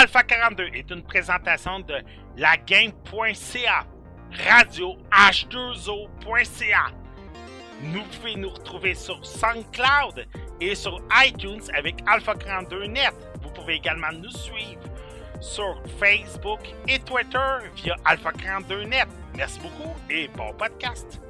Alpha 42 est une présentation de lagame.ca, radio h2o.ca. Nous pouvez nous retrouver sur SoundCloud et sur iTunes avec Alpha 42 Net. Vous pouvez également nous suivre sur Facebook et Twitter via Alpha 42 Net. Merci beaucoup et bon podcast.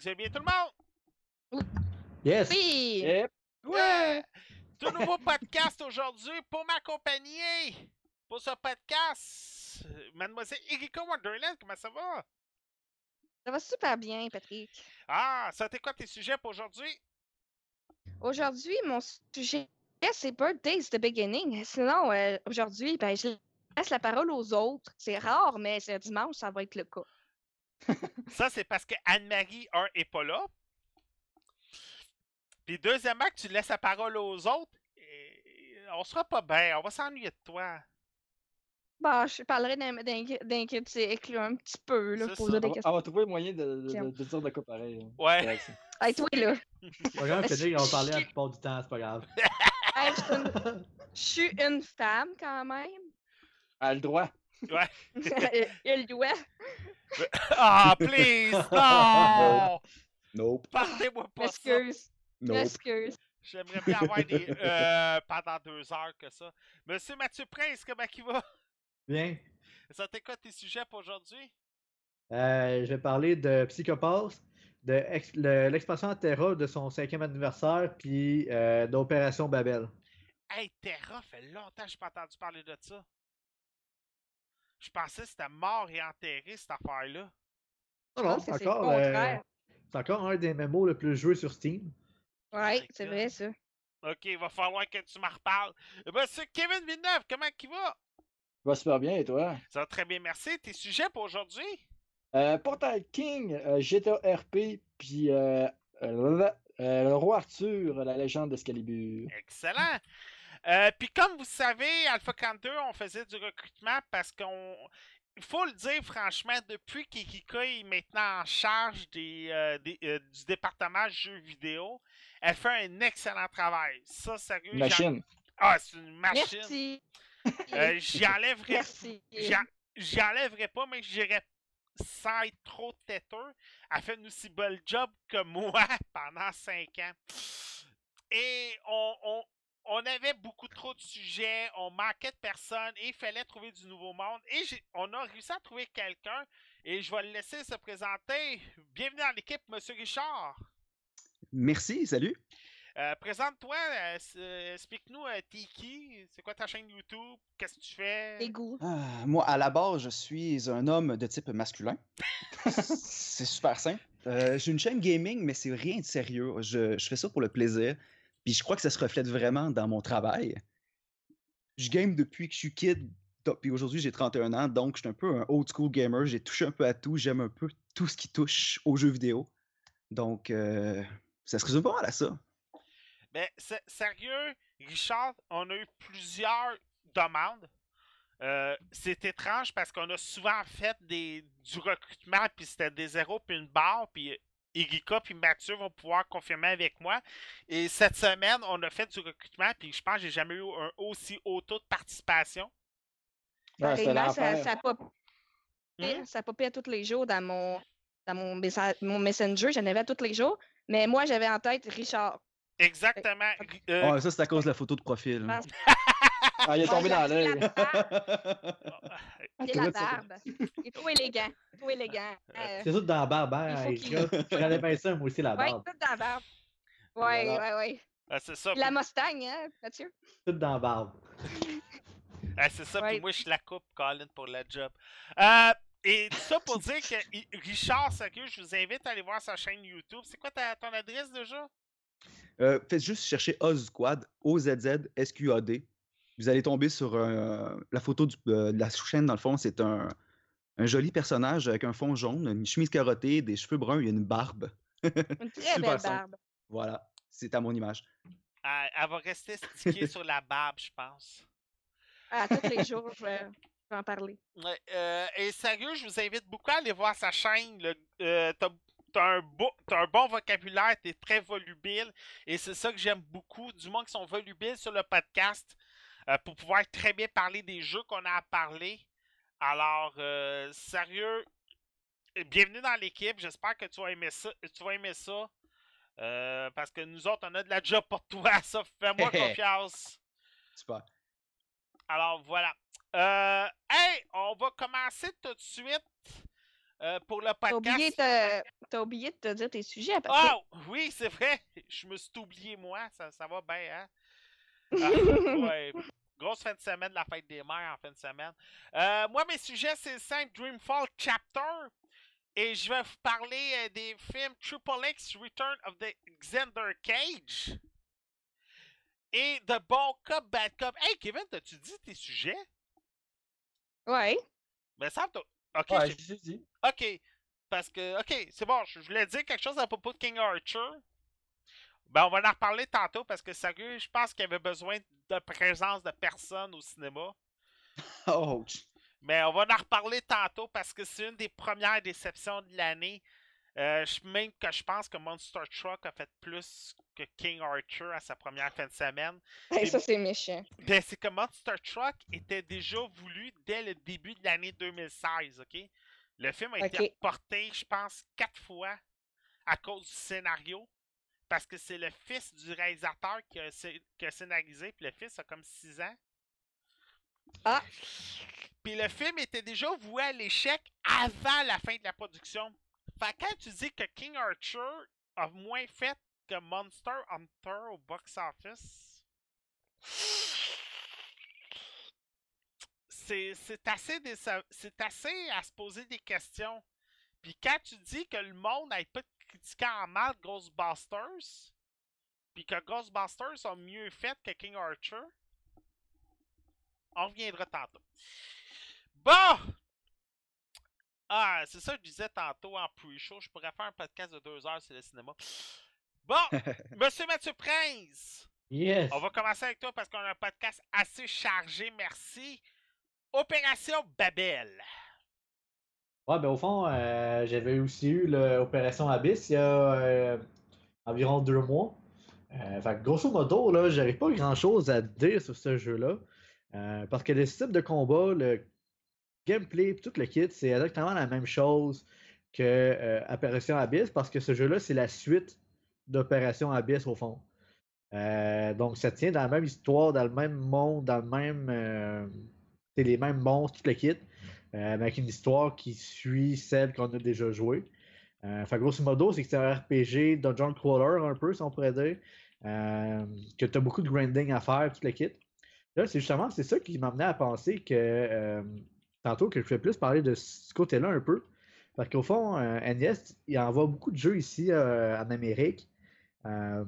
Que c'est bien tout le monde? Yes! Oui! Yep. Ouais! C'est un nouveau podcast aujourd'hui pour m'accompagner pour ce podcast. Mademoiselle Erika Wonderland, comment ça va? Ça va super bien, Patrick. Ah, ça t'es quoi tes sujets pour aujourd'hui? Aujourd'hui, mon sujet, c'est Birthdays the Beginning. Sinon, euh, aujourd'hui, ben, je laisse la parole aux autres. C'est rare, mais ce dimanche, ça va être le cas. Ça, c'est parce que Anne-Marie, un, est pas là. Puis deuxièmement, que tu laisses la parole aux autres, et on sera pas bien, on va s'ennuyer de toi. Bon, je parlerai d'un critique, un petit peu, là, C'est poser ça. des On va, questions. on va trouver moyen de, de, de- de dire de quoi pareil. hein. Ouais. Ouais, c'est- Hey, toi, là. Pas grave, on va parler la plupart du temps, c'est pas grave. Hey, je suis une- je suis une femme, quand même. Elle a le droit. Il doit. Ah, please, non! Nope. Partez-moi pas ça. M'excuse. Nope. J'aimerais bien avoir des. Euh, pendant deux heures que ça. Monsieur Mathieu Prince, comment il va? Bien. Ça t'est quoi tes sujets pour aujourd'hui? Euh, je vais parler de Psychopath, de ex- le- l'expansion Terra de son cinquième anniversaire, puis euh, d'Opération Babel. Hey, Terra, fait longtemps que je pas entendu parler de ça. Je pensais que c'était mort et enterré, cette affaire-là. Non, non, c'est le encore, euh, encore un des mémos le plus joué sur Steam. Ouais, c'est vrai, ça. Ok, il va falloir que tu m'en reparles. Monsieur Kevin Villeneuve, comment il va? Va super bien, et toi? Ça va très bien, merci. Tes sujets pour aujourd'hui? Euh, Portal King, euh, GTA RP, puis euh, euh, euh, le roi Arthur, la légende d'Excalibur. Excellent. Euh, Puis comme vous savez, Alpha 42, on faisait du recrutement parce qu'on... Il faut le dire franchement, depuis qu'Ikika est maintenant en charge des, euh, des, euh, du département jeux vidéo, elle fait un excellent travail. Ça, sérieux. Machine. Ah, c'est une machine. Merci. Euh, j'y enlèverai. J'y pas, mais je dirais sans être trop têteux. Elle fait un aussi bel job que moi pendant cinq ans. Et on, on, on avait beaucoup trop de sujets, on manquait de personnes et il fallait trouver du nouveau monde. Et on a réussi à trouver quelqu'un et je vais le laisser se présenter. Bienvenue dans l'équipe, Monsieur Richard. Merci, salut. Euh, Présente-toi, euh, euh, explique-nous, euh, t'es qui, c'est quoi ta chaîne YouTube, qu'est-ce que tu fais? Goûts. Ah, moi, à la base, je suis un homme de type masculin. c'est super simple. Euh, J'ai une chaîne gaming, mais c'est rien de sérieux. Je, je fais ça pour le plaisir. Puis je crois que ça se reflète vraiment dans mon travail. Je game depuis que je suis kid. Puis aujourd'hui, j'ai 31 ans, donc je suis un peu un old school gamer. J'ai touché un peu à tout. J'aime un peu tout ce qui touche aux jeux vidéo. Donc, euh, ça se résume pas mal à ça. Ben, sé- sérieux, Richard, on a eu plusieurs demandes. Euh, c'est étrange parce qu'on a souvent fait des, du recrutement, puis c'était des zéros, puis une barre, puis Erika puis Mathieu vont pouvoir confirmer avec moi. Et cette semaine, on a fait du recrutement, puis je pense que j'ai jamais eu un aussi haut taux de participation. Ouais, Pareillement, ça, ça pop. Hmm? Ça popait à tous les jours dans mon, dans mon, messa- mon Messenger. J'en avais à tous les jours. Mais moi, j'avais en tête Richard. Exactement. Euh, Ouais, ça, c'est à cause de la photo de profil. Ah, il est tombé dans l'œil. La barbe. Et Comment la barbe. Il est trop élégant. Trop élégant. Euh, C'est tout dans la barbe, hein, Il faut qu'il- Erika? Je connais bien ça, moi aussi, la barbe. tout dans la barbe. Ouais, Voilà. ouais, ouais. ah, c'est ça. La puis- Mustang, hein, Mathieu? Tout dans la barbe. ah, c'est ça, puis Ouais. moi, je la coupe, Colin, pour la job. Euh, Et tout ça pour dire que Richard Sérieux, je vous invite à aller voir sa chaîne YouTube. C'est quoi ta, ton adresse déjà? Euh, faites juste chercher Oz Squad, O-Z-Z-S-Q-A-D. Vous allez tomber sur euh, la photo du- euh, de la chaîne, dans le fond, c'est un, un joli personnage avec un fond jaune, une chemise carottée, des cheveux bruns et une barbe. Une très Super belle simple. barbe. Voilà, c'est à mon image. Elle, elle va rester stickée sur la barbe, je pense. Ah, tous les jours, je vais, en parler. Euh, et sérieux, je vous invite beaucoup à aller voir sa chaîne. le- euh, T'as un, beau- t'as un bon vocabulaire, t'es très volubile. Et c'est ça que j'aime beaucoup, du moins qui sont volubiles sur le podcast, euh, pour pouvoir très bien parler des jeux qu'on a à parler. Alors, euh, sérieux, bienvenue dans l'équipe. J'espère que tu vas aimer ça. Tu vas aimer ça. Euh, parce que nous autres, on a de la job pour toi. Ça, fais-moi confiance. Super. Alors voilà. Euh, hey, on va commencer tout de suite euh, pour le oublié, podcast. t'as oublié de te dire tes sujets à peu près. Oh, oui, c'est vrai. Je me suis oublié, moi. Ça, ça va bien, hein? Ah, ouais. Grosse fin de semaine, la fête des mères en fin de semaine. Euh, moi, mes sujets, c'est 5 Dreamfall Chapter. Et je vais vous parler euh, des films Triple X Return of the Xander Cage. Et The Bon Cop, Bad Cop. Hey, Kevin, t'as-tu dit tes sujets? Ouais. Mais ça, t'as- Ok, Ouais, j'ai- je l'ai dit. Ok. Parce que, ok, c'est bon, je je voulais dire quelque chose à propos de King Archer. Ben, on va en reparler tantôt parce que, sérieux, je pense qu'il y avait besoin de présence de personnes au cinéma. Ouch. Mais on va en reparler tantôt parce que c'est une des premières déceptions de l'année. Euh, je- même que je pense que Monster Truck a fait plus que King Archer à sa première fin de semaine. Hey, ça, c'est méchant. Ben, c'est que Monster Truck était déjà voulu dès le début de l'année 2016, OK? Le film a été Ok. reporté, je pense, quatre fois à cause du scénario. Parce que c'est le fils du réalisateur qui a, scé- qui a scénarisé, puis le fils a comme 6 ans. Ah. Puis le film était déjà voué à l'échec avant la fin de la production. Fait que quand tu dis que King Archer a moins fait que Monster Hunter au box-office, c'est c'est assez, assez à se poser des questions. Puis quand tu dis que le monde n'aille pas critiqué en mal Ghostbusters, puis que Ghostbusters a mieux fait que King Archer, on reviendra tantôt. Bon! Ah, c'est ça que je disais tantôt en pre-show. Je pourrais faire un podcast de deux heures sur le cinéma. Bon, Monsieur Mathieu Prince, Yes. on va commencer avec toi parce qu'on a un podcast assez chargé, merci. Opération Babel. Ben au fond, euh, j'avais aussi eu l'opération Abyss il y a euh, environ deux mois. Euh, grosso modo, là, j'avais pas grand chose à dire sur ce jeu-là. Euh, parce que le système de combat, le gameplay, tout le kit, c'est exactement la même chose que Opération Abyss, parce que ce jeu-là, c'est la suite d'Opération Abyss au fond. Donc, ça tient dans la même histoire, dans le même monde, dans le même. c'est les mêmes monstres, tout le kit. Euh, avec une histoire qui suit celle qu'on a déjà jouée. Euh, fait grosso modo, c'est que c'est un RPG Dungeon Crawler un peu, si on pourrait dire. Euh, que tu as beaucoup de grinding à faire, tout le kit. Là, c'est justement c'est ça qui m'amenait à penser que euh, tantôt que je vais plus parler de ce côté-là un peu. Parce qu'au fond, euh, NES, il envoie beaucoup de jeux ici euh, en Amérique. Euh,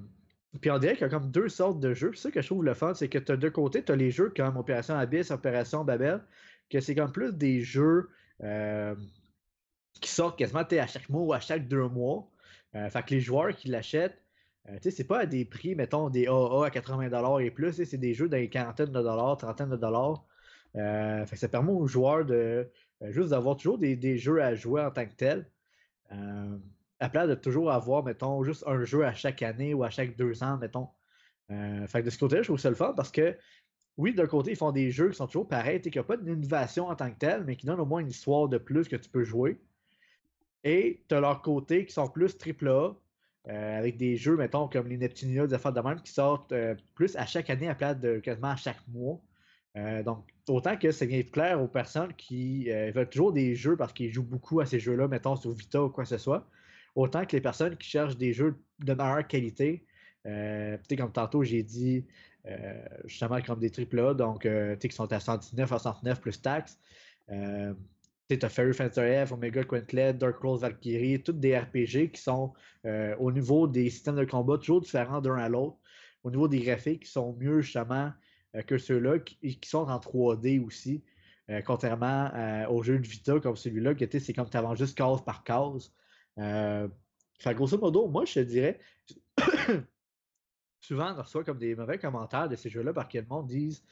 puis on dirait qu'il y a comme deux sortes de jeux. Puis ça que je trouve le fun, c'est que tu as deux côtés, tu as les jeux comme Opération Abyss, Opération Babel, que c'est comme plus des jeux euh, qui sortent quasiment à chaque mois ou à chaque deux mois. Euh, fait que les joueurs qui l'achètent, euh, tu c'est pas à des prix, mettons, des AA à 80$ et plus, c'est des jeux dans les quarantaines de dollars, trentaines de dollars. Fait que ça permet aux joueurs de juste d'avoir toujours des, des jeux à jouer en tant que tel. À place de toujours avoir, mettons, juste un jeu à chaque année ou à chaque deux ans, mettons. Fait que de ce côté-là, je trouve ça le fun parce que, oui, d'un côté, ils font des jeux qui sont toujours pareils, qui n'ont pas d'innovation en tant que tel, mais qui donnent au moins une histoire de plus que tu peux jouer. Et tu as leur côté qui sont plus AAA, euh, avec des jeux, mettons, comme les Neptunia, des affaires de même, qui sortent euh, plus à chaque année à place de quasiment à chaque mois. Euh, donc, autant que ça vient clair aux personnes qui euh, veulent toujours des jeux parce qu'ils jouent beaucoup à ces jeux-là, mettons sur Vita ou quoi que ce soit, autant que les personnes qui cherchent des jeux de meilleure qualité, comme tantôt j'ai dit, justement comme des AAA, donc euh, qui sont à 119, à 109 plus taxes. Euh, tu as Fairy Fantasy F, Omega Quintlet, Dark Rose Valkyrie, toutes des RPG qui sont euh, au niveau des systèmes de combat toujours différents d'un à l'autre. Au niveau des graphiques, qui sont mieux justement euh, que ceux-là, qui, qui, sont en 3D aussi. Euh, contrairement aux jeux de Vita comme celui-là, qui était c'est comme tu avances juste case par case. Euh, grosso modo, moi je te dirais, souvent on reçoit comme des mauvais commentaires de ces jeux-là parce que le monde dise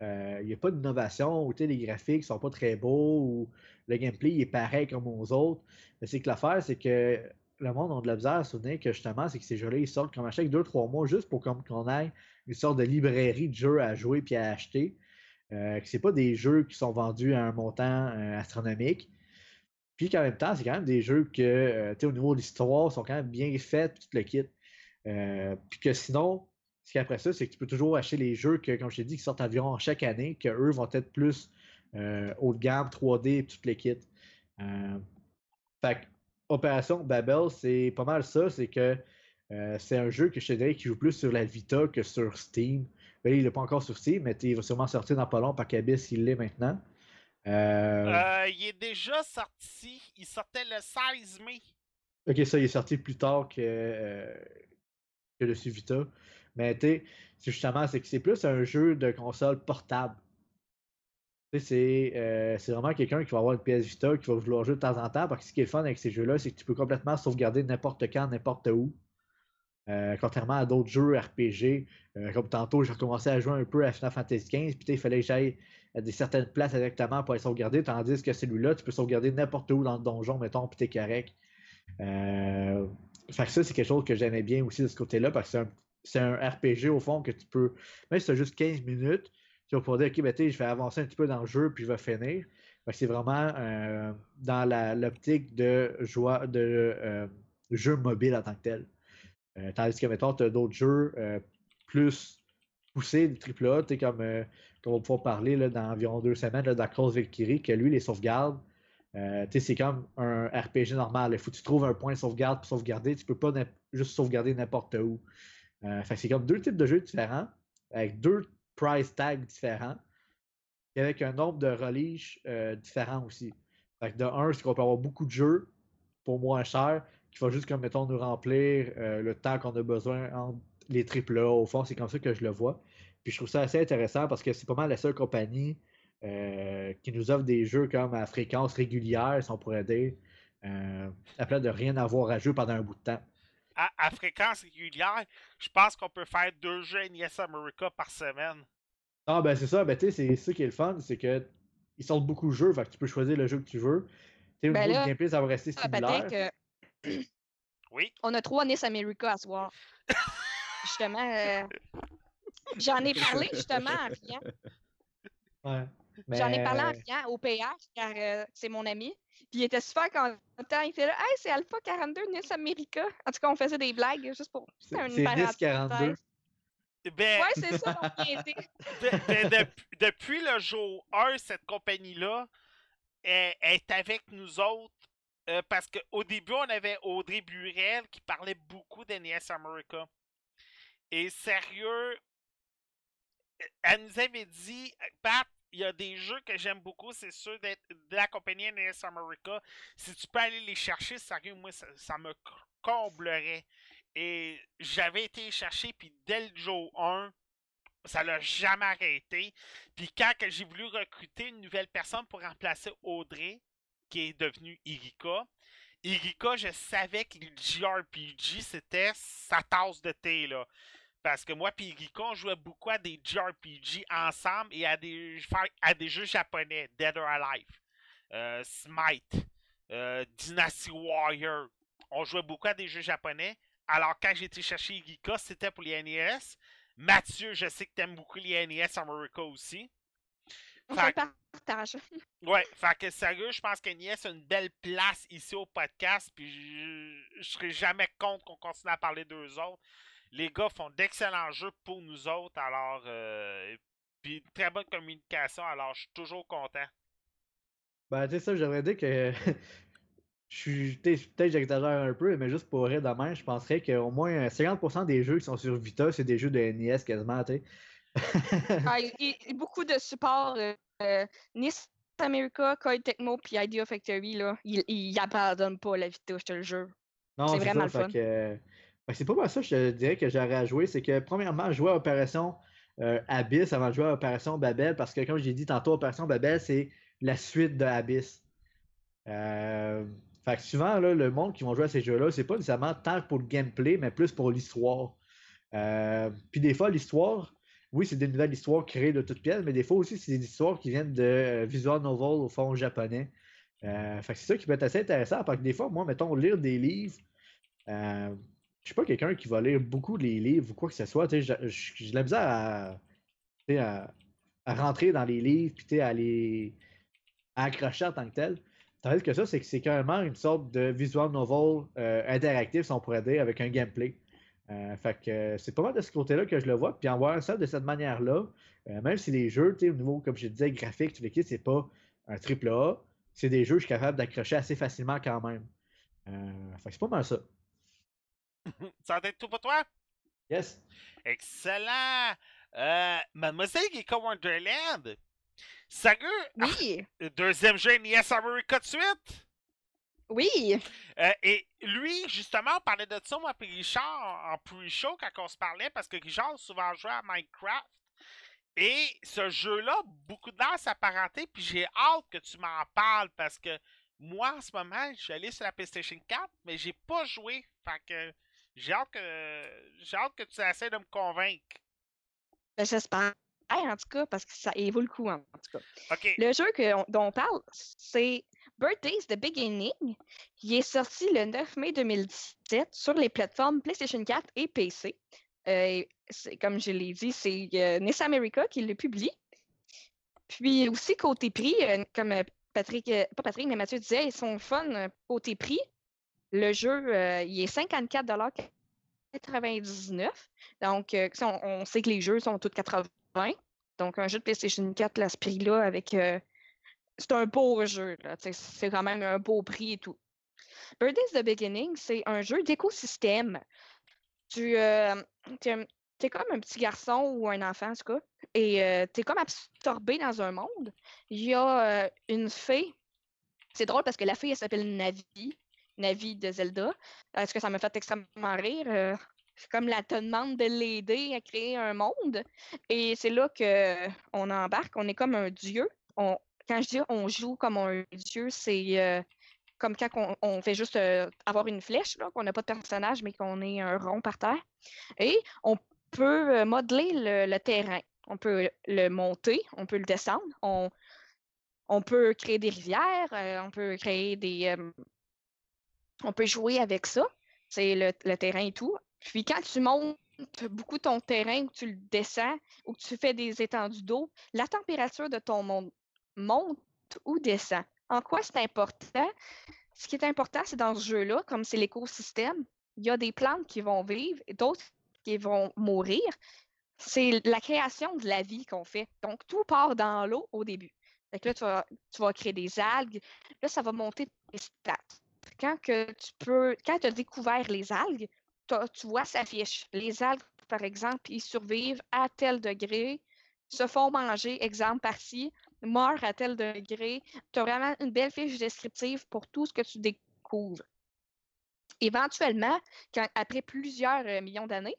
il n'y a pas d'innovation, ou les graphiques sont pas très beaux, ou le gameplay est pareil comme aux autres. Mais c'est que l'affaire, c'est que le monde a de la à se souvenir que justement, c'est que ces jeux-là, sortent comme à chaque 2-3 mois juste pour qu'on ait une sorte de librairie de jeux à jouer puis à acheter. Euh, que ce pas des jeux qui sont vendus à un montant euh, astronomique. Puis qu'en même temps, c'est quand même des jeux que, euh, au niveau de l'histoire, sont quand même bien faits, tout le kit. Euh, puis que sinon, ce qu'après ça, c'est que tu peux toujours acheter les jeux que, comme je t'ai dit, qui sortent environ chaque année, qu'eux vont être plus haut de gamme, 3D, et tout le kit. fait Opération Babel, c'est pas mal ça, c'est que c'est un jeu que je te dirais qui joue plus sur la Vita que sur Steam. Ben, il n'est pas encore sorti, mais il va sûrement sortir dans pas long par qu'Abyss, il l'est maintenant. Euh, euh... il est déjà sorti. Il sortait le 16 mai. Ok, ça, il est sorti plus tard que, euh, que le Suvita. Mais tu c'est justement, c'est que c'est plus un jeu de console portable. C'est euh, vraiment quelqu'un qui va avoir une PS Vita, qui va vouloir jouer de temps en temps. Parce que ce qui est fun avec ces jeux-là, c'est que tu peux complètement sauvegarder n'importe quand, n'importe où. Euh, contrairement à d'autres jeux RPG, euh, comme tantôt, j'ai recommencé à jouer un peu à Final Fantasy XV, puis il fallait que j'aille à des certaines places directement pour être sauvegardé, tandis que celui-là, tu peux sauvegarder n'importe où dans le donjon, mettons, puis t'es correct. Euh... Ça, c'est quelque chose que j'aimais bien aussi de ce côté-là, parce que c'est un, RPG au fond que tu peux, même si c'est juste 15 minutes, tu vas pouvoir dire, ok, ben, je vais avancer un petit peu dans le jeu, puis je vais finir. C'est vraiment euh, dans l'optique de, joie, de euh, jeu mobile en tant que tel. Euh, tandis que, mettons, tu as d'autres jeux plus poussés, des AAA, comme, euh, comme on va pouvoir parler là, dans environ deux semaines, là, Cross Valkyrie, que lui, les sauvegardes, c'est comme un RPG normal. Il faut que tu trouves un point de sauvegarde pour sauvegarder. Tu peux pas juste sauvegarder n'importe où. c'est comme deux types de jeux différents, avec deux price tags différents, et avec un nombre de releases différents aussi. De un, c'est qu'on peut avoir beaucoup de jeux pour moins cher, qui va juste, comme mettons, nous remplir euh, le temps qu'on a besoin entre les A. Au fond, c'est comme ça que je le vois. Puis je trouve ça assez intéressant parce que c'est pas mal la seule compagnie euh, qui nous offre des jeux comme à fréquence régulière, si on pourrait dire, euh, à de rien avoir à jouer pendant un bout de temps. À, fréquence régulière, je pense qu'on peut faire deux jeux NES America par semaine. Ah ben c'est ça, ben tu sais, c'est ça qui est le fun, c'est que ils sortent beaucoup de jeux, fait que tu peux choisir le jeu que tu veux. Tu sais, ben niveau gameplay, ça va rester ah, similaire. Oui. On a trois Nice America à soir. justement, euh, j'en ai parlé justement à client. Ouais. J'en ai parlé à client au PH car euh, c'est mon ami. Puis il était super content. Il fait là, Hey, c'est Alpha 42 Nice America. En tout cas, on faisait des blagues juste pour. C'est Nice 42. Ben, ouais, c'est ça, ben, depuis le jour 1, cette compagnie-là est avec nous autres euh, parce qu'au début, on avait Audrey Burel qui parlait beaucoup d'NES America. Et sérieux, elle nous avait dit, Pat, il y a des jeux que j'aime beaucoup, c'est d'être de la compagnie NES America. Si tu peux aller les chercher, sérieux, moi, ça, me comblerait. Et j'avais été chercher, puis dès le jour 1, ça l'a jamais arrêté. Puis quand j'ai voulu recruter une nouvelle personne pour remplacer Audrey, qui est devenu Irika. Irika, je savais que le JRPG, c'était sa tasse de thé, là. Parce que moi et Irika, on jouait beaucoup à des JRPG ensemble et à des, à des jeux japonais, Dead or Alive, euh, Smite, euh, Dynasty Warrior. On jouait beaucoup à des jeux japonais. Alors, quand j'ai été chercher Irika, c'était pour les NES. Mathieu, je sais que tu aimes beaucoup les NES America aussi. On fait partage. Ouais, fait que sérieux, je pense que Nies a une belle place ici au podcast, puis je, je serai jamais contre qu'on continue à parler d'eux autres. Les gars font d'excellents jeux pour nous autres, alors euh, puis très bonne communication, alors je suis toujours content. Ben, tu sais ça, j'aimerais dire que je suis peut-être j'exagère un peu, mais juste pour rire demain, je penserais qu'au moins 50% des jeux qui sont sur Vita, c'est des jeux de NES quasiment, tu sais. ah, il, beaucoup de support euh, Nice America, Koei Tecmo puis Idea Factory, là, ils, ils abandonnent pas la Vita, je te le jure. Non, C'est c'est vraiment ça. le fait fun. euh, que c'est pas mal ça, je dirais que j'aurais à jouer. C'est que, premièrement, jouais à Opération euh, Abyss avant de jouer à Opération Babel parce que, comme j'ai dit tantôt, Opération Babel, c'est la suite de Abyss. Euh, fait que souvent, le monde qui vont jouer à ces jeux-là, c'est pas nécessairement tant pour le gameplay, mais plus pour l'histoire. Euh, puis des fois, l'histoire, oui, c'est des nouvelles histoires créées de toutes pièces, mais des fois aussi, c'est des histoires qui viennent de visual novel au fond japonais. Fait que c'est ça qui peut être assez intéressant parce que des fois, moi, mettons, lire des livres, je suis pas quelqu'un qui va lire beaucoup les livres ou quoi que ce soit. J'ai de la misère à, rentrer dans les livres puis à les à accrocher en tant que tel. Tandis que ça, c'est que c'est carrément une sorte de visual novel euh, interactif, si on pourrait dire, avec un gameplay. Euh, fait que euh, c'est pas mal de ce côté-là que je le vois. Puis en voir ça de cette manière-là, même si les jeux, au niveau, comme je disais, graphique, tu l'équipe, c'est pas un triple A, c'est des jeux que je suis capable d'accrocher assez facilement quand même. Fait que c'est pas mal ça. Ça va être tout pour toi? Yes. Excellent! Euh, Mademoiselle Geeko Wonderland! Saga, Oui, le deuxième jeu NES America de suite! oui. Euh, et lui, justement, on parlait de ça, moi, puis Richard, en pre-show, quand on se parlait, parce que Richard a souvent joué à Minecraft. Et ce jeu-là, beaucoup de à s'apparenter, puis j'ai hâte que tu m'en parles, parce que moi, en ce moment, je suis allé sur la PlayStation 4, mais j'ai pas joué. Fait que j'ai hâte que, j'ai hâte que tu essaies de me convaincre. Ben, J'espère, en tout cas, parce que ça il vaut le coup, en tout cas. Le jeu que on- dont on parle, c'est Birthdays The Beginning. Il est sorti le 9 mai 2017 sur les plateformes PlayStation 4 et PC. Euh, comme je l'ai dit, c'est euh, America qui le publie. Puis aussi, côté prix, euh, comme Patrick, euh, pas Patrick, mais Mathieu disait, ils sont fun côté prix. Le jeu, euh, il est 54,99 Donc, euh, on, on sait que les jeux sont tous 80 donc, un jeu de PlayStation 4, là, ce prix-là, avec. euh, c'est un beau jeu, C'est quand même un beau prix et tout. Birthdays The Beginning, c'est un jeu d'écosystème. Tu euh, t'es, comme un petit garçon ou un enfant, en tout cas, et euh, t'es comme absorbé dans un monde. Il y a une fée. C'est drôle parce que la fille, elle s'appelle Navi. Navi de Zelda. Est-ce que ça m'a fait extrêmement rire? euh, c'est comme la te demande de l'aider à créer un monde. Et c'est là que on embarque. On est comme un dieu. Quand je dis on joue comme un dieu, c'est euh, comme quand on, fait juste euh, avoir une flèche, qu'on n'a pas de personnage, mais qu'on est un rond par terre. Et on peut euh, modeler le, terrain. On peut le monter, on peut le descendre, on, on peut créer des rivières, euh, on peut créer des. On peut jouer avec ça. C'est le, terrain et tout. Puis quand tu montes beaucoup ton terrain ou tu le descends ou tu fais des étendues d'eau, la température de ton monde monte ou descend. En quoi c'est important? Ce qui est important, c'est dans ce jeu-là, comme c'est l'écosystème, il y a des plantes qui vont vivre et d'autres qui vont mourir. C'est la création de la vie qu'on fait. Donc, tout part dans l'eau au début. Fait là, tu vas, tu vas créer des algues. Là, ça va monter tes stats. Quand tu as découvert les algues, tu vois s'affiche. Les algues, par exemple, ils survivent à tel degré, se font manger, exemple par-ci, meurent à tel degré. Tu as vraiment une belle fiche descriptive pour tout ce que tu découvres. Éventuellement, après plusieurs euh, millions d'années,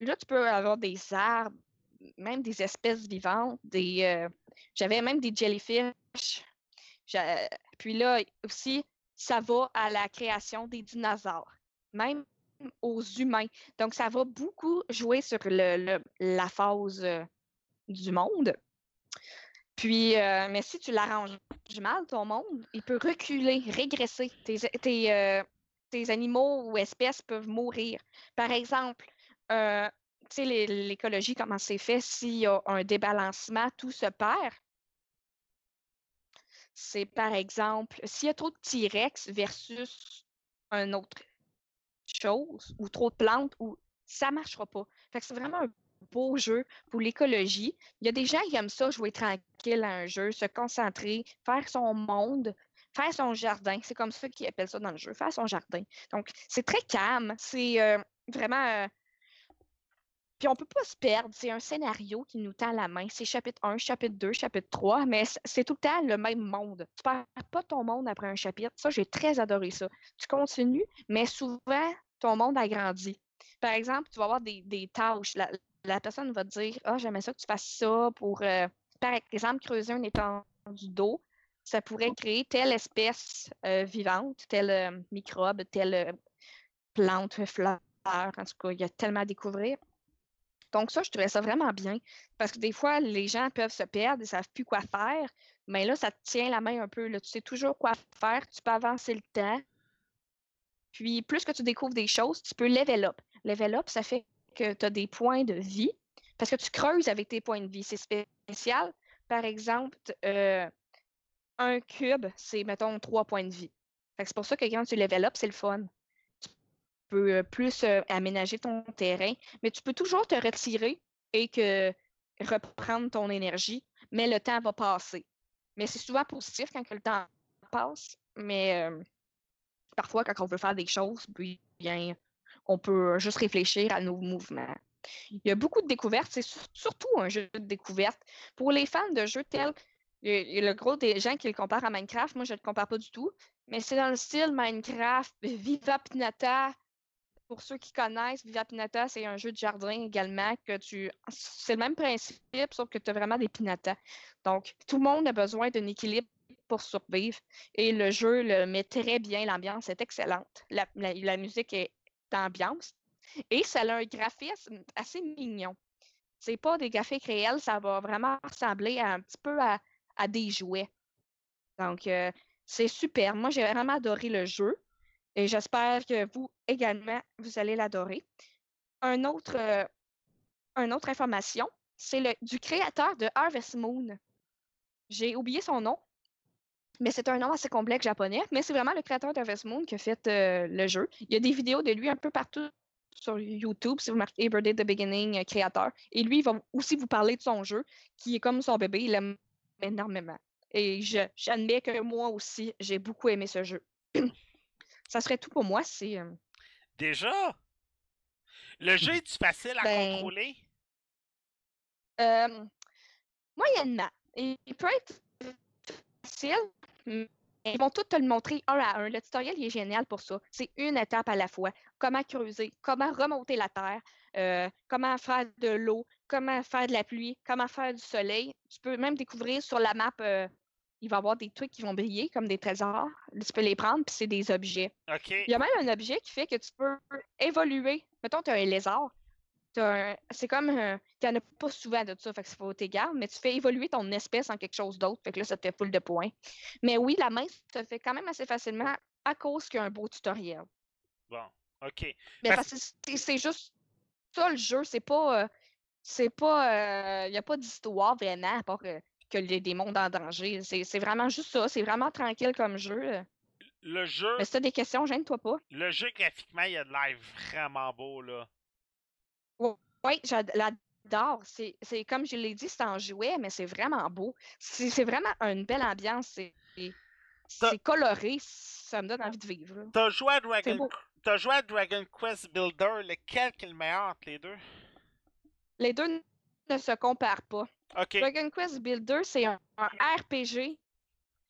là, tu peux avoir des arbres, même des espèces vivantes, des, euh, j'avais même des jellyfish. Puis là aussi, ça va à la création des dinosaures, même aux humains. Donc, ça va beaucoup jouer sur la phase euh, du monde. Puis, euh, mais si tu l'arranges mal, ton monde, il peut reculer, régresser. Tes, tes, euh, animaux ou espèces peuvent mourir. Par exemple, tu sais, l'é- l'écologie, comment c'est fait, s'il y a un débalancement, tout se perd. C'est par exemple, s'il y a trop de T-Rex versus un autre chose, ou trop de plantes, ou ça marchera pas. C'est vraiment un beau jeu pour l'écologie. Il y a des gens qui aiment ça, jouer tranquille à un jeu, se concentrer, faire son monde, faire son jardin. C'est comme ça qu'ils appellent ça dans le jeu, faire son jardin. Donc, c'est très calme. C'est euh, vraiment. euh, Puis on peut pas se perdre. C'est un scénario qui nous tend la main. C'est chapitre 1, chapitre 2, chapitre 3, mais c'est tout le temps le même monde. Tu perds pas ton monde après un chapitre. Ça, j'ai très adoré ça. Tu continues, mais souvent, ton monde agrandit. Par exemple, tu vas avoir des, des tâches. La, personne va te dire Ah, j'aimerais ça que tu fasses ça pour, euh, par exemple, creuser un étendue d'eau. Ça pourrait créer telle espèce euh, vivante, tel euh, microbe, telle euh, plante, fleur. En tout cas, il y a tellement à découvrir. Donc ça, je trouvais ça vraiment bien. Parce que des fois, les gens peuvent se perdre, ils ne savent plus quoi faire. Mais là, ça te tient la main un peu. Tu sais toujours quoi faire, tu peux avancer le temps. Puis plus que tu découvres des choses, tu peux level up. Level up, ça fait que tu as des points de vie. Parce que tu creuses avec tes points de vie. C'est spécial. Par exemple, euh, un cube, c'est, mettons, trois points de vie. C'est pour ça que quand tu level up, c'est le fun. Peux euh, plus euh, aménager ton terrain, mais tu peux toujours te retirer et reprendre ton énergie, mais le temps va passer. Mais c'est souvent positif quand que le temps passe, mais euh, parfois quand on veut faire des choses, puis bien, on peut juste réfléchir à nos mouvements. Il y a beaucoup de découvertes, c'est sur- surtout un jeu de découverte. Pour les fans de jeux tels, a le gros des gens qui le comparent à Minecraft, moi je ne le compare pas du tout, mais c'est dans le style Minecraft, Viva Pinata. Pour ceux qui connaissent, Viva Pinata, c'est un jeu de jardin également que tu. C'est le même principe, sauf que tu as vraiment des pinatas. Donc, tout le monde a besoin d'un équilibre pour survivre. Et le jeu le met très bien, l'ambiance est excellente. La, musique est d'ambiance. Et ça a un graphisme assez mignon. C'est pas des graphiques réels, ça va vraiment ressembler un petit peu à, à des jouets. Donc, euh, c'est super. Moi, j'ai vraiment adoré le jeu et j'espère que vous également, vous allez l'adorer. Un autre, euh, une autre information, c'est du créateur de Harvest Moon. J'ai oublié son nom, mais c'est un nom assez complexe japonais, mais c'est vraiment le créateur d'Harvest Moon qui a fait euh, le jeu. Il y a des vidéos de lui un peu partout sur YouTube, si vous marquez Birthday the Beginning euh, créateur. Et lui, il va aussi vous parler de son jeu, qui est comme son bébé, il l'aime énormément. Et j'admets que moi aussi, j'ai beaucoup aimé ce jeu. Ça serait tout pour moi. C'est euh, Déjà? Le jeu est-tu facile à Ben, contrôler? euh, moyennement. Il il peut être facile, mais ils vont tous te le montrer un à un. Le tutoriel il est génial pour ça. C'est une étape à la fois. Comment creuser, comment remonter la terre, euh, comment faire de l'eau, comment faire de la pluie, comment faire du soleil. Tu peux même découvrir sur la map, euh, il va y avoir des trucs qui vont briller comme des trésors. Tu peux les prendre, puis c'est des objets. Il y a même un objet qui fait que tu peux évoluer. Mettons, tu as un lézard. un- C'est comme. un- Tu n'en as pas souvent de ça, fait qu'il faut t'égarer, mais tu fais évoluer ton espèce en quelque chose d'autre. Fait que là, ça te fait full de points. Mais oui, la main se fait quand même assez facilement à cause qu'il y a un beau tutoriel. Bon, OK. Mais Parce- que c'est- c'est juste ça le jeu. C'est pas. euh, c'est pas. Il n'y a pas d'histoire vraiment, à part euh, que les des mondes en danger. C'est vraiment juste ça. C'est vraiment tranquille comme jeu. Le jeu, Mais si tu as des questions, gêne-toi pas. le jeu graphiquement, il a de l'air vraiment beau, là. Oui, j'adore. C'est comme je l'ai dit, c'est en jouet, mais c'est vraiment beau. C'est vraiment une belle ambiance. C'est T'as- coloré. Ça me donne envie de vivre. T'as joué à Dragon, t'as joué à Dragon Quest Builder, lequel est le meilleur entre les deux? Les deux ne se comparent pas. Dragon Quest Builder, c'est un, un RPG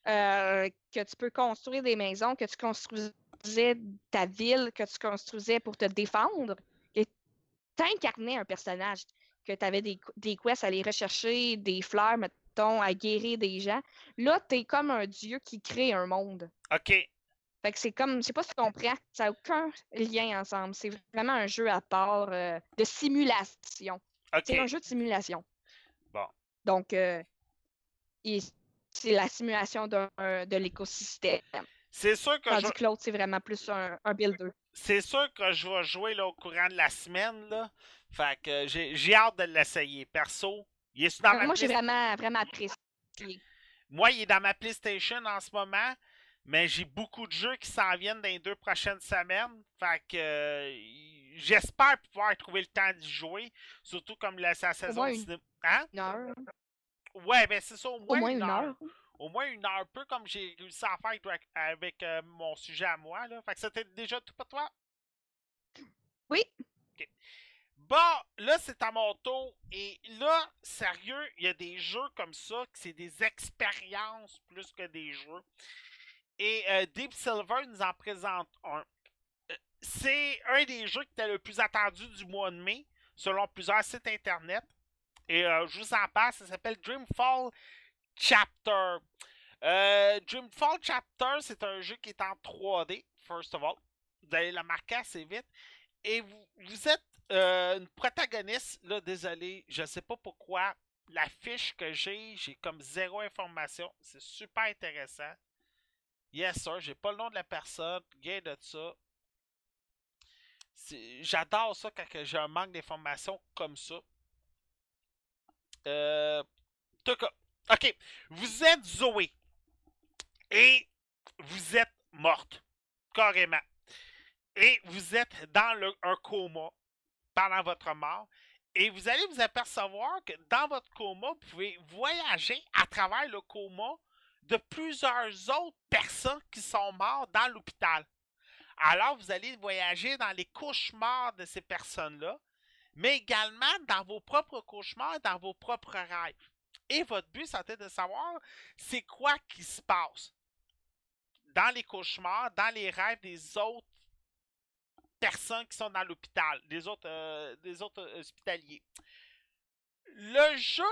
euh, que tu peux construire des maisons, que tu construisais ta ville, que tu construisais pour te défendre. Et t'incarnais un personnage, que tu avais des, des quests à aller rechercher, des fleurs, mettons, à guérir des gens. Là, tu es comme un dieu qui crée un monde. OK. Fait que c'est comme, je sais pas si tu comprends, ça n'a aucun lien ensemble. C'est vraiment un jeu à part euh, de simulation. OK. C'est un jeu de simulation. Donc, euh, c'est la simulation d'un- de l'écosystème. C'est sûr que je, Tandis que l'autre, c'est vraiment plus un, un builder. c'est sûr que je vais jouer là, au courant de la semaine, là. Fait que j'ai hâte de l'essayer. Perso, il est dans Euh, ma Moi, j'ai vraiment, vraiment apprécié. Moi, il est dans ma PlayStation en ce moment, mais j'ai beaucoup de jeux qui s'en viennent dans les deux prochaines semaines. Fait que euh, j'espère pouvoir trouver le temps d'y jouer, surtout comme la, sa saison cinéma. Hein? Une heure. Ouais, ben c'est ça, au moins, Au moins une heure. Au moins une heure, peu comme j'ai réussi à faire avec, avec, euh, mon sujet à moi. Là. Fait que c'était déjà tout pour toi? Oui. Bon, là, c'est à mon tour. Et là, sérieux, il y a des jeux comme ça, que c'est des expériences plus que des jeux. Et euh, Deep Silver nous en présente un. Euh, C'est un des jeux qui était le plus attendu du mois de mai, selon plusieurs sites internet. Et euh, je vous en parle, ça s'appelle Dreamfall Chapter. Dreamfall Chapter, c'est un jeu qui est en 3D, first of all. Vous allez le marquer assez vite. Et vous, êtes une protagoniste. Là, désolé, je sais pas pourquoi. La fiche que j'ai, j'ai comme zéro information. C'est super intéressant. Yes, sir. J'ai pas le nom de la personne. Gain de ça. J'adore ça quand j'ai un manque d'informations comme ça. Euh, ok. Vous êtes Zoé. Et vous êtes morte. Carrément. Et vous êtes dans un coma pendant votre mort. Et vous allez vous apercevoir que dans votre coma, vous pouvez voyager à travers le coma de plusieurs autres personnes qui sont mortes dans l'hôpital. Alors, vous allez voyager dans les cauchemars de ces personnes-là, mais également dans vos propres cauchemars, dans vos propres rêves. Et votre but, c'était de savoir c'est quoi qui se passe dans les cauchemars, dans les rêves des autres personnes qui sont dans l'hôpital, des autres, euh, des autres euh, hospitaliers. Le jeu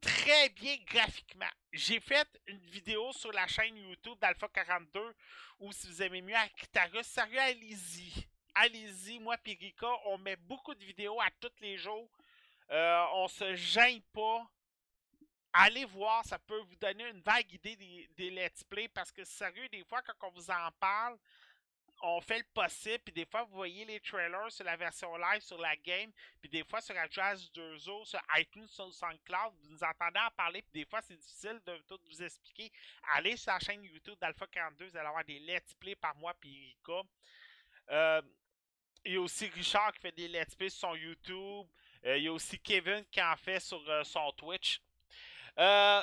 très bien graphiquement. J'ai fait une vidéo sur la chaîne YouTube d'Alpha 42 ou si vous aimez mieux Akitarus, sérieux, allez-y. Allez-y, moi et on met beaucoup de vidéos à tous les jours. Euh, on se gêne pas. Allez voir, ça peut vous donner une vague idée des, des let's play parce que sérieux, des fois, quand on vous en parle, on fait le possible, puis des fois, vous voyez les trailers sur la version live sur la game, puis des fois sur Jazz 2 o sur iTunes, sur SoundCloud, vous nous entendez en parler, puis des fois, c'est difficile de tout vous expliquer. Allez sur la chaîne YouTube d'Alpha 42, vous allez avoir des let's play par moi, puis Erika. Euh, il y a aussi Richard qui fait des let's play sur son YouTube. Euh, il y a aussi Kevin qui en fait sur euh, son Twitch. Euh,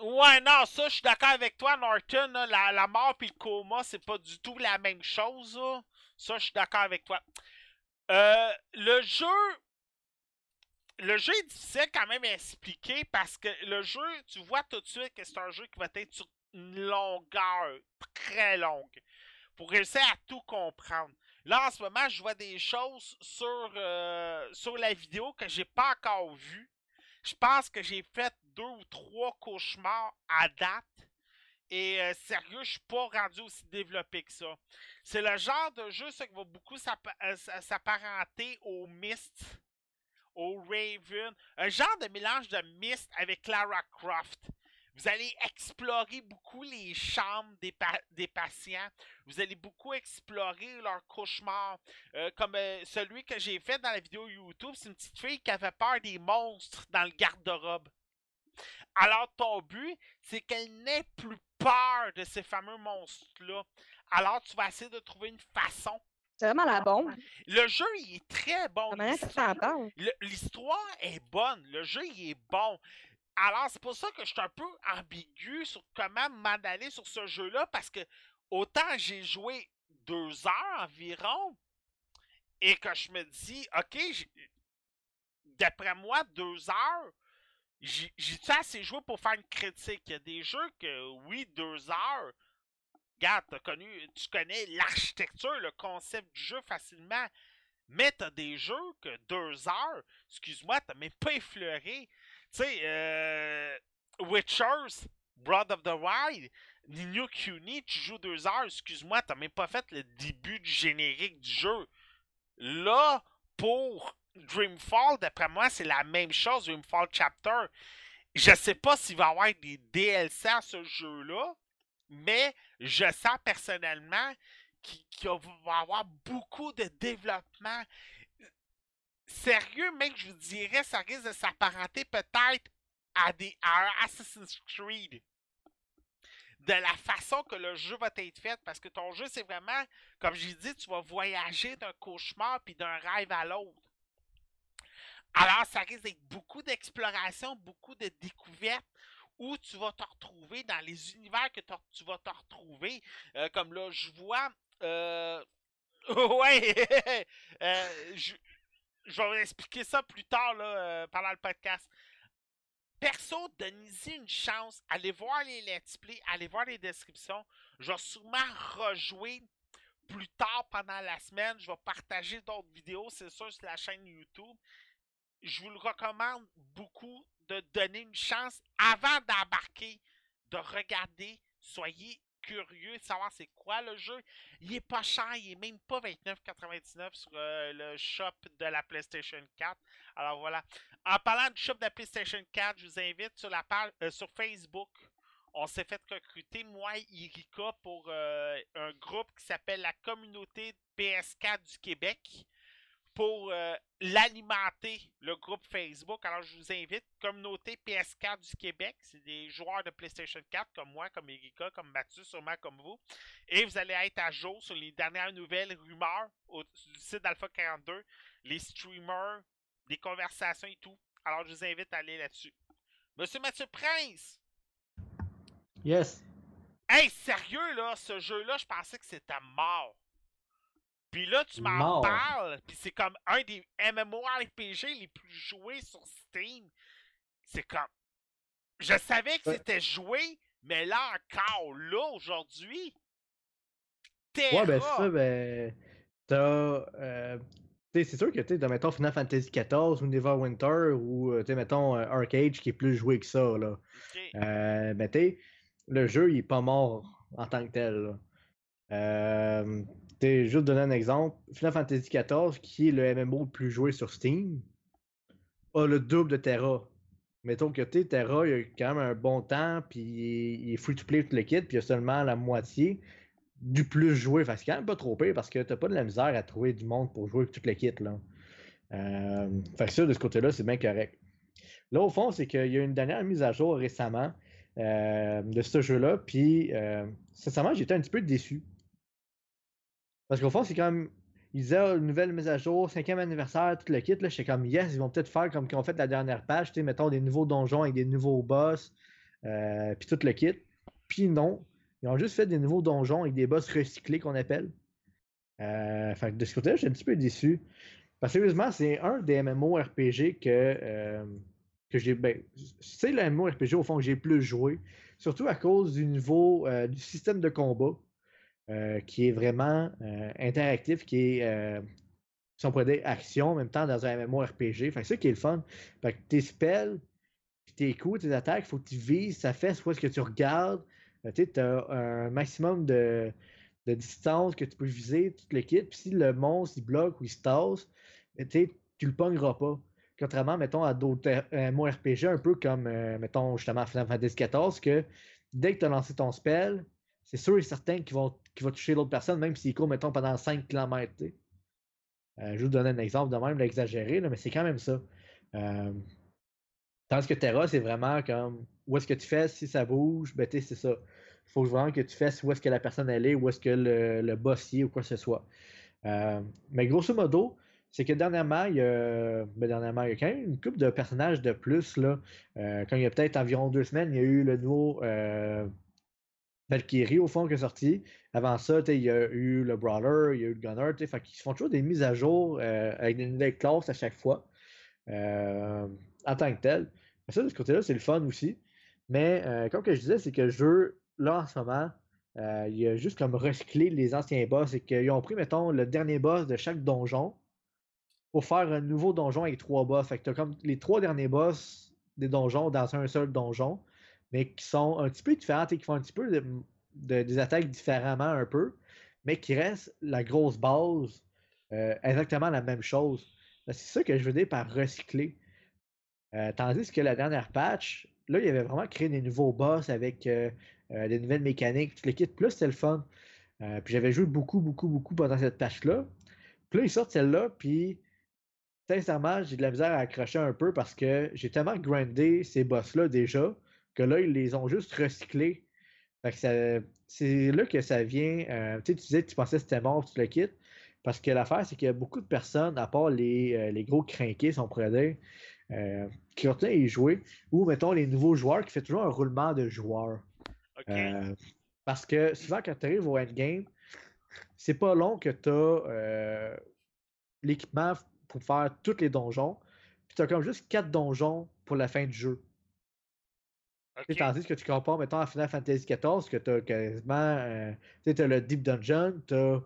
Ouais, non, ça, je suis d'accord avec toi, Norton. la, la mort puis le coma, c'est pas du tout la même chose. Ça, je suis d'accord avec toi. Euh, le jeu. Le jeu est difficile quand même à expliquer parce que le jeu, tu vois tout de suite que c'est un jeu qui va être sur une longueur très longue pour réussir à tout comprendre. Là, en ce moment, je vois des choses sur, euh, sur la vidéo que j'ai pas encore vues. Je pense que j'ai fait deux ou trois cauchemars à date. Et euh, sérieux, je suis pas rendu aussi développé que ça. C'est le genre de jeu qui va beaucoup euh, s- s'apparenter au Myst, au Raven. Un genre de mélange de Myst avec Lara Croft. Vous allez explorer beaucoup les chambres des, pa- des patients. Vous allez beaucoup explorer leurs cauchemars. Euh, comme euh, celui que j'ai fait dans la vidéo YouTube, c'est une petite fille qui avait peur des monstres dans le garde-robe. Alors, ton but, c'est qu'elle n'ait plus peur de ces fameux monstres-là. Alors, tu vas essayer de trouver une façon. C'est vraiment la bombe. Le jeu, il est très bon. L'histoire- est bonne. Le jeu, il est bon. Alors, c'est pour ça que je suis un peu ambigu sur comment m'en aller sur ce jeu-là, parce que autant j'ai joué deux heures environ, et que je me dis, OK, d'après moi, deux heures, j'ai-tu assez joué pour faire une critique? Il y a des jeux que, oui, deux heures, regarde, connu, tu connais l'architecture, le concept du jeu facilement, mais t'as des jeux que deux heures, excuse-moi, t'as même pas effleuré. Tu sais, euh, Witchers, Blood of the Wild, Nino Kuni, tu joues deux heures, excuse-moi, t'as même pas fait le début du générique du jeu. Là, pour Dreamfall, d'après moi, c'est la même chose, Dreamfall Chapter. Je sais pas s'il va y avoir des DLC à ce jeu-là, mais je sens personnellement qu'il va y avoir beaucoup de développement. Sérieux, mec, je vous dirais, ça risque de s'apparenter peut-être à des à Assassin's Creed. De la façon que le jeu va être fait, parce que ton jeu, c'est vraiment, comme j'ai dit, tu vas voyager d'un cauchemar puis d'un rêve à l'autre. Alors, ça risque d'être beaucoup d'exploration, beaucoup de découvertes, où tu vas te retrouver dans les univers que tu vas te retrouver. Euh, comme là, je vois. Euh... ouais! Euh, je- je vais vous expliquer ça plus tard là, euh, pendant le podcast. Perso, donnez-y une chance. Allez voir les let's play, allez voir les descriptions. Je vais sûrement rejouer plus tard pendant la semaine. Je vais partager d'autres vidéos, c'est sûr, sur la chaîne YouTube. Je vous le recommande beaucoup de donner une chance avant d'embarquer, de regarder. Soyez curieux de savoir c'est quoi le jeu. Il est pas cher, il est même pas 29,99 sur euh, le shop de la PlayStation 4. Alors voilà. En parlant du shop de la PlayStation 4, je vous invite sur la page euh, sur Facebook. On s'est fait recruter, moi et Erika, pour euh, un groupe qui s'appelle la Communauté PS4 du Québec pour euh, l'alimenter, le groupe Facebook. Alors, je vous invite, communauté PS4 du Québec. C'est des joueurs de PlayStation 4 comme moi, comme Erika, comme Mathieu, sûrement comme vous. Et vous allez être à jour sur les dernières nouvelles rumeurs au, du site d'Alpha 42, les streamers, des conversations et tout. Alors, je vous invite à aller là-dessus. Monsieur Mathieu Prince! Yes. Hey, sérieux, là, ce jeu-là, je pensais que c'était mort. Puis là, tu m'en parles, puis c'est comme un des MMORPG les plus joués sur Steam. C'est comme. Je savais que c'était joué, mais là encore, là, aujourd'hui. Ouais, ben Terra. ça, ben. T'as. euh, tu sais, c'est sûr que, tu sais, mettons Final Fantasy XIV ou Neverwinter ou, euh, tu sais, mettons euh, Arcade qui est plus joué que ça, là. Ok. Euh, ben, tu sais, le jeu, il est pas mort en tant que tel, là. Euh, juste donner un exemple, Final Fantasy XIV, qui est le MMO le plus joué sur Steam, a le double de Terra. Mettons que, Terra, il a quand même un bon temps, puis il est- il est free-to-play tout le kit, puis il a seulement la moitié du plus joué. Fait c'est quand même pas trop pire parce que t'as pas de la misère à trouver du monde pour jouer tout le kit. Euh, fait que ça, de ce côté-là, c'est bien correct. Là, au fond, c'est qu'il y a une dernière mise à jour récemment euh, de ce jeu-là, puis euh, sincèrement, j'étais un petit peu déçu. Parce qu'au fond, c'est comme. Ils disaient Ah, une nouvelle mise à jour, cinquième anniversaire, tout le kit. Là, j'étais comme yes, ils vont peut-être faire comme qu'ils ont fait la dernière page, tu sais, mettons des nouveaux donjons avec des nouveaux boss, euh, puis tout le kit. Puis non, ils ont juste fait des nouveaux donjons avec des boss recyclés qu'on appelle. Euh, fait de ce côté-là, j'étais un petit peu déçu. Parce que sérieusement, c'est un des MMORPG que, euh, que j'ai. Ben, c'est le MMORPG au fond que j'ai plus joué. Surtout à cause du niveau euh, du système de combat. Euh, qui est vraiment euh, interactif, qui est, euh, si on pourrait dire, action en même temps dans un MMORPG. Fait que ça qui est le fun. Fait que tes spells, tes coups, tes attaques, il faut que tu vises, ça fait soit ce que tu regardes. Euh, tu as un maximum de, distance que tu peux viser, tout le kit. Puis si le monstre il bloque ou il se tasse, ben, tu le pogneras pas. Contrairement, mettons, à d'autres MMORPG, un peu comme, mettons, justement, Final Fantasy XIV, que dès que tu as lancé ton spell, c'est sûr et certain qu'il va, qu'il va toucher l'autre personne, même s'il court, mettons, pendant 5 km. je vous donne un exemple de même, là, mais c'est quand même ça. Euh, tandis que Terra, c'est vraiment comme où est-ce que tu fais, si ça bouge, ben c'est ça. Il faut vraiment que tu fasses où est-ce que la personne elle est, où est-ce que le, le ou quoi que ce soit. Euh, mais grosso modo, c'est que dernièrement, il y a, ben, dernièrement, il y a quand même une couple de personnages de plus. Là. Euh, quand il y a peut-être environ deux semaines, il y a eu le nouveau euh, Valkyrie au fond qui est sorti. Avant ça, tu il y a eu le Brawler, il y a eu le Gunner. tu Fait qu'ils font toujours des mises à jour euh, avec des nouvelles classes à chaque fois. euh, en tant que tel. Ça, de ce côté-là, c'est le fun aussi. Mais euh, comme je disais, c'est que le jeu, là, en ce moment, il a juste comme recyclé les anciens boss. C'est qu'ils ont pris, mettons, le dernier boss de chaque donjon pour faire un nouveau donjon avec trois boss. Fait que t'as comme les trois derniers boss des donjons dans un seul donjon, mais qui sont un petit peu différents et qui font un petit peu de, de- des attaques différemment un peu, mais qui restent la grosse base, euh, exactement la même chose. C'est ça que je veux dire par recycler. Euh, tandis que la dernière patch, là, il y avait vraiment créé des nouveaux boss avec euh, des nouvelles mécaniques, tout le kit. Plus c'était le fun. Puis j'avais joué beaucoup, beaucoup, beaucoup pendant cette patch-là. Puis là, ils sortent celle-là, puis sincèrement, j'ai de la misère à accrocher un peu parce que j'ai tellement grindé ces boss-là déjà que là, ils les ont juste recyclés. Fait que c'est là que ça vient. euh, tu sais, tu disais que tu pensais que c'était mort, tu le quittes. Parce que l'affaire, c'est qu'il y a beaucoup de personnes, à part les, euh, les gros crinqués, si on pourrait dire, euh, qui à y jouer. Ou, mettons, les nouveaux joueurs qui font toujours un roulement de joueurs. Euh, parce que souvent, quand tu arrives au endgame, c'est pas long que tu as l'équipement pour faire tous les donjons. Puis t'as comme juste 4 donjons pour la fin du jeu. Tandis que tu compares, mettons, à Final Fantasy XIV, que tu as quasiment. euh, tu le Deep Dungeon, tu as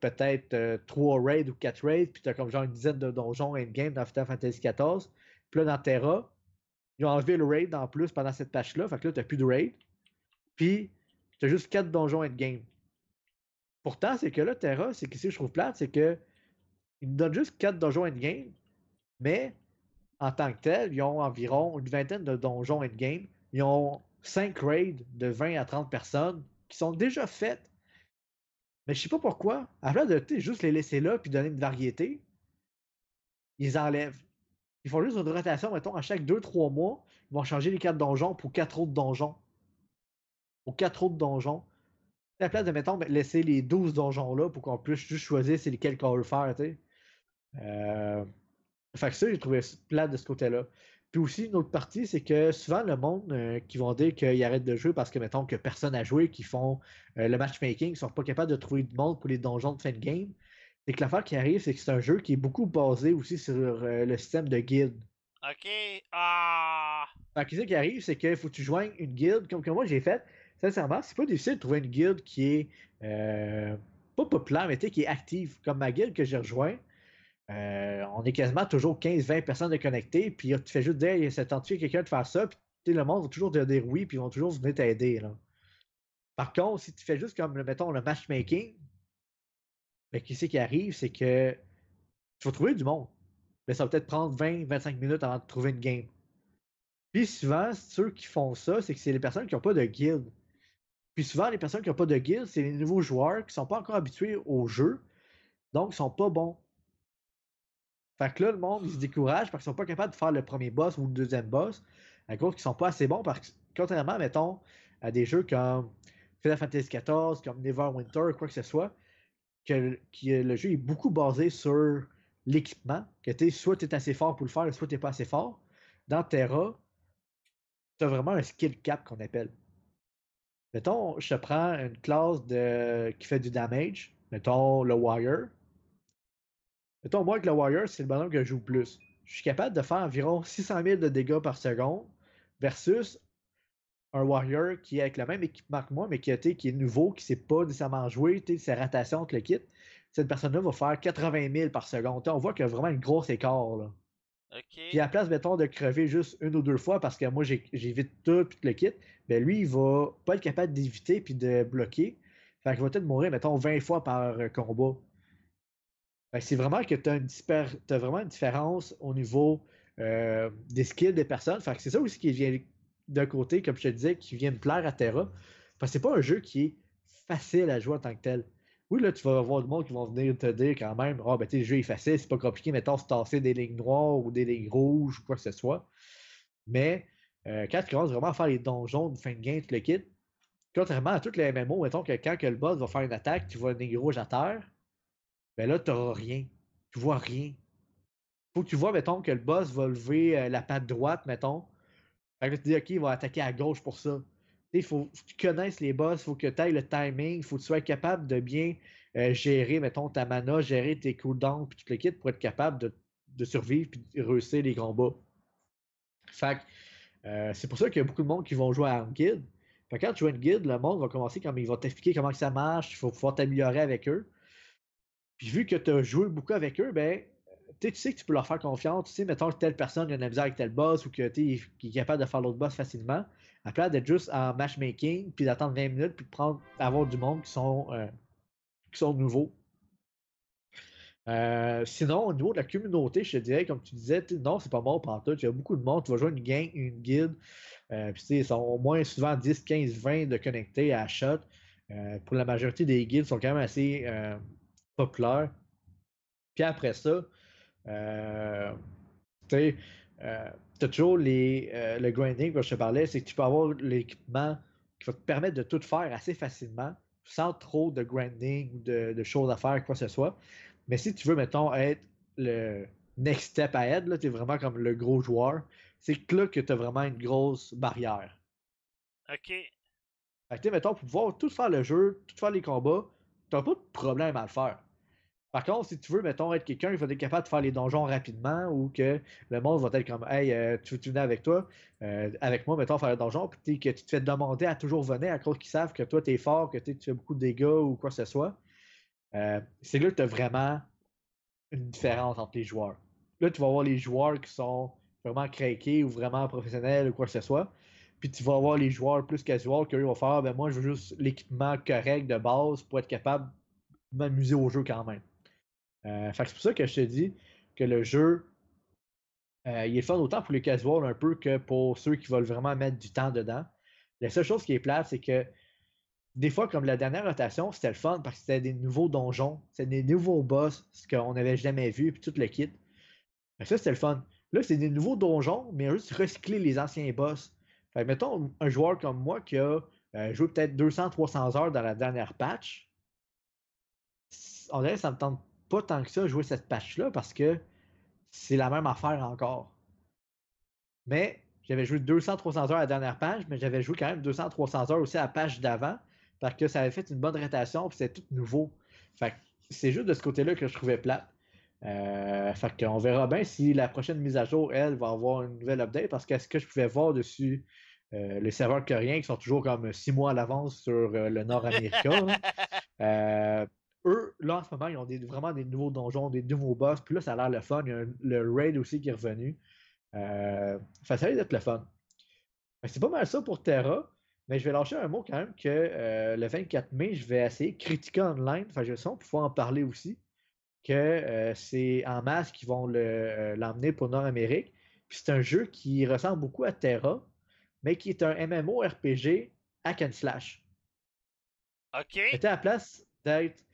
peut-être 3 raids ou 4 raids, puis tu as comme genre une dizaine de donjons endgame dans Final Fantasy XIV. Puis là, dans Terra, ils ont enlevé le raid en plus pendant cette patch-là, fait que là, tu plus de raid. Puis, tu as juste 4 donjons endgame. Pourtant, c'est que là, Terra, c'est que si je trouve plate, c'est que. Ils nous donnent juste 4 donjons endgame, mais en tant que tel, ils ont environ une vingtaine de donjons endgame. Ils ont 5 raids de 20 à 30 personnes qui sont déjà faites. Mais je sais pas pourquoi. À la place de juste les laisser là puis donner une variété, ils enlèvent. Ils font juste une rotation, mettons, à chaque 2-3 mois, ils vont changer les 4 donjons pour 4 autres donjons. Pour 4 autres donjons. À la place de, mettons, laisser les 12 donjons là pour qu'on puisse juste choisir c'est lesquels qu'on veut faire. Euh... Fait que ça, j'ai trouvé ça plate de ce côté-là. Puis aussi, une autre partie, c'est que souvent, le monde euh, qui vont dire qu'ils arrêtent de jouer parce que, mettons, que personne n'a joué, qui font euh, le matchmaking, ils sont pas capables de trouver du monde pour les donjons de fin de game. C'est que l'affaire qui arrive, c'est que c'est un jeu qui est beaucoup basé aussi sur euh, le système de guilde. Ok. Ah. Fait que ce qui arrive, c'est qu'il faut que tu joignes une guilde, comme que moi j'ai fait. Sincèrement, c'est pas difficile de trouver une guilde qui est pas populaire, mais tu sais, qui est active. Comme ma guilde que j'ai rejoint, euh, on est quasiment toujours 15-20 personnes de connectées, puis tu fais juste dire, ça tente-tu quelqu'un de faire ça, puis le monde va toujours te dire oui, puis ils vont toujours venir t'aider. Par contre, si tu fais juste comme, mettons, le matchmaking, ben, qui c'est qui arrive, c'est que tu vas trouver du monde. Mais ça va peut-être prendre 20-25 minutes avant de trouver une game. Puis souvent, ceux qui font ça, c'est que c'est les personnes qui n'ont pas de guild. Puis souvent, les personnes qui n'ont pas de guild, c'est les nouveaux joueurs qui sont pas encore habitués au jeu, donc ils sont pas bons. Fait que là, le monde, ils se découragent parce qu'ils sont pas capables de faire le premier boss ou le deuxième boss, à cause qu'ils sont pas assez bons. Parce que, contrairement, mettons, à des jeux comme Final Fantasy XIV, comme Neverwinter, quoi que ce soit, que, le jeu est beaucoup basé sur l'équipement, que tu soit tu es assez fort pour le faire, soit tu pas assez fort. Dans Terra, tu as vraiment un skill cap qu'on appelle. Mettons, je prends une classe qui fait du damage, mettons le Wire. Mettons, moi, avec le Wire, c'est le bonhomme que je joue le plus. Je suis capable de faire environ 600 000 de dégâts par seconde versus un Warrior qui est avec le même équipement que moi, mais qui, qui est nouveau, qui ne sait pas nécessairement jouer, ses rotations entre le kit. Cette personne-là va faire 80 000 par seconde. On voit qu'il y a vraiment un gros écart. Là. Puis à la place, mettons, de crever juste une ou deux fois parce que moi, j'évite tout, puis le kit, ben lui, il va pas être capable d'éviter puis de bloquer. Fait qu'il va peut-être mourir, mettons, 20 fois par combat. C'est vraiment que tu as, vraiment une différence au niveau euh, des skills des personnes. C'est ça aussi qui vient d'un côté, comme je te disais, qui vient me plaire à Terra. Parce que c'est pas un jeu qui est facile à jouer en tant que tel. Oui, là, tu vas avoir du monde qui vont venir te dire quand même, ah, ben, tu le jeu est facile, c'est pas compliqué, mettons, se tasser des lignes noires ou des lignes rouges ou quoi que ce soit. Mais euh, quand tu commences vraiment à faire les donjons de fin de game, tout le kit, contrairement à toutes les MMO, mettons que quand le boss va faire une attaque, tu vois une ligne rouge à terre, ben là, tu n'auras rien. Tu vois rien. Faut que tu vois, mettons, que le boss va lever euh, la patte droite, mettons. Fait que tu dis, OK, il va attaquer à gauche pour ça. Il faut, que tu connaisses les boss, il faut que tu ailles le timing, il faut que tu sois capable de bien euh, gérer, mettons, ta mana, gérer tes cooldowns, puis tout le kit pour être capable de, de survivre puis de réussir les combats. Fait que, euh, c'est pour ça qu'il y a beaucoup de monde qui vont jouer à une guide. Fait que quand tu joues à une guide, le monde va commencer comme il va t'expliquer comment que ça marche, il faut pouvoir t'améliorer avec eux. Puis vu que tu as joué beaucoup avec eux, ben, tu sais, tu que tu peux leur faire confiance. Tu sais, mettons que telle personne a de la misère avec tel boss ou que tu est capable de faire l'autre boss facilement. Place d'être juste en matchmaking, puis d'attendre 20 minutes, puis de prendre, avoir du monde qui sont, euh, qui sont nouveaux. Euh, sinon, au niveau de la communauté, je te dirais, comme tu disais, tu sais, non, c'est pas mort par tout. Il y a beaucoup de monde. Tu vas jouer une gang, une guide. Euh, puis, tu ils sont au moins souvent 10, 15, 20 de connectés à shot. Pour la majorité des guildes, ils sont quand même assez populaires. Puis après ça, euh, tu sais, euh, t'as toujours les, euh, le grinding que je te parlais, c'est que tu peux avoir l'équipement qui va te permettre de tout faire assez facilement, sans trop de grinding ou de, de choses à faire, quoi que ce soit. Mais si tu veux, mettons, être le next step ahead, là, tu es vraiment comme le gros joueur, c'est que là que tu as vraiment une grosse barrière. Ok. Fait que, tu sais, mettons, pour pouvoir tout faire le jeu, tout faire les combats, t'as pas de problème à le faire. Par contre, si tu veux, mettons, être quelqu'un, il faut être capable de faire les donjons rapidement ou que le monde va être comme Hey, euh, tu veux venir avec toi, euh, avec moi, mettons, faire le donjon, puis que tu te fais demander à toujours venir à cause qu'ils savent que toi, tu es fort, que tu fais beaucoup de dégâts ou quoi que ce soit. Euh, c'est là que tu as vraiment une différence entre les joueurs. Là, tu vas avoir les joueurs qui sont vraiment craqués ou vraiment professionnels ou quoi que ce soit. Puis tu vas avoir les joueurs plus casual qui vont faire ben moi je veux juste l'équipement correct de base pour être capable de m'amuser au jeu quand même. Euh, c'est pour ça que je te dis que le jeu, euh, il est fun autant pour les casuals un peu que pour ceux qui veulent vraiment mettre du temps dedans. La seule chose qui est plate, c'est que des fois, comme la dernière rotation, c'était le fun parce que c'était des nouveaux donjons, c'était des nouveaux boss, ce qu'on n'avait jamais vu, puis tout le kit. ça, c'était le fun. Là, c'est des nouveaux donjons, mais juste recycler les anciens boss. Mettons un joueur comme moi qui a euh, joué peut-être 200-300 heures dans la dernière patch. On dirait que ça me tente pas tant que ça jouer cette patch-là parce que c'est la même affaire encore. Mais j'avais joué 200-300 heures à la dernière page, mais j'avais joué quand même 200-300 heures aussi à la page d'avant parce que ça avait fait une bonne rotation et c'était tout nouveau. Fait c'est juste de ce côté-là que je trouvais plate. Euh, fait qu'on verra bien si la prochaine mise à jour, elle, va avoir une nouvelle update parce que ce que je pouvais voir dessus euh, les serveurs coréens qui sont toujours comme six mois à l'avance sur euh, le Nord américain. euh, eux, là, en ce moment, ils ont des, vraiment des nouveaux donjons, des nouveaux boss. Puis là, ça a l'air le fun. Il y a le raid aussi qui est revenu. Euh, ça va être le fun. C'est pas mal ça pour Terra. Mais je vais lâcher un mot quand même que euh, le 24 mai, je vais essayer critiquer online. Enfin, je vais pouvoir en parler aussi. Que euh, c'est en masse qu'ils vont euh, l'emmener pour Nord-Amérique. Puis c'est un jeu qui ressemble beaucoup à Terra, mais qui est un MMO-RPG hack and slash. OK. C'était à la place d'être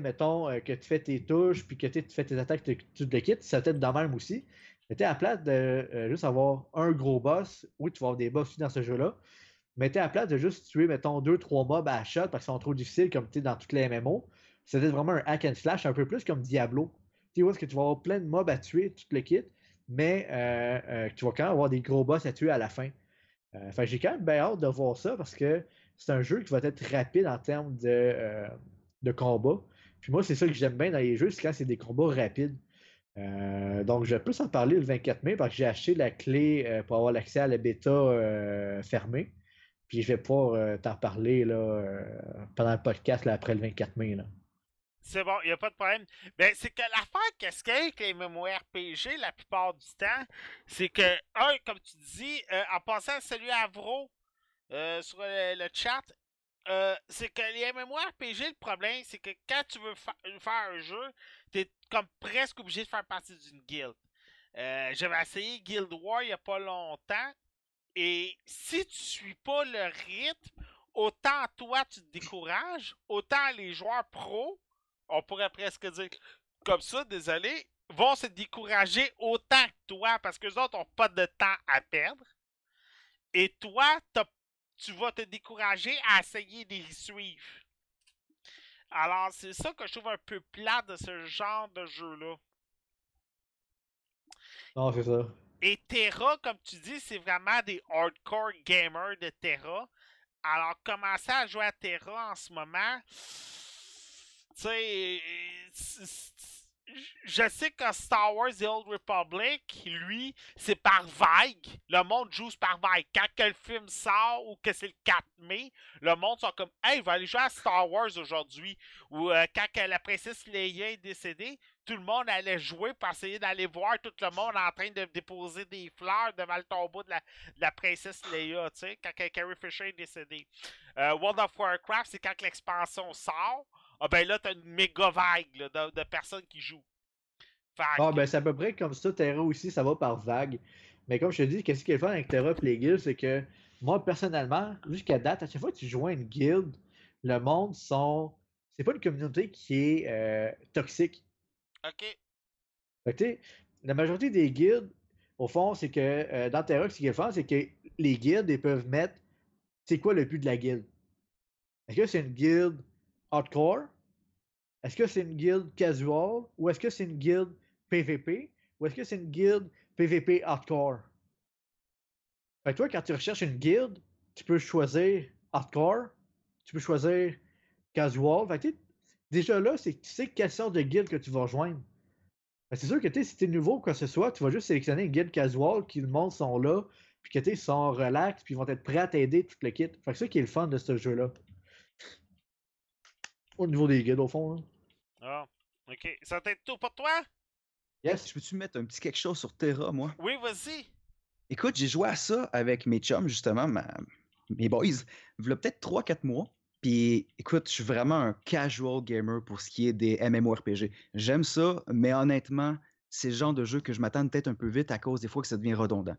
mettons euh, que tu fais tes touches, puis que tu fais tes attaques, tu te quittes, ça peut être de même aussi. Mais tu à la place de euh, juste avoir un gros boss, oui, tu vas avoir des boss aussi dans ce jeu-là, mais tu à la place de juste tuer, mettons, deux, trois mobs à shot parce qu'ils sont trop difficiles comme tu dans toutes les MMO, c'était vraiment un hack and slash un peu plus comme Diablo. Tu vois, que tu vas avoir plein de mobs à tuer, tout le kit, mais euh, tu vas quand même avoir des gros boss à tuer à la fin. Enfin, j'ai quand même bien hâte de voir ça parce que c'est un jeu qui va être rapide en termes de, de combat. Puis moi, c'est ça que j'aime bien dans les jeux, c'est quand c'est des combats rapides. Euh, donc, je vais plus en parler le 24 mai parce que j'ai acheté la clé euh, pour avoir l'accès à la bêta euh, fermée. Puis je vais pouvoir t'en parler là, pendant le podcast après le 24 mai. C'est bon, il n'y a pas de problème. Ben, c'est que l'affaire qu'est-ce qu'il y a avec les MMORPG la plupart du temps, c'est que, un, comme tu dis, en passant à celui à Avro sur le, chat, euh, c'est que les MMORPG, le problème, c'est que quand tu veux faire un jeu, t'es comme presque obligé de faire partie d'une guilde. Euh, J'avais essayé Guild War il n'y a pas longtemps. Et si tu suis pas le rythme, autant toi tu te décourages, autant les joueurs pros, on pourrait presque dire comme ça, désolé, vont se décourager autant que toi parce que les autres n'ont pas de temps à perdre. Et toi, t'as tu vas te décourager à essayer de les suivre. Alors, c'est ça que je trouve un peu plat de ce genre de jeu-là. Non, c'est ça. Et Terra, comme tu dis, c'est vraiment des hardcore gamers de Terra. Alors, commencer à jouer à Terra en ce moment, tu sais, je sais que Star Wars The Old Republic, lui, c'est par vague. Le monde joue par vague. Quand le film sort ou que c'est le 4 mai, le monde sont comme Hey, va aller jouer à Star Wars aujourd'hui. Ou euh, quand la princesse Leia est décédée, tout le monde allait jouer pour essayer d'aller voir tout le monde en train de déposer des fleurs devant le tombeau de la, princesse Leia, tu sais, quand Carrie Fisher est décédée. Euh, World of Warcraft, c'est quand l'expansion sort ah ben là, t'as une méga vague de, personnes qui jouent. Ah ben c'est à peu près comme ça, Terra aussi, ça va par vague. Mais comme je te dis, qu'est-ce qui est le fun avec Terra et les guilds, c'est que moi, personnellement, jusqu'à date, à chaque fois que tu joins une guilde, le monde sont. C'est pas une communauté qui est euh, toxique. OK. Fait la majorité des guildes, au fond, c'est que euh, dans Terra, ce qui est le fun, c'est que les guildes, ils peuvent mettre c'est quoi le but de la guilde? Est-ce que c'est une guilde hardcore? Est-ce que c'est une guilde casual? Ou est-ce que c'est une guilde PVP? Ou est-ce que c'est une guilde PVP hardcore? Toi, quand tu recherches une guilde, tu peux choisir hardcore, tu peux choisir casual. Déjà là, c'est tu sais quelle sorte de guild que tu vas rejoindre. C'est sûr que tu si t'es nouveau ou quoi que ce soit, tu vas juste sélectionner une guild casual qui le monde sont là, puis que tu sont relax, puis ils vont être prêts à t'aider tout le kit. Fait que c'est ça qui est le fun de ce jeu-là. Au niveau des guides, au fond. hein. Ah, ok. Ça va être tout pour toi? Yes. Je peux-tu mettre un petit quelque chose sur Terra, moi? Oui, vas-y. Écoute, j'ai joué à ça avec mes chums, justement, ma- mes boys, il y a peut-être 3-4 mois. Puis écoute, je suis vraiment un casual gamer pour ce qui est des MMORPG. J'aime ça, mais honnêtement, c'est le genre de jeu que je m'attends peut-être un peu vite à cause des fois que ça devient redondant.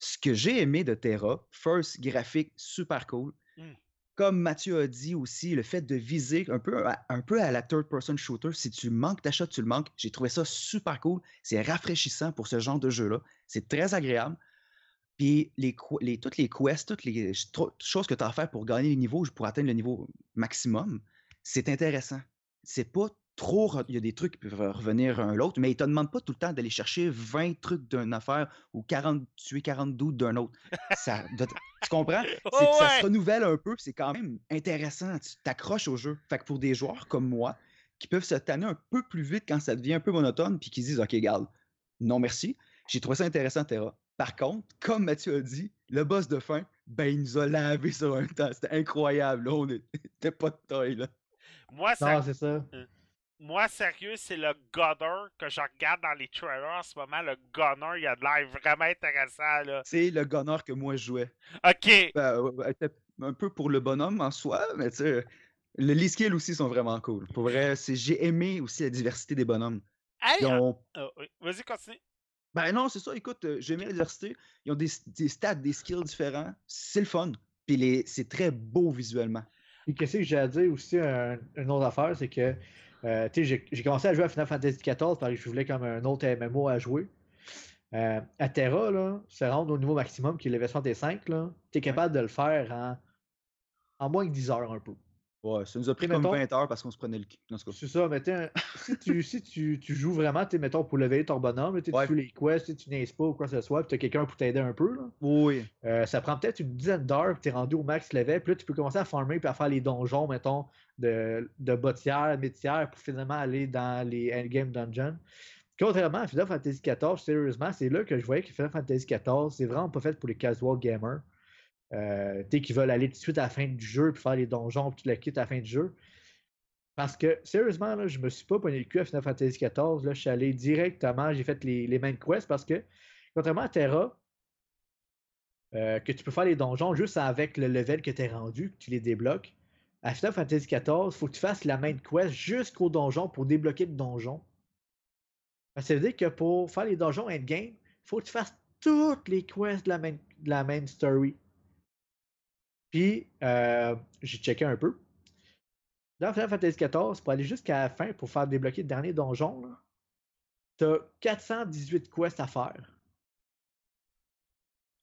Ce que j'ai aimé de Terra, first, graphique, super cool. Mm. Comme Mathieu a dit aussi, le fait de viser un peu à, la third-person shooter, si tu manques ta shot, tu le manques. J'ai trouvé ça super cool. C'est rafraîchissant pour ce genre de jeu-là. C'est très agréable. Puis les, toutes les quests, toutes les choses que tu as à faire pour gagner les niveaux, pour atteindre le niveau maximum, c'est intéressant. C'est pas trop. Il y a des trucs qui peuvent revenir un l'autre, mais ils te demandent pas tout le temps d'aller chercher 20 trucs d'une affaire ou 40, tuer 40 doutes d'un autre. Ça, de- tu comprends? C'est Oh que ça se renouvelle un peu, c'est quand même intéressant. Tu t'accroches au jeu. Fait que pour des joueurs comme moi, qui peuvent se tanner un peu plus vite quand ça devient un peu monotone, puis qui se disent OK, garde, non merci, j'ai trouvé ça intéressant, Terra. Par contre, comme Mathieu a dit, le boss de fin, ben il nous a lavé sur un temps. C'était incroyable. Là, on n'était pas de taille. Là. Moi, ça, Non, c'est ça. Moi, sérieux, c'est le Gunner que je regarde dans les trailers en ce moment. Le Gunner, il a de l'air vraiment intéressant, là. C'est le gunner que moi je jouais. Ok. Ben, un peu pour le bonhomme en soi, mais tu sais, le- les skills aussi sont vraiment cool. Pour vrai, c'est- j'ai aimé aussi la diversité des bonhommes. Hey, ont ah, oui. Vas-y, continue. Ben non, c'est ça. Écoute, euh, j'ai aimé la diversité. Ils ont des, des stats, des skills différents. C'est le fun. Puis les- c'est très beau visuellement. Et qu'est-ce que j'ai à dire aussi, un- une autre affaire, c'est que euh, j'ai commencé à jouer à Final Fantasy XIV parce que je voulais comme un autre MMO à jouer. Euh, à Terra, là, se rendre au niveau maximum qui est level 65, là, tu es capable de le faire en, en moins que 10 heures un peu. Ouais, ça nous a pris comme mettons- 20 heures parce qu'on se prenait le cul. C'est ça, mais si, tu, si tu, tu joues vraiment, tu mettons, pour lever ton bonhomme, tu Ouais. fais les quests, tu niaises pas ou quoi que ce soit, puis tu as quelqu'un pour t'aider un peu, là, Oui. euh, ça prend peut-être une dizaine d'heures, puis tu es rendu au max level, puis là, tu peux commencer à farmer, puis à faire les donjons, mettons, de, de bottière, métière, pour finalement aller dans les endgame dungeons. Contrairement à Final Fantasy XIV, sérieusement, c'est là que je voyais que Final Fantasy XIV, c'est vraiment pas fait pour les casual gamers. Euh, tu qui veulent aller tout de suite à la fin du jeu, puis faire les donjons, puis tout le kit à la fin du jeu. Parce que, sérieusement, là, je me suis pas pogné le cul à Final Fantasy XIV. Là, je suis allé directement, j'ai fait les, les main quests parce que, contrairement à Terra, euh, que tu peux faire les donjons juste avec le level que tu es rendu, que tu les débloques. À Final Fantasy XIV, il faut que tu fasses la main quest jusqu'au donjon pour débloquer le donjon. Ça veut dire que pour faire les donjons endgame, il faut que tu fasses toutes les quests de la main, de la main story. Puis, euh, j'ai checké un peu. Dans Final Fantasy XIV, pour aller jusqu'à la fin, pour faire débloquer le dernier donjon, tu as 418 quests à faire.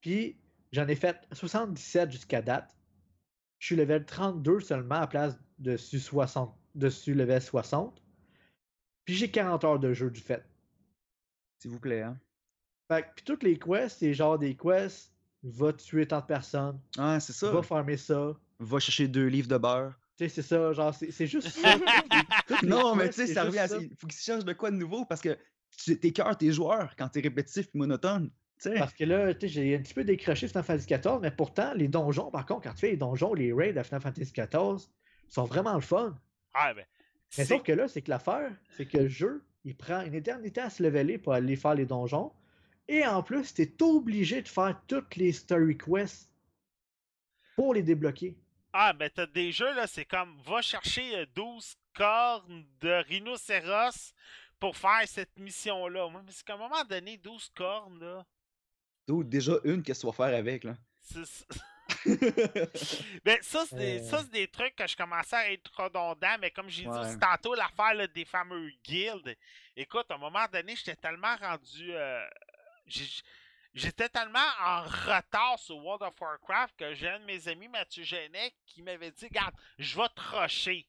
Puis, j'en ai fait 77 jusqu'à date. Je suis level 32 seulement à place dessus, 60, dessus level 60. Puis, j'ai 40 heures de jeu du fait. S'il vous plaît. Hein? Fait que, puis toutes les quests, c'est genre des quests, va tuer tant de personnes, Ah, c'est ça. va farmer ça. Va chercher deux livres de beurre. Tu sais, c'est ça, genre, c'est c'est juste ça. Non, mais tu sais, c'est ça juste revient à ça. Il faut qu'ils cherchent de quoi de nouveau parce que tu t'écœures tes joueurs quand t'es répétitif et monotone. Tu sais. Parce que là, tu sais, j'ai un petit peu décroché Final Fantasy XIV, mais pourtant, les donjons, par contre, quand tu fais les donjons, les raids à Final Fantasy XIV, sont vraiment le fun. Ah, ben. Mais c'est- sauf que là, c'est que l'affaire, c'est que le jeu, il prend une éternité à se leveler pour aller faire les donjons. Et en plus, tu es obligé de faire toutes les story quests pour les débloquer. Ah, ben t'as des jeux, là, c'est comme va chercher euh, 12 cornes de rhinocéros pour faire cette mission-là. Moi, mais c'est qu'à un moment donné, 12 cornes, là. Dude, déjà une, qu'est-ce que tu vas faire avec, là? Ben, ça, c'est des, Euh. ça, c'est des trucs que je commençais à être redondant, mais comme j'ai dit Ouais. aussi tantôt, l'affaire des fameux guildes. Écoute, à un moment donné, j'étais tellement rendu. euh, J'étais tellement en retard sur World of Warcraft que j'ai un de mes amis, Mathieu Genet, qui m'avait dit Garde, je vais te rusher.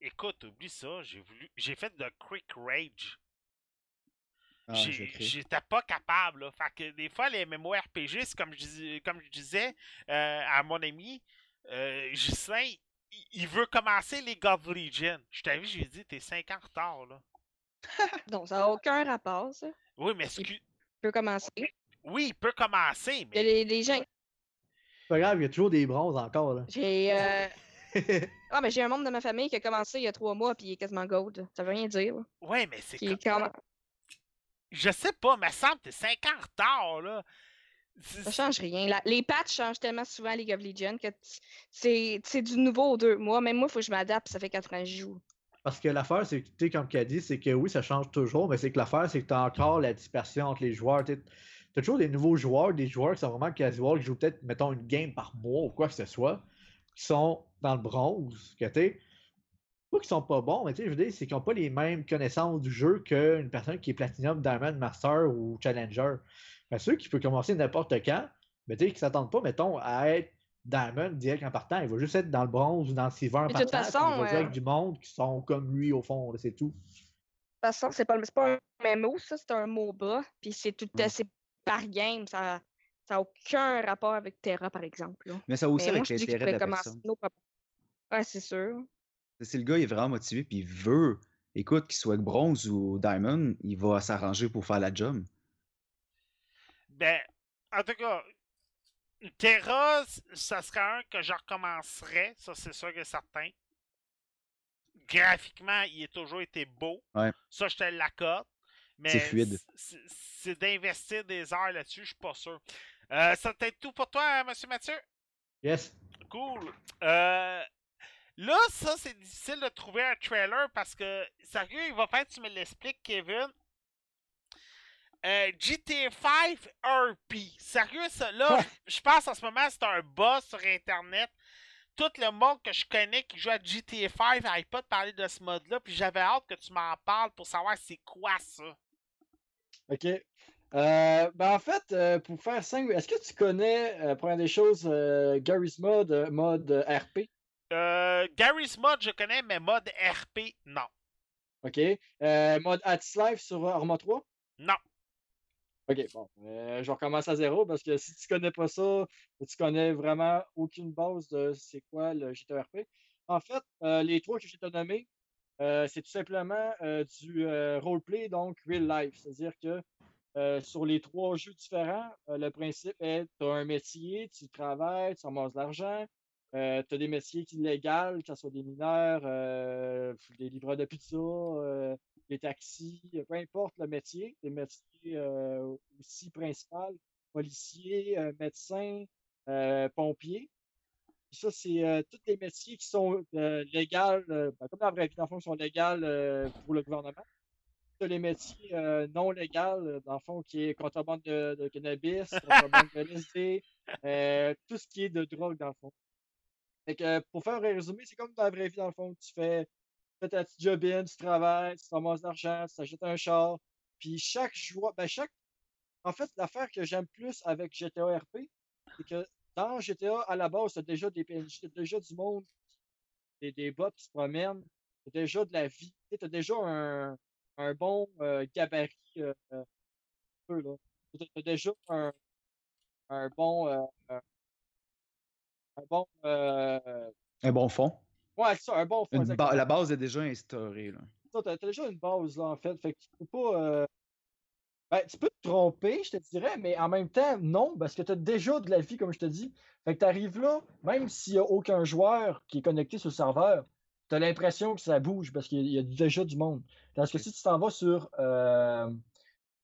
Écoute, oublie ça, j'ai voulu. J'ai fait de Quick Rage. Ah, J'ai-. J'étais pas capable. Là. Fait que des fois, les MMORPG, c'est comme je, dis- comme je disais euh, à mon ami, euh, Ghislain, il- il veut commencer League of Legends. Je t'avais je lui ai dit, t'es 5 ans en retard, là. Donc, ça n'a aucun rapport, ça. Oui, mais excu- Tu peux commencer. Oui, il peut commencer, Il y a mais. les, les gens. C'est pas grave, il y a toujours des bronzes encore, là. J'ai. euh, Ah, mais j'ai un membre de ma famille qui a commencé il y a trois mois, puis il est quasiment gold. Ça veut rien dire. là. Ouais, mais c'est. Comme- quand- Je sais pas, mais ça me semble que t'es 5 ans en retard, là. Ça change rien. La- Les patchs changent tellement souvent à League of Legends que c'est c'est du nouveau aux deux mois. Même moi, il faut que je m'adapte. Ça fait quatre ans que je joue. Parce que l'affaire, c'est que, tu comme qu'elle dit, c'est que oui, ça change toujours, mais c'est que l'affaire, c'est que tu as encore la dispersion entre les joueurs. Tu as toujours des nouveaux joueurs, des joueurs qui sont vraiment casual, qui jouent peut-être, mettons, une game par mois ou quoi que ce soit, qui sont dans le bronze, que tu pas qu'ils sont pas bons, mais tu sais, je veux dire, c'est qu'ils n'ont pas les mêmes connaissances du jeu qu'une personne qui est Platinum, Diamond, Master ou Challenger. Fait ceux qui peuvent commencer n'importe quand, mais tu sais, qui s'attendent pas, mettons, à être Diamond direct en partant. Il va juste être dans le bronze ou dans le silver en Mais de toute partant. façon, il va avec euh, du monde qui sont comme lui au fond, là, c'est tout. De toute façon, c'est pas, c'est pas un MMO, ça, c'est un MOBA. Puis c'est tout c'est par game. Ça n'a aucun rapport avec Terra, par exemple. là. Mais ça aussi Mais avec l'intérêt de la personne. Ouais, c'est sûr. Si le gars il est vraiment motivé puis il veut, écoute, qu'il soit bronze ou diamond, il va s'arranger pour faire la job. Ben, en tout cas, Terra, ça serait un que je recommencerais, ça c'est sûr et certain. Graphiquement, il a toujours été beau. Ouais. Ça, je te l'accorde. Mais C'est d'investir des heures là-dessus, je suis pas sûr. Euh, ça peut être tout pour toi, Monsieur Mathieu? Yes. Cool. Euh, là, ça, c'est difficile de trouver un trailer parce que, sérieux, il va faire, tu me l'expliques, Kevin. Euh, GTA 5 RP. Sérieux, ça, là, je je pense en ce moment, c'est un boss sur Internet. Tout le monde que je connais qui joue à GTA 5 n'arrive pas de parler de ce mode-là, puis j'avais hâte que tu m'en parles pour savoir c'est quoi ça. OK. Euh, ben en fait, euh, pour faire simple, est-ce que tu connais, euh, première des choses, Gary's Mod, mode RP? Euh, Gary's Mod, je connais, mais mode RP, non. OK. Euh, mode Atis Life sur Arma 3? Non. OK, bon. euh, je vais recommencer à zéro parce que si tu connais pas ça, tu connais vraiment aucune base de c'est quoi le GTRP. En fait, euh, les trois que je t'ai nommés, euh, c'est tout simplement euh, du roleplay, donc real life. C'est-à-dire que sur les trois jeux différents, le principe est tu as un métier, tu travailles, tu ramasses de l'argent, tu as des métiers illégaux, que ce soit des mineurs, euh, des livreurs de pizza, euh, des taxis, euh, peu importe le métier, des métiers euh, aussi principaux, policiers, euh, médecins, euh, pompiers. Puis ça, c'est euh, tous les métiers qui sont euh, légaux, euh, ben, comme la vraie vie, dans le fond, qui sont légaux euh, pour le gouvernement. Tous les métiers euh, non légaux, euh, dans le fond, qui est contrebande de, de cannabis, contrebande de LSD, euh, tout ce qui est de drogue, dans le fond. Fait que, euh, pour faire un résumé, c'est comme dans la vraie vie, dans le fond, tu fais, tu fais ta petite job-in, tu travailles, tu ramasses de l'argent, tu t'achètes un char, puis chaque joueur, ben chaque, en fait, l'affaire que j'aime plus avec GTA RP, c'est que dans GTA, à la base, tu as déjà des PNJ, tu déjà du monde, des, des bots qui se promènent, tu déjà de la vie, tu as déjà un, un bon euh, gabarit, euh, un peu, là. Tu as déjà un, un bon, un bon, euh, Un bon fond. ouais, c'est ça, un bon fond, ba- la base est déjà instaurée. T'as, t'as déjà une base, là, en fait. Fait que tu peux pas. euh, ben, tu peux te tromper, je te dirais, mais en même temps, non, parce que tu as déjà de la vie, comme je te dis. Fait que tu arrives là, même s'il n'y a aucun joueur qui est connecté sur le serveur, tu as l'impression que ça bouge parce qu'il y a déjà du monde. Parce que si tu t'en vas sur euh,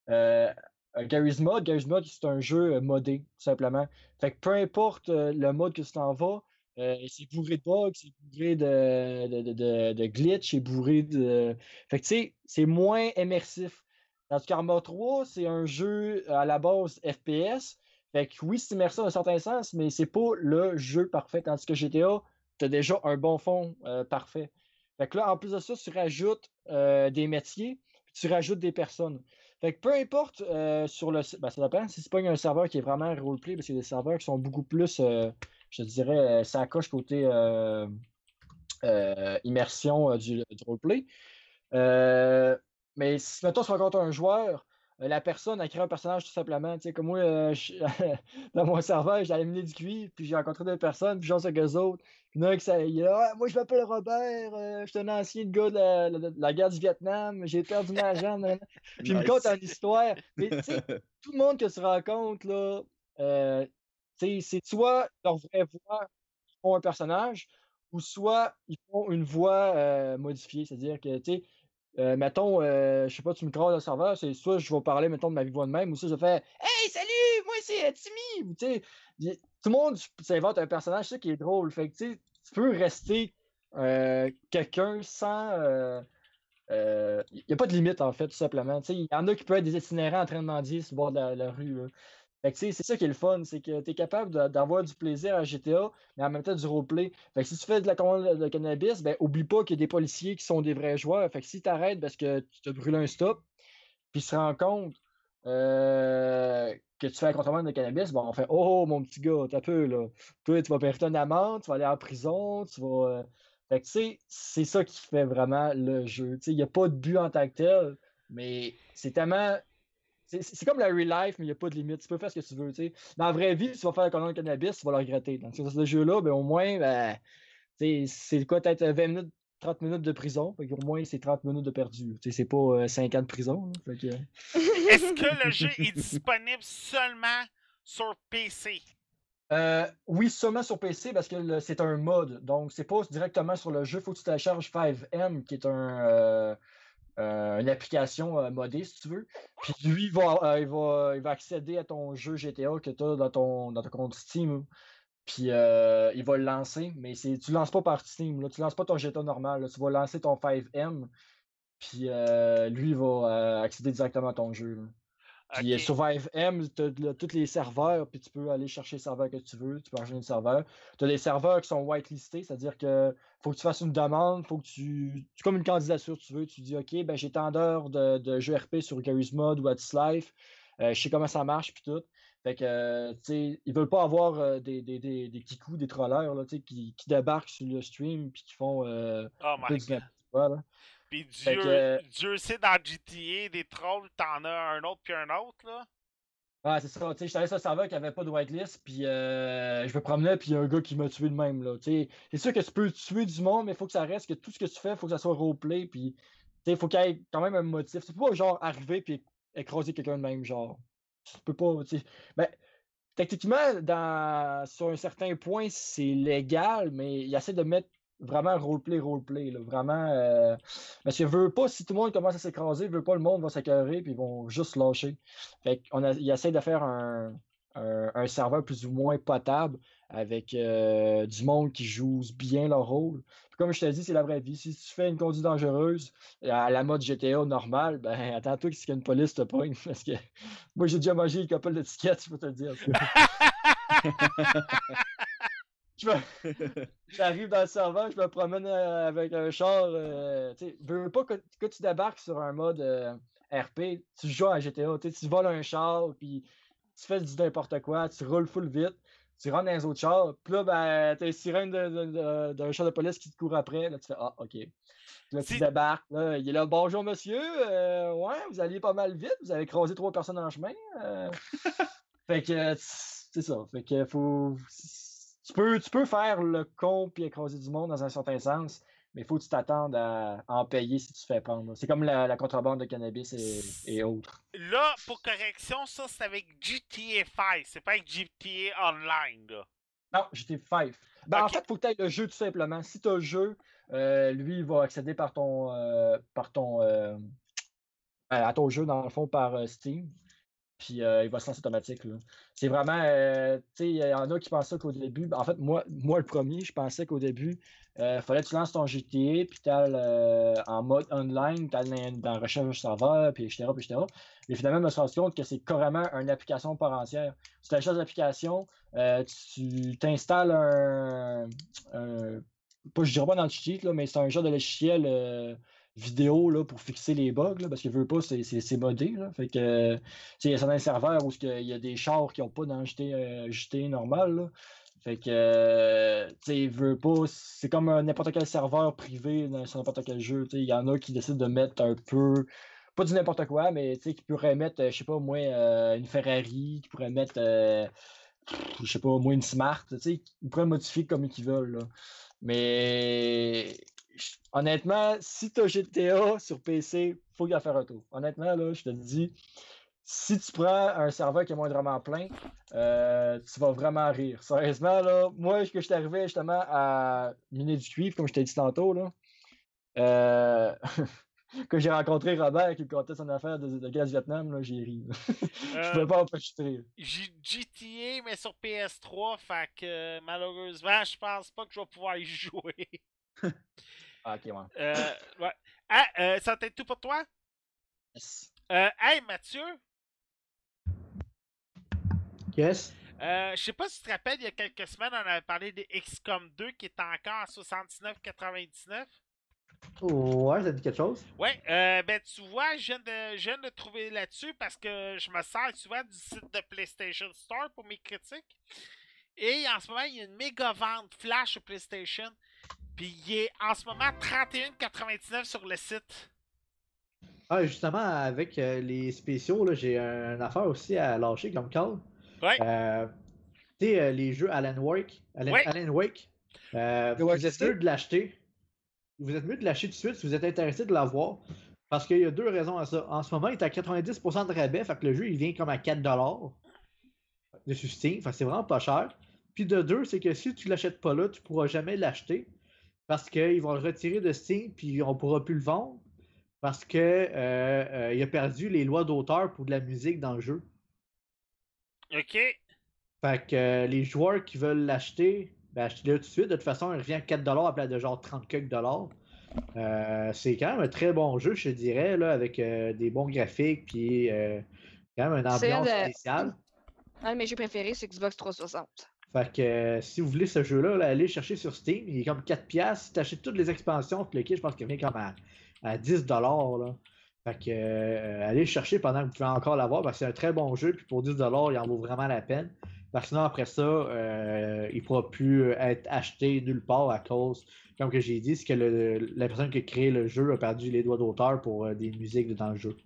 euh, euh, Gary's Mod, Gary's Mod, c'est un jeu euh, modé, tout simplement. Fait que peu importe euh, le mode que tu t'en vas, euh, c'est bourré de bugs, c'est bourré de, de, de, glitch, c'est bourré de. Fait que tu sais, c'est moins immersif. Tandis qu'Arma 3, c'est un jeu à la base FPS. Fait que oui, c'est immersif dans un certain sens, mais c'est pas le jeu parfait. Tandis que GTA, tu as déjà un bon fond parfait. Fait que là, en plus de ça, tu rajoutes des métiers, puis tu rajoutes des personnes. Fait que peu importe euh, sur le ben, ça dépend. Si c'est pas un serveur qui est vraiment roleplay, parce qu'il y a des serveurs qui sont beaucoup plus, euh, je dirais, euh, ça coche côté immersion du, roleplay. Mais si, mettons, tu rencontres un joueur, la personne a créé un personnage tout simplement. Tu sais, comme moi, euh, je- dans mon serveur, j'ai allumé du cuivre, puis j'ai rencontré deux personnes, puis j'en sais que autres. Puis il y en a un qui s'est- il là, Ah, moi je m'appelle Robert, euh, je suis un ancien gars de la, la- de la guerre du Vietnam, j'ai perdu ma jambe. Puis il me conte une histoire. Mais tu sais, tout le monde que tu rencontres, là, euh, c'est soit leur vraie voix, ils font un personnage, ou soit ils font une voix euh, modifiée. C'est-à-dire que, tu sais, euh, mettons, euh, je sais pas, tu me crées le serveur, c'est soit je vais parler, mettons, de ma voix de même, ou soit je faire Hey, salut, moi c'est euh, Timmy! Tu sais, tout le monde s'invente un personnage, ça qui est drôle. Fait que, tu peux rester euh, quelqu'un sans. Il n'y a pas de limite, en fait, tout simplement. Il y en a qui peuvent être des itinérants en train de mendier sur le bord de la, rue. Fait que, c'est ça qui est le fun, c'est que tu es capable d'avoir du plaisir à GTA, mais en même temps du roleplay. Fait que si tu fais de la de cannabis, ben oublie pas qu'il y a des policiers qui sont des vrais joueurs. Fait que si tu arrêtes parce que tu te brûles un stop, puis se rend compte euh, que tu fais la contrebande de cannabis, bon, on fait Oh mon petit gars, t'as peu là. Tu vas perdre une amende, tu vas aller en prison, tu vas. euh, Fait que tu sais, c'est ça qui fait vraiment le jeu. Il n'y a pas de but en tant que tel, mais c'est tellement. C'est comme la real life, mais il n'y a pas de limite. Tu peux faire ce que tu veux. Dans la vraie vie, si tu vas faire la commande de cannabis, tu vas le regretter. Donc, sur ce jeu-là, ben, au moins, ben, c'est quoi, peut-être 20 minutes, 30 minutes de prison. Fait qu'au moins, c'est 30 minutes de perdu. C'est pas euh, 5 ans de prison. que, Est-ce que le jeu est disponible seulement sur PC? Euh, oui, seulement sur PC parce que le- c'est un mode. Donc, c'est pas directement sur le jeu. Il faut que tu télécharges 5M, qui est un, euh, euh, une application euh, modée, si tu veux. Puis lui, il va, euh, il va, il va accéder à ton jeu GTA que tu as dans ton, dans ton compte Steam. Puis euh, il va le lancer, mais c'est, tu ne lances pas par Steam. Là. Tu ne lances pas ton GTA normal. là. Tu vas lancer ton 5M. Puis euh, lui, il va euh, accéder directement à ton jeu. Puis euh, Ok. sur 5M, tu as tous les serveurs, puis tu peux aller chercher le serveur que tu veux, tu peux enchaîner le serveur. Tu as des serveurs qui sont whitelistés, c'est-à-dire que faut que tu fasses une demande, faut que tu. Comme une candidature, tu veux. Tu dis OK, ben j'ai tant d'heures de, de jeux RP sur Garry's Mod ou What's Life, euh, je sais comment ça marche, puis tout. Fait que, euh, tu sais, ils veulent pas avoir euh, des, des, des, des kikous, des trollers, là, tu sais, qui, qui débarquent sur le stream, puis qui font euh, Oh my god. Quoi, là. Puis Dieu, que, Dieu sait dans GTA, des trolls, t'en as un autre puis un autre, là. Ouais, c'est ça. Tu sais, j'étais sur le serveur qui avait pas de whitelist, puis euh, je me promenais, puis il y a un gars qui m'a tué de même, là. Tu sais, c'est sûr que tu peux tuer du monde, mais il faut que ça reste, que tout ce que tu fais, il faut que ça soit roleplay, puis tu sais, faut qu'il y ait quand même un motif. Tu peux pas, genre, arriver puis écraser quelqu'un de même, genre. Tu peux pas, tu sais. Ben, techniquement, dans, sur un certain point, c'est légal, mais il essaie de mettre vraiment roleplay, roleplay, là. Vraiment. euh, Parce que veut pas, si tout le monde commence à s'écraser, veut pas, le monde va s'écœurer, puis ils vont juste lâcher. Fait qu'on a, il essaie de faire un, un, serveur plus ou moins potable avec euh, du monde qui joue bien leur rôle. Comme je te dis, c'est la vraie vie. Si tu fais une conduite dangereuse à la mode GTA normale, ben attends-toi qu'il y a une police te pogne. Parce que moi, j'ai déjà mangé une couple d'étiquettes, je peux te le dire. Je me- J'arrive dans le serveur, je me promène euh, avec un char. euh, tu veux pas que, que tu débarques sur un mode euh, RP, tu joues à GTA, tu voles un char, puis tu fais du n'importe quoi, tu roules full vite, tu rentres dans les autres chars, puis là, ben, t'as une sirène d'un char de police qui te court après, là, tu fais Ah, ok. Puis là, tu débarques, là, il est là, bonjour monsieur, euh, ouais, vous alliez pas mal vite, vous avez croisé trois personnes en chemin. fait que, c'est ça, fait que faut. Tu peux, tu peux faire le con puis écraser du monde dans un certain sens, mais il faut que tu t'attendes à en payer si tu te fais prendre. C'est comme la, la contrebande de cannabis et, et autres. Là, pour correction, ça, c'est avec GTA 5, c'est pas avec GTA Online, là. Non, j'étais 5. Ben, En fait, il faut que tu aies le jeu tout simplement. Si tu as le jeu, euh, lui, il va accéder par ton, euh, par ton, euh, à ton jeu, dans le fond, par Steam. Puis euh, il va se lancer automatique. C'est vraiment. euh, tu sais, il y en a qui pensaient qu'au début. ben, En fait, moi, moi le premier, je pensais qu'au début, il fallait que tu lances ton GTA, puis tu en mode online, tu dans, dans recherche serveur, puis etc. Puis etc. Mais finalement, je me suis rendu compte que c'est carrément une application par entière. Tu télécharges l'application, euh, tu t'installes un, un- Pas, je dirais pas dans le cheat, là, mais c'est un genre de logiciel euh, vidéo là, pour fixer les bugs, là, parce que veut pas, c'est- modé. Là, fait que, euh, il y a certains serveurs où il y a des chars qui n'ont pas dans le JT, euh, JT normal. là. Fait que, euh, veut pas, c'est comme n'importe quel serveur privé dans- sur n'importe quel jeu. Il y en a qui décident de mettre un peu, pas du n'importe quoi, mais qui pourrait mettre, euh, je sais pas, moi, euh, une Ferrari, qui pourrait mettre, euh, je sais pas, moi, une Smart, tu sais, ils pourraient modifier comme ils veulent. Mais honnêtement, si tu as GTA sur PC, faut y en faire un tour. Honnêtement, là, je te le dis, si tu prends un serveur qui est moindrement plein, euh, tu vas vraiment rire. Sérieusement, là, moi, que je suis arrivé justement à miner du cuivre, comme je t'ai dit tantôt, là, euh, quand j'ai rencontré Robert qui me contait son affaire de, de gaz Vietnam, là, j'ai ri. je Euh, pouvais pas rire. J'ai GTA, mais sur PS3, fait que euh, malheureusement, je pense pas que je vais pouvoir y jouer. Ah, ok, ouais. Euh, ouais. Ah, euh, ça t'aide tout pour toi? Yes. Euh, hey, Mathieu, Yes. euh, je sais pas si tu te rappelles, il y a quelques semaines, on avait parlé des XCOM 2 qui est encore à 79,99. Ouais, ça dit quelque chose? Ouais, euh, ben tu vois, je viens, de, je viens de trouver là-dessus parce que je me sers souvent du site de PlayStation Store pour mes critiques. Et en ce moment, il y a une méga vente flash sur PlayStation. Puis il est en ce moment 31,99 sur le site. Ah, justement, avec euh, les spéciaux, là, j'ai un- une affaire aussi à lâcher comme call. Ouais. Euh, tu sais, euh, les jeux Alan Wake. Alan, Ouais. Alan Wake. euh, vous êtes mieux de l'acheter. Vous êtes mieux de l'acheter tout de suite si vous êtes intéressé de l'avoir. Parce qu'il y a deux raisons à ça. En ce moment, il est à 90% de rabais. Fait que le jeu, il vient comme à 4$ de Steam. Fait que c'est vraiment pas cher. Puis de deux, c'est que si tu l'achètes pas là, tu pourras jamais l'acheter. Parce qu'ils vont le retirer de Steam, puis on pourra plus le vendre. Parce que euh, euh, a perdu les lois d'auteur pour de la musique dans le jeu. Ok. Fait que euh, les joueurs qui veulent l'acheter, ben achetez-le tout de suite. De toute façon, il revient à 4$ à place de genre 30 quelques dollars. Euh, c'est quand même un très bon jeu, je te dirais, là, avec euh, des bons graphiques, puis euh, quand même une ambiance spéciale. Un de mes jeux préférés, c'est Xbox 360. Fait que euh, si vous voulez ce jeu-là, là, allez le chercher sur Steam. Il est comme 4$. Si tu achètes toutes les expansions, le je pense qu'il vient comme à, à 10$. Là. Fait que euh, allez le chercher pendant que vous pouvez encore l'avoir parce que c'est un très bon jeu. Puis pour 10$, il en vaut vraiment la peine. Parce que sinon, après ça, euh, il ne pourra plus être acheté nulle part à cause, comme que j'ai dit, c'est que le- la personne qui a créé le jeu a perdu les droits d'auteur pour des musiques dans le jeu.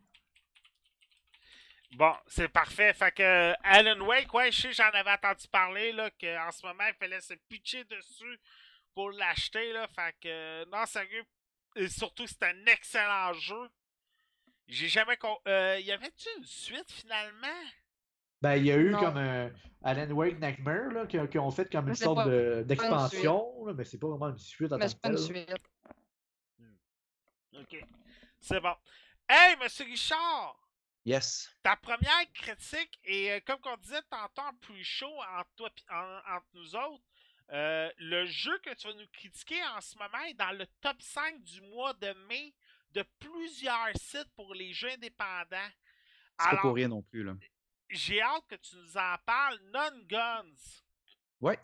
Bon, c'est parfait. Fait que euh, Alan Wake, ouais, je sais, j'en avais entendu parler, là, qu'en ce moment, il fallait se pitcher dessus pour l'acheter, là. Fait que, euh, non, sérieux. Et surtout, c'est un excellent jeu. J'ai jamais. con- Euh, y avait-tu une suite finalement? Ben, il y a eu Non. comme un Alan Wake Nightmare là, qui, qui ont fait comme une Mais sorte de- d'expansion, là, mais c'est pas vraiment une suite en Mais tant c'est que pas une suite. Ok. C'est bon. Hey, monsieur Richard! Yes. Ta première critique, et euh, comme on disait tantôt en plus chaud entre, toi, en- entre nous autres, euh, le jeu que tu vas nous critiquer en ce moment est dans le top 5 du mois de mai de plusieurs sites pour les jeux indépendants. C'est pas pour rien non plus, là. j'ai hâte que tu nous en parles. Non Guns. Ouais.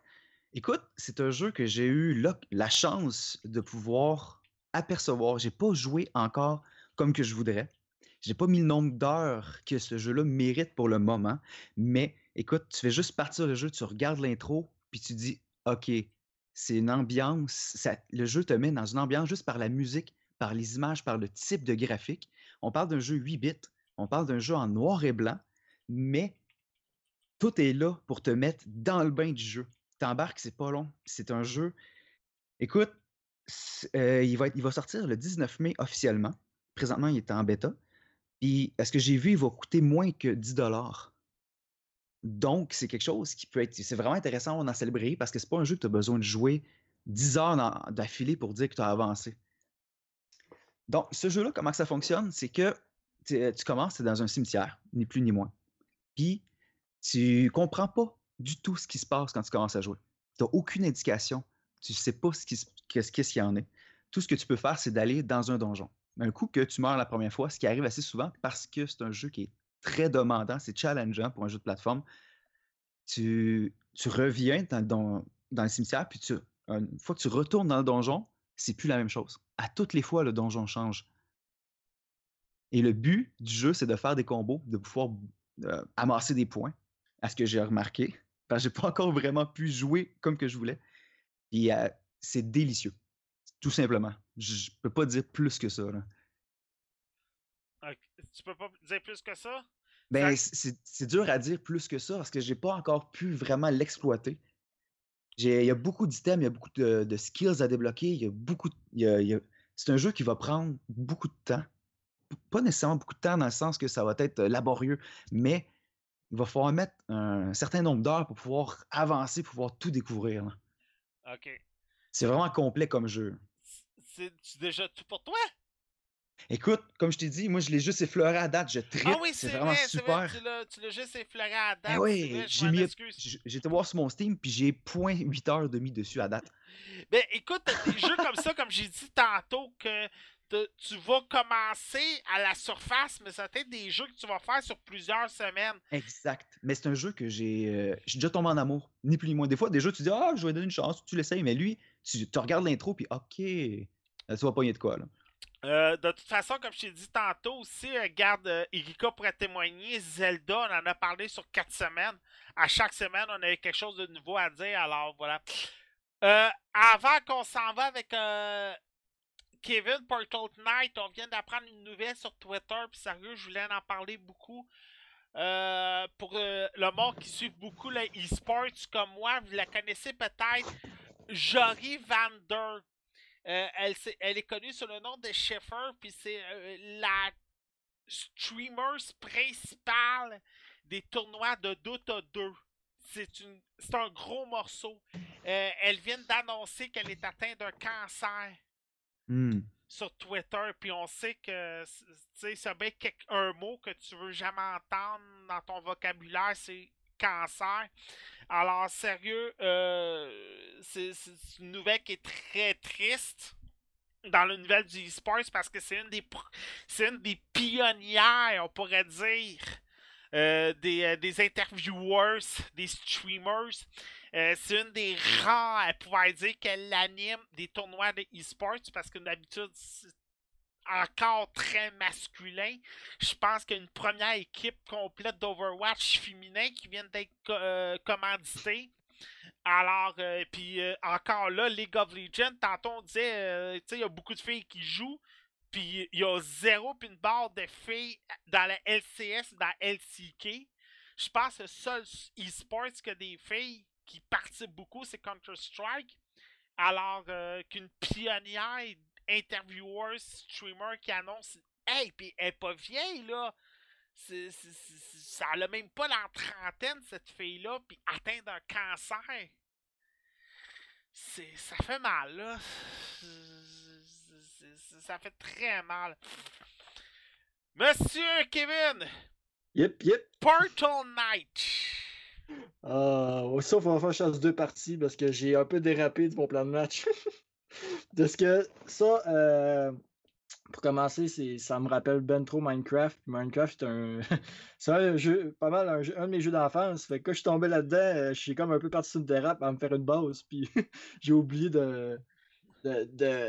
Écoute, c'est un jeu que j'ai eu la, la chance de pouvoir apercevoir. J'ai pas joué encore comme que je voudrais. J'ai pas mis le nombre d'heures que ce jeu-là mérite pour le moment. Mais écoute, tu fais juste partir le jeu, tu regardes l'intro, puis tu dis OK, c'est une ambiance. le jeu te met dans une ambiance juste par la musique, par les images, par le type de graphique. On parle d'un jeu 8 bits, on parle d'un jeu en noir et blanc, mais tout est là pour te mettre dans le bain du jeu. T'embarques, c'est pas long. C'est un jeu. Écoute, euh, il, va être- il va sortir le 19 mai officiellement. Présentement, il est en bêta. Puis, ce que j'ai vu, il va coûter moins que 10 Donc, c'est quelque chose qui peut être. C'est vraiment intéressant d'en célébrer parce que c'est pas un jeu que tu as besoin de jouer 10 heures d'affilée pour dire que tu as avancé. Donc, ce jeu-là, comment ça fonctionne? C'est que tu tu commences, dans un cimetière, ni plus ni moins. Puis, tu comprends pas du tout ce qui se passe quand tu commences à jouer. Tu n'as aucune indication. Tu sais pas ce qu'il y en est. Tout ce que tu peux faire, c'est d'aller dans un donjon. Un coup que tu meurs la première fois, ce qui arrive assez souvent parce que c'est un jeu qui est très demandant, c'est challengeant pour un jeu de plateforme, tu, tu reviens dans, dans- dans le cimetière, puis tu, une fois que tu retournes dans le donjon, c'est plus la même chose. À toutes les fois, le donjon change. Et le but du jeu, c'est de faire des combos, de pouvoir euh, amasser des points, à ce que j'ai remarqué. Parce que j'ai pas encore vraiment pu jouer comme que je voulais. Puis euh, c'est délicieux. Tout simplement. Je peux pas dire plus que ça. là. Ok, Tu peux pas dire plus que ça? Ben, c'est dur à dire plus que ça parce que j'ai pas encore pu vraiment l'exploiter. Il y a beaucoup d'items, il y a beaucoup de, de skills à débloquer, il y a beaucoup. de- C'est un jeu qui va prendre beaucoup de temps. Pas nécessairement beaucoup de temps dans le sens que ça va être euh, laborieux, mais il va falloir mettre un certain nombre d'heures pour pouvoir avancer, pour pouvoir tout découvrir. là. Ok. C'est vraiment complet comme jeu. C'est déjà tout pour toi? Écoute, comme je t'ai dit, moi je l'ai juste effleuré à date, je trippe, Ah oui, c'est vraiment vrai, c'est vrai, super. tu l'as- juste effleuré à date. Eh c'est oui, vrai, je j'ai m'en mis, excuse. j- j'ai été voir sur mon Steam, puis j'ai 0.8 heures demi dessus à date. Ben écoute, t'as des jeux comme ça, comme j'ai dit tantôt, que te- tu vas commencer à la surface, mais ça va être des jeux que tu vas faire sur plusieurs semaines. Exact. Mais c'est un jeu que j'ai euh, j'ai déjà tombé en amour, ni plus ni moins. Des fois, des jeux, tu dis, ah, je vais donner une chance, tu l'essayes, mais lui, tu, tu regardes l'intro, puis ok, là, tu vas pogner de quoi, là. Euh, de toute façon, comme je t'ai dit tantôt aussi, euh, garde euh, Erika pourrait témoigner. Zelda, on en a parlé sur quatre semaines. À chaque semaine, on avait quelque chose de nouveau à dire. Alors voilà. Euh, avant qu'on s'en va avec euh, Kevin Portal Knight, on vient d'apprendre une nouvelle sur Twitter. Puis sérieux, je voulais en parler beaucoup. Euh, pour euh, le monde qui suit beaucoup le e-sports comme moi, vous la connaissez peut-être. Jory Vander. Euh, elle, est connue sous le nom de Sheffer, puis c'est euh, la streamer principale des tournois de Dota 2. C'est un gros morceau. Euh, elle vient d'annoncer qu'elle est atteinte d'un cancer Hmm. sur Twitter, puis on sait que c'est bien un mot que tu veux jamais entendre dans ton vocabulaire, c'est cancer. Alors, sérieux, euh, c'est une nouvelle qui est très triste dans le nouvelle du e-sports parce que c'est une des c'est une des pionnières, on pourrait dire, euh, des, euh, interviewers, des streamers. C'est une des rares à pouvoir dire qu'elle anime des tournois de e-sports parce que d'habitude, encore très masculin. Je pense qu'il y a une première équipe complète d'Overwatch féminin qui vient d'être euh, commanditée. Alors, euh, puis euh, encore là, League of Legends, tantôt on disait, euh, tu sais, il y a beaucoup de filles qui jouent, puis il y a zéro puis une barre de filles dans la LCS, dans LCK. Je pense que le seul e-sports que des filles qui participent beaucoup, c'est Counter-Strike. Alors euh, qu'une pionnière, interviewer, streamer qui annonce Hey, puis elle est pas vieille, là. Ça a même pas la trentaine, cette fille-là, puis atteint d'un cancer. C'est, ça fait mal, là. Ça fait très mal. Monsieur Kevin, Yep, yep. Portal Knight. Euh, sauf on va faire chasse deux parties parce que j'ai un peu dérapé de mon plan de match. de ce que ça, euh, pour commencer, ça me rappelle ben trop Minecraft. Minecraft, c'est un, c'est un jeu, pas mal un, jeu- un de mes jeux d'enfance. Fait que quand je suis tombé là-dedans, euh, je suis comme un peu parti sur une dérape à me faire une base. Puis j'ai oublié de-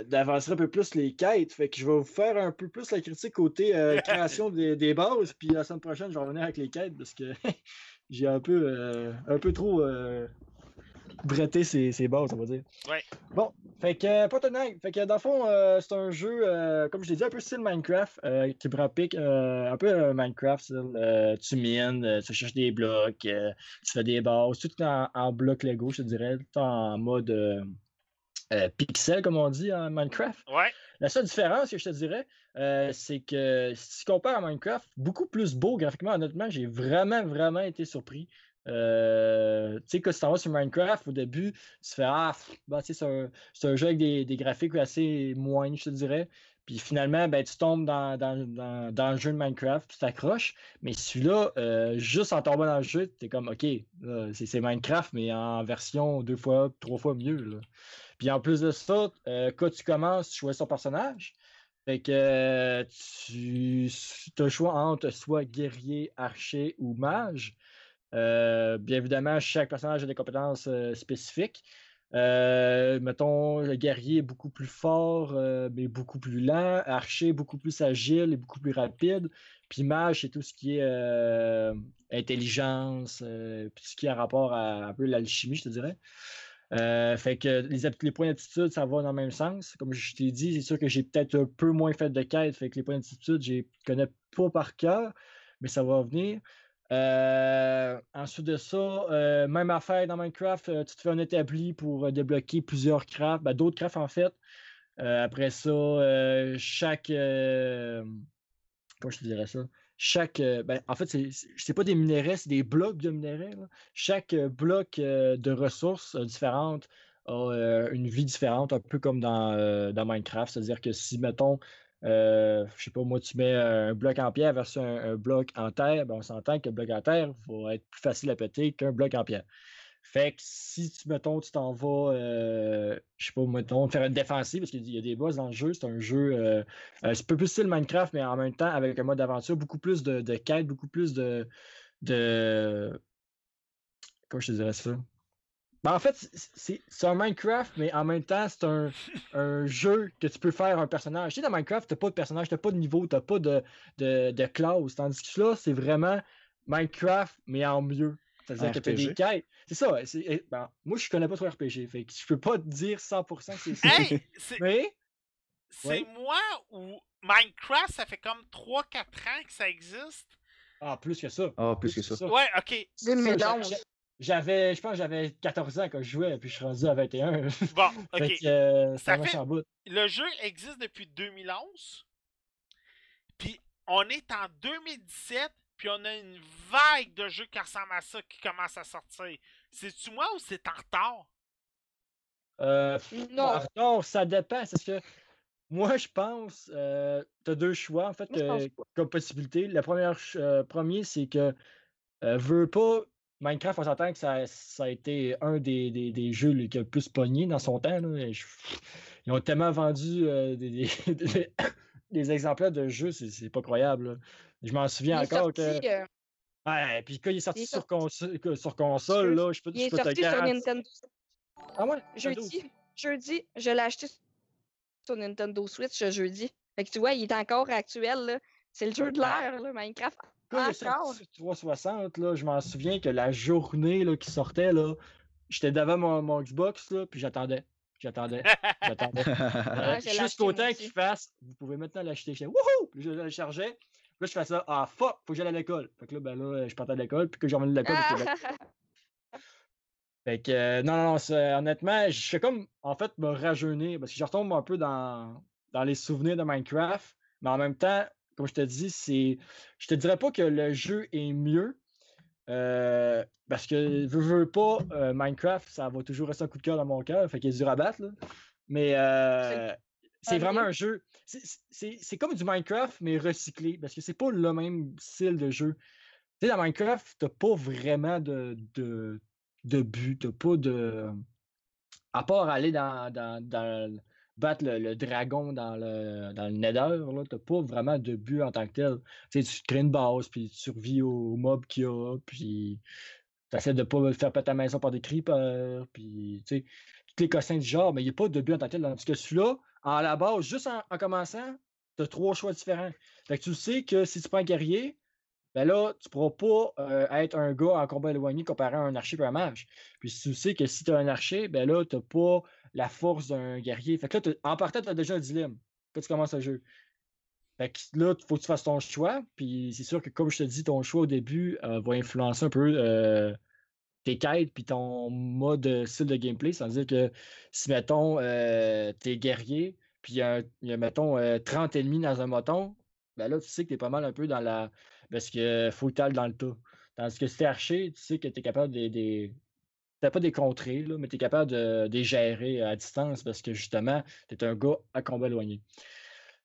d'avancer un peu plus les quêtes. Fait que je vais vous faire un peu plus la critique côté euh, création des, des bases. Puis la semaine prochaine, je vais revenir avec les quêtes parce que j'ai un peu, euh, un peu trop euh, bretté ces, ces bases, on va dire. Ouais. Bon, fait que euh, Portal Knight, fait que dans le fond, euh, c'est un jeu, euh, comme je l'ai dit, un peu style Minecraft, euh, qui euh, un peu Minecraft, style, tu mines, tu cherches des blocs, tu fais des bases, tout en, en bloc Lego, je te dirais, tout en mode pixel, comme on dit en Minecraft. Ouais. La seule différence que je te dirais, euh, c'est que si tu compares à Minecraft, beaucoup plus beau graphiquement, honnêtement, j'ai vraiment, vraiment été surpris. Euh, tu sais, quand tu t'en vas sur Minecraft, au début, tu fais Ah, bah, tu c'est un, un jeu avec des, des graphiques assez moindres, je te dirais. Puis finalement, ben, tu tombes dans, dans, dans, dans le jeu de Minecraft, tu t'accroches. Mais celui-là, euh, juste en tombant dans le jeu, tu es comme OK, c'est Minecraft, mais en version deux fois, trois fois mieux. là. Puis en plus de ça, euh, quand tu commences, tu choisis ton personnage. Fait que tu as le choix entre soit guerrier, archer ou mage. Euh, bien évidemment, chaque personnage a des compétences euh, spécifiques. Euh, mettons, le guerrier est beaucoup plus fort, mais beaucoup plus lent. Archer, beaucoup plus agile et beaucoup plus rapide. Puis mage, c'est tout ce qui est intelligence, puis ce qui a rapport à un peu l'alchimie, je te dirais. Fait que les, les points d'aptitude, ça va dans le même sens. Comme je t'ai dit, c'est sûr que j'ai peut-être un peu moins fait de quête. Fait que les points d'aptitude, je connais pas par cœur, mais ça va venir. Euh, ensuite de ça, euh, même affaire dans Minecraft, euh, tu te fais un établi pour débloquer plusieurs crafts, ben, d'autres crafts en fait. Après ça, chaque. comment je te dirais ça? Chaque. ben, en fait, c'est pas des minéraux, c'est des blocs de minéraux. Chaque bloc de ressources différentes a une vie différente, un peu comme dans, dans Minecraft. C'est-à-dire que si, mettons, euh, je sais pas, moi, tu mets un bloc en pierre versus un, bloc en terre, ben, on s'entend que le bloc en terre va être plus facile à péter qu'un bloc en pierre. Fait que si, tu, mettons, tu t'en vas, euh, je sais pas, mettons, faire une défensive, parce qu'il y a des boss dans le jeu, c'est un jeu, euh, c'est un peu plus style Minecraft, mais en même temps avec un mode d'aventure, beaucoup plus de, de quêtes, beaucoup plus de, de... Comment je te dirais ça? Ben, en fait, c'est- c'est c'est un Minecraft, mais en même temps, c'est un, un jeu que tu peux faire un personnage. Tu sais, dans Minecraft, t'as pas de personnage, t'as pas de niveau, t'as pas de, de, de classe. Tandis que là, c'est vraiment Minecraft, mais en mieux. C'est-à-dire que t'as des quêtes. C'est ça. c'est- eh, ben, moi, je connais pas trop RPG. Fait que je peux pas te dire 100% que c'est ça. Hey, c'est Mais, c'est Ouais. moi ou Minecraft, ça fait comme 3-4 ans que ça existe. ah, plus que ça. Ah, plus que ça. Ouais, ok. Ça, 2011. j'a- J'avais, je pense que j'avais 14 ans quand je jouais, puis je suis rendu à 21. Bon, fait ok. que euh, Ça ça marche fait- en bout. Le jeu existe depuis 2011. Puis on est en 2017. Puis on a une vague de jeux qui ressemblent à ça qui commence à sortir. C'est-tu moi ou c'est en retard? Euh, Non. en retard, ça dépend. C'est que moi, je pense, euh, tu as deux choix, en fait, Moi, euh, comme possibilité. Le premier, euh, premier c'est que euh, veux pas. Minecraft, on s'entend que ça, ça a été un des, des- des jeux qui a le plus pogné dans son temps. là, je- ils ont tellement vendu euh, des, exemplaires de jeux, c'est pas croyable. là. Je m'en souviens encore que. euh, Ouais, puis quand il est sorti est sur, sorti- sur console, là, je peux, il je est peux te sorti sur Nintendo. Ah ouais? Nintendo. Jeudi, jeudi, je l'ai acheté sur Nintendo Switch jeudi. Fait que tu vois, il est encore actuel. là. C'est le jeu de l'air, là, Minecraft. Quand il est Encore. sorti sur 360, là, je m'en souviens que la journée là, qui sortait, là, j'étais devant mon, mon Xbox, là, puis j'attendais. J'attendais. J'attendais. Euh, temps aussi. qu'il fasse, vous pouvez maintenant l'acheter. J'étais wouhou! Puis je le chargeais. Puis là, je fais ça. Ah fuck, faut que j'aille à l'école. Fait que là, ben là, je partais de l'école. Puis que j'ai revenais de l'école. Ah, Fait que, euh, non, non, non, honnêtement, je fais comme, en fait, me rajeunir, parce que je retombe un peu dans, dans les souvenirs de Minecraft, mais en même temps, comme je te dis, c'est, je te dirais pas que le jeu est mieux, euh, parce que, veux, veux pas, euh, Minecraft, ça va toujours rester un coup de cœur dans mon cœur, fait qu'il est dur à battre, là. Mais, euh, c'est vraiment un jeu, c'est- comme du Minecraft, mais recyclé, parce que c'est pas le même style de jeu. Tu sais, dans Minecraft, t'as pas vraiment de, de, de but, t'as pas de. À part aller dans, dans, dans le- battre le, le dragon dans le, dans le Nether, là, t'as pas vraiment de but en tant que tel. Tu tu crées une base, puis tu survis aux mobs qu'il y a, puis t'essaies de pas faire péter ta maison par des creepers, puis tu sais, tous les cossins du genre, mais il n'y a pas de but en tant que tel. Tandis que celui-là, en la base, juste en, en commençant, t'as trois choix différents. Fait que tu sais que si tu prends un guerrier, ben là, tu pourras pas euh, être un gars en combat éloigné comparé à un archer et un mage. Puis tu sais que si tu as un archer, ben là, tu pas la force d'un guerrier. Fait que là, en partant, tu as déjà un dilemme quand tu commences le jeu. Fait que là, il faut que tu fasses ton choix. Puis c'est sûr que, comme je te dis, ton choix au début euh, va influencer un peu euh, tes quêtes puis ton mode euh, style de gameplay. C'est-à-dire que si, mettons, euh, t'es guerrier, puis il y a, mettons, euh, 30 ennemis dans un moton, ben là, tu sais que t'es pas mal un peu dans la. Parce que faut que dans le tas. Tandis que si t'es archer, tu sais que t'es capable de- T'as pas des contrées, là, mais t'es capable de, les gérer à distance parce que justement, t'es un gars à combat éloigné.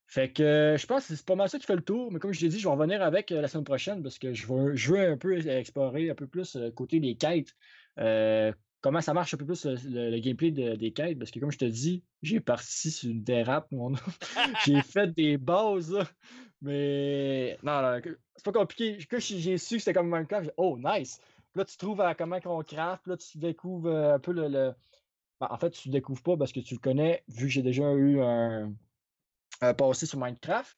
Fait que euh, je pense que c'est pas mal ça qui fait le tour, mais comme je l'ai dit, je vais en revenir avec euh, la semaine prochaine parce que je veux, je un peu explorer un peu plus euh, côté des quêtes. euh, comment ça marche un peu plus le, gameplay de- des quêtes, parce que comme je te dis, j'ai parti sur une dérape, mon j'ai fait des bases, mais non, c'est pas compliqué. Quand j'ai su que c'était comme Minecraft, j'ai oh nice! Là, tu trouves à comment qu'on craft, là, tu découvres euh, un peu le. Ben, en fait, tu le découvres pas parce que tu le connais, vu que j'ai déjà eu un, un passé sur Minecraft.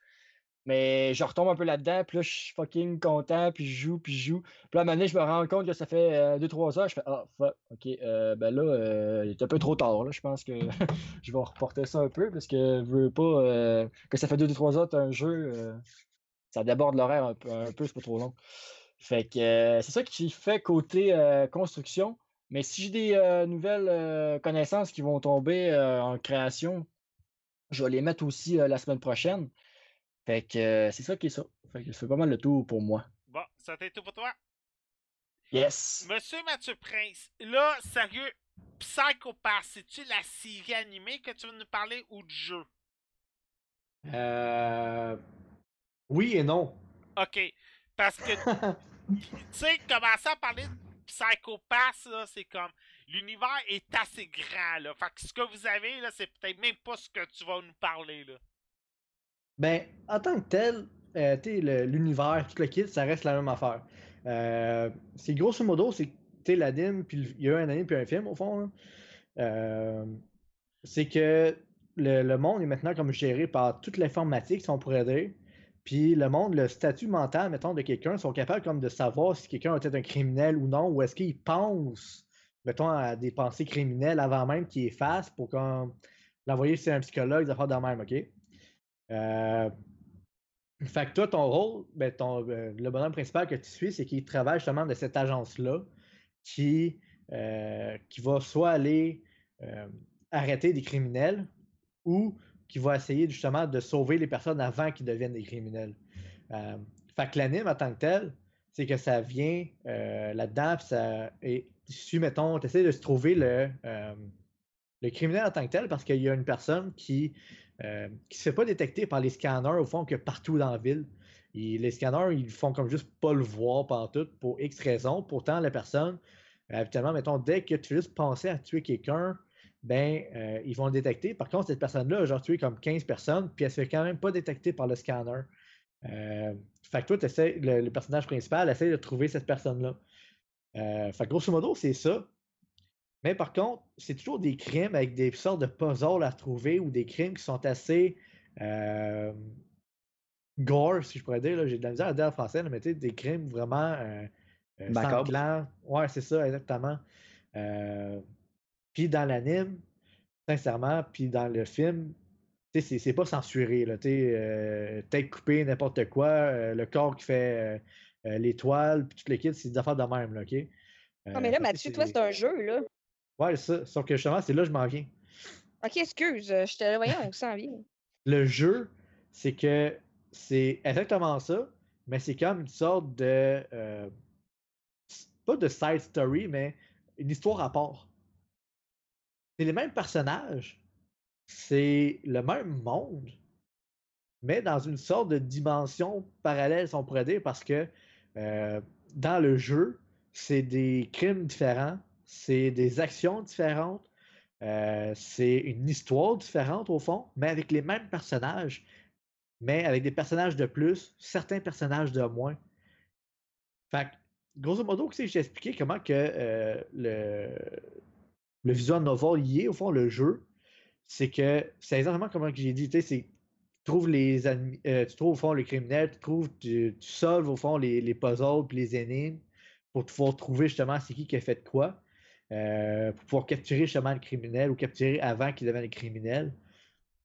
Mais je retombe un peu là-dedans, puis là, je suis fucking content, puis je joue, puis je joue. Puis là, à un moment donné, je me rends compte que ça fait 2-3 heures, je fais Ah, fuck, ok, euh, ben là, euh, il est un peu trop tard, là. Je pense que je vais reporter ça un peu, parce que je veux pas euh, que ça fait 2-3 heures, t'as un jeu. euh, ça déborde l'horaire un peu, un peu c'est pas trop long. Fait que euh, c'est ça qui fait côté euh, construction. Mais si j'ai des euh, nouvelles euh, connaissances qui vont tomber euh, en création, je vais les mettre aussi euh, la semaine prochaine. Fait que euh, c'est ça qui est ça. Fait que c'est pas mal le tour pour moi. Bon, ça t'est tout pour toi. Yes! Monsieur Mathieu Prince, là, sérieux, Psycho Pass, c'est-tu la série animée que tu veux nous parler ou du jeu? Euh... Oui et non. Ok. Parce que, tu sais, commencer à parler de Psycho Pass, là, c'est comme. L'univers est assez grand, là. Fait que ce que vous avez, là, c'est peut-être même pas ce que tu vas nous parler, là. Ben, en tant que tel, euh, l'univers, tout le kit, ça reste la même affaire. Euh, c'est grosso modo, c'est l'anime, puis il y a eu un anime puis un film au fond. là. Euh, c'est que le, le monde est maintenant comme géré par toute l'informatique, si on pourrait dire. Puis le monde, le statut mental, mettons, de quelqu'un, sont capables comme de savoir si quelqu'un peut-être un criminel ou non, ou est-ce qu'il pense, mettons, à des pensées criminelles avant même qu'il les fasse pour comme l'envoyer chez un psychologue, des affaires de même, OK? Euh, fait que toi, ton rôle, ben, euh, le bonhomme principal que tu suis, c'est qu'il travaille justement de cette agence-là qui, euh, qui va soit aller arrêter des criminels ou qui va essayer justement de sauver les personnes avant qu'ils deviennent des criminels. Euh, fait que l'anime en tant que tel, c'est que ça vient euh, là-dedans, ça. Et suis, mettons, tu essaies de se trouver le, euh, le criminel en tant que tel parce qu'il y a une personne qui euh, qui se fait pas détecter par les scanners au fond que partout dans la ville. Les scanners, ils font comme juste pas le voir partout pour X raisons. Pourtant, la personne, euh, habituellement, mettons, dès que tu juste penser à tuer quelqu'un, ben, euh, ils vont le détecter. Par contre, cette personne-là a genre tué comme 15 personnes, puis elle se fait quand même pas détecter par le scanner. Euh, fait que toi, le, le personnage principal essaie de trouver cette personne-là. Euh, fait que grosso modo, c'est ça. Mais par contre, c'est toujours des crimes avec des sortes de puzzles à trouver ou des crimes qui sont assez euh, gore, si je pourrais dire. J'ai de la misère à dire en français, mais tu sais, des crimes vraiment euh, euh. Ouais, c'est ça, exactement. Euh, puis dans l'anime, sincèrement, puis dans le film, c'est- pas censuré. Là, euh, tête coupée, n'importe quoi, euh, le corps qui fait euh, euh, l'étoile, puis tout le kit, c'est des affaires de même, là, OK? Non, mais Euh, là, Mathieu, toi, c'est un jeu, là. Ouais, ça. Sauf que justement, c'est là que je m'en viens. Ok, excuse, je te voyais, on s'en vient? Le jeu, c'est que c'est exactement ça, mais c'est comme une sorte de. pas de side story, mais une histoire à part. C'est les mêmes personnages, c'est le même monde, mais dans une sorte de dimension parallèle, si on pourrait dire, parce que euh, dans le jeu, c'est des crimes différents, c'est des actions différentes, euh, c'est une histoire différente au fond, mais avec les mêmes personnages, mais avec des personnages de plus, certains personnages de moins. Fait grosso modo, j'ai expliqué comment que euh, le, le visual novel est, au fond, le jeu. C'est que c'est exactement comme j'ai dit, tu trouves les euh, tu trouves au fond les criminels, tu trouves, tu, solves au fond les, les puzzles puis les énigmes pour pouvoir trouver justement c'est qui qui a fait quoi. euh, pour pouvoir capturer justement le criminel ou capturer avant qu'il devienne criminel.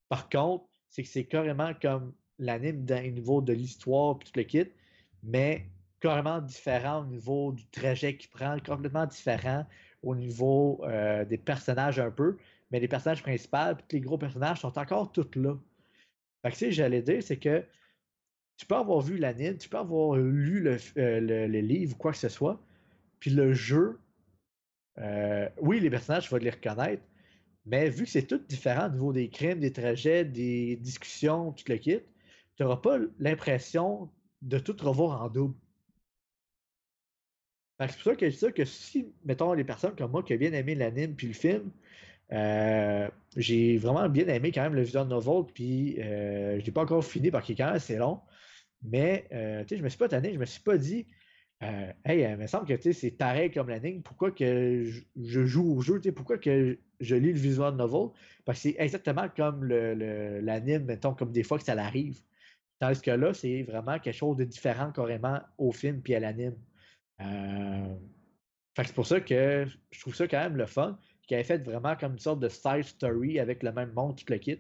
Par contre, c'est que c'est carrément comme l'anime d'un niveau de l'histoire puis tout le kit, mais carrément différent au niveau du trajet qu'il prend, complètement différent au niveau euh, des personnages un peu, mais les personnages principaux, puis les gros personnages sont encore tous là. Fait que, tu j'allais dire, c'est que tu peux avoir vu l'anime, tu peux avoir lu le, euh, livre ou quoi que ce soit, puis le jeu, euh, oui, les personnages, tu vas les reconnaître, mais vu que c'est tout différent au niveau des crimes, des trajets, des discussions, tout le kit, tu n'auras pas l'impression de tout revoir en double. C'est pour ça que je dis que si, mettons, les personnes comme moi qui ont bien aimé l'anime puis le film, euh, j'ai vraiment bien aimé quand même le visual novel, puis euh, je l'ai pas encore fini parce qu'il est quand même assez long. Mais euh, je me suis pas tanné, je me suis pas dit euh, Hey, il me semble que c'est pareil comme l'anime, pourquoi que je, joue au jeu, pourquoi que je lis le visual novel? Parce que c'est exactement comme l'anime, mettons, comme des fois que ça l'arrive. Tandis que là, c'est vraiment quelque chose de différent carrément au film puis à l'anime. Euh, c'est pour ça que je trouve ça quand même le fun, qui avait fait vraiment comme une sorte de side story avec le même monde, tout le kit.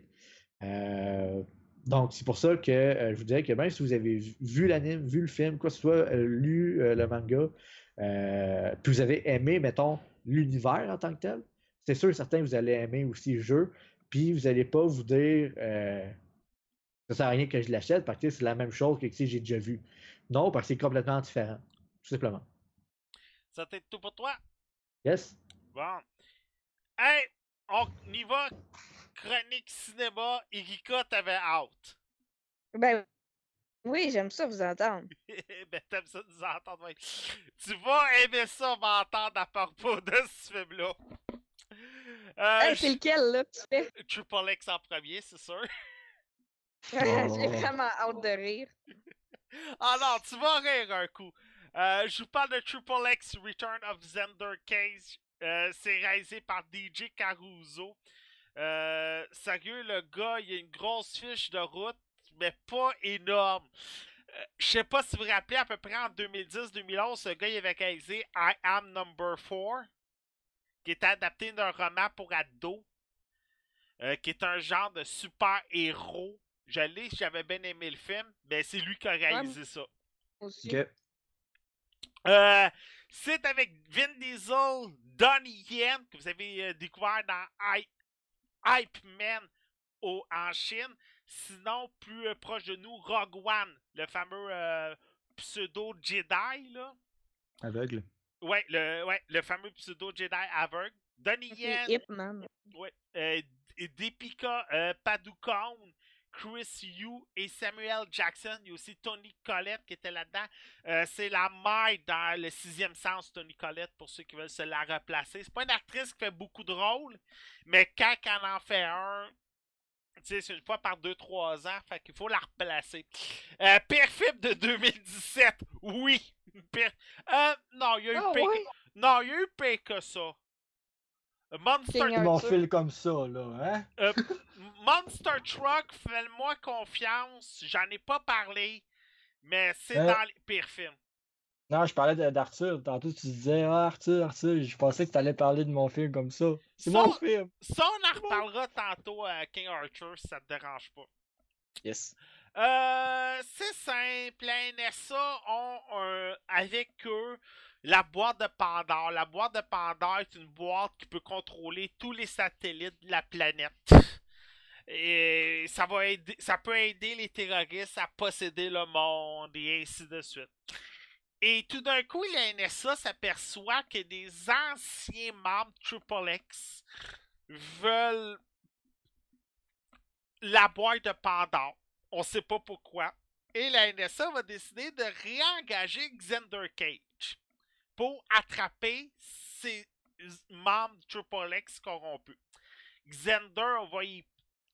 Euh, donc, c'est pour ça que euh, je vous dirais que même si vous avez vu- l'anime, vu le film, quoi que ce soit, lu le manga, puis vous avez aimé, mettons, l'univers en tant que tel, c'est sûr certain vous allez aimer aussi le jeu, puis vous n'allez pas vous dire ça sert à rien que je l'achète parce que c'est la même chose que sais, j'ai déjà vu. Non, parce que c'est complètement différent, tout simplement. Ça t'est tout pour toi? Yes? Bon. Hey, on y va. Chronique cinéma. Erika, t'avais out. Ben oui, j'aime ça vous entendre. ben, t'aimes ça nous entendre, ouais. Tu vas aimer ça m'entendre à propos de ce film-là. Euh, Hey, c'est lequel, là, que tu fais? Triple X en premier, c'est sûr. J'ai vraiment hâte de rire. Ah non, tu vas rire un coup. Euh, je vous parle de Triple X Return of Xander Cage. Euh, c'est réalisé par DJ Caruso. Euh, sérieux, le gars, il a une grosse fiche de route, mais pas énorme. Euh, je sais pas si vous vous rappelez, à peu près en 2010-2011, ce gars, il avait réalisé I Am Number 4, qui était adapté d'un roman pour ados, euh, qui est un genre de super-héros. Je l'ai, j'avais bien aimé le film, mais c'est lui qui a réalisé ça. Aussi. Euh, c'est avec Vin Diesel, Donnie Yen, que vous avez euh, découvert dans Hy- Hype Man au, en Chine. Sinon, plus euh, proche de nous, Rogue One, le fameux euh, pseudo Jedi, là. Aveugle. Ouais, le, ouais, le fameux pseudo Jedi aveugle. Donnie Yen, hip, man. Ouais. Euh, et Deepika euh, Padukone, Chris Yu et Samuel Jackson. Il y a aussi Tony Collette qui était là-dedans. Euh, c'est la mère dans le sixième sens, Tony Collette, pour ceux qui veulent se la replacer. C'est pas une actrice qui fait beaucoup de rôles, mais quand elle en fait un, tu sais, c'est une fois par 2-3 ans, fait qu'il faut la replacer. Euh, pire film de 2017, oui. Pire- Euh, non, il y a eu pire ouais? Non, il y a eu pire que ça. Monster King Mon Arthur. fil comme ça, là, hein? euh, Monster Truck, fais-moi confiance. J'en ai pas parlé, mais c'est Euh. dans les pires films. Non, je parlais d'Arthur. Tantôt, tu disais, ah, Arthur, Arthur. Je pensais que tu allais parler de mon film comme ça. C'est mon film. Ça, on en reparlera tantôt à King Arthur si ça te dérange pas. Yes. Euh, c'est simple, la NSA ont un- avec eux la boîte de Pandore. La boîte de Pandore est une boîte qui peut contrôler tous les satellites de la planète. Et ça va aider, ça peut aider les terroristes à posséder le monde et ainsi de suite. Et tout d'un coup, la NSA s'aperçoit que des anciens membres Triple X veulent la boîte de Pandore. On sait pas pourquoi. Et la NSA va décider de réengager Xander Cage pour attraper ses membres Triple X corrompus. Xander va y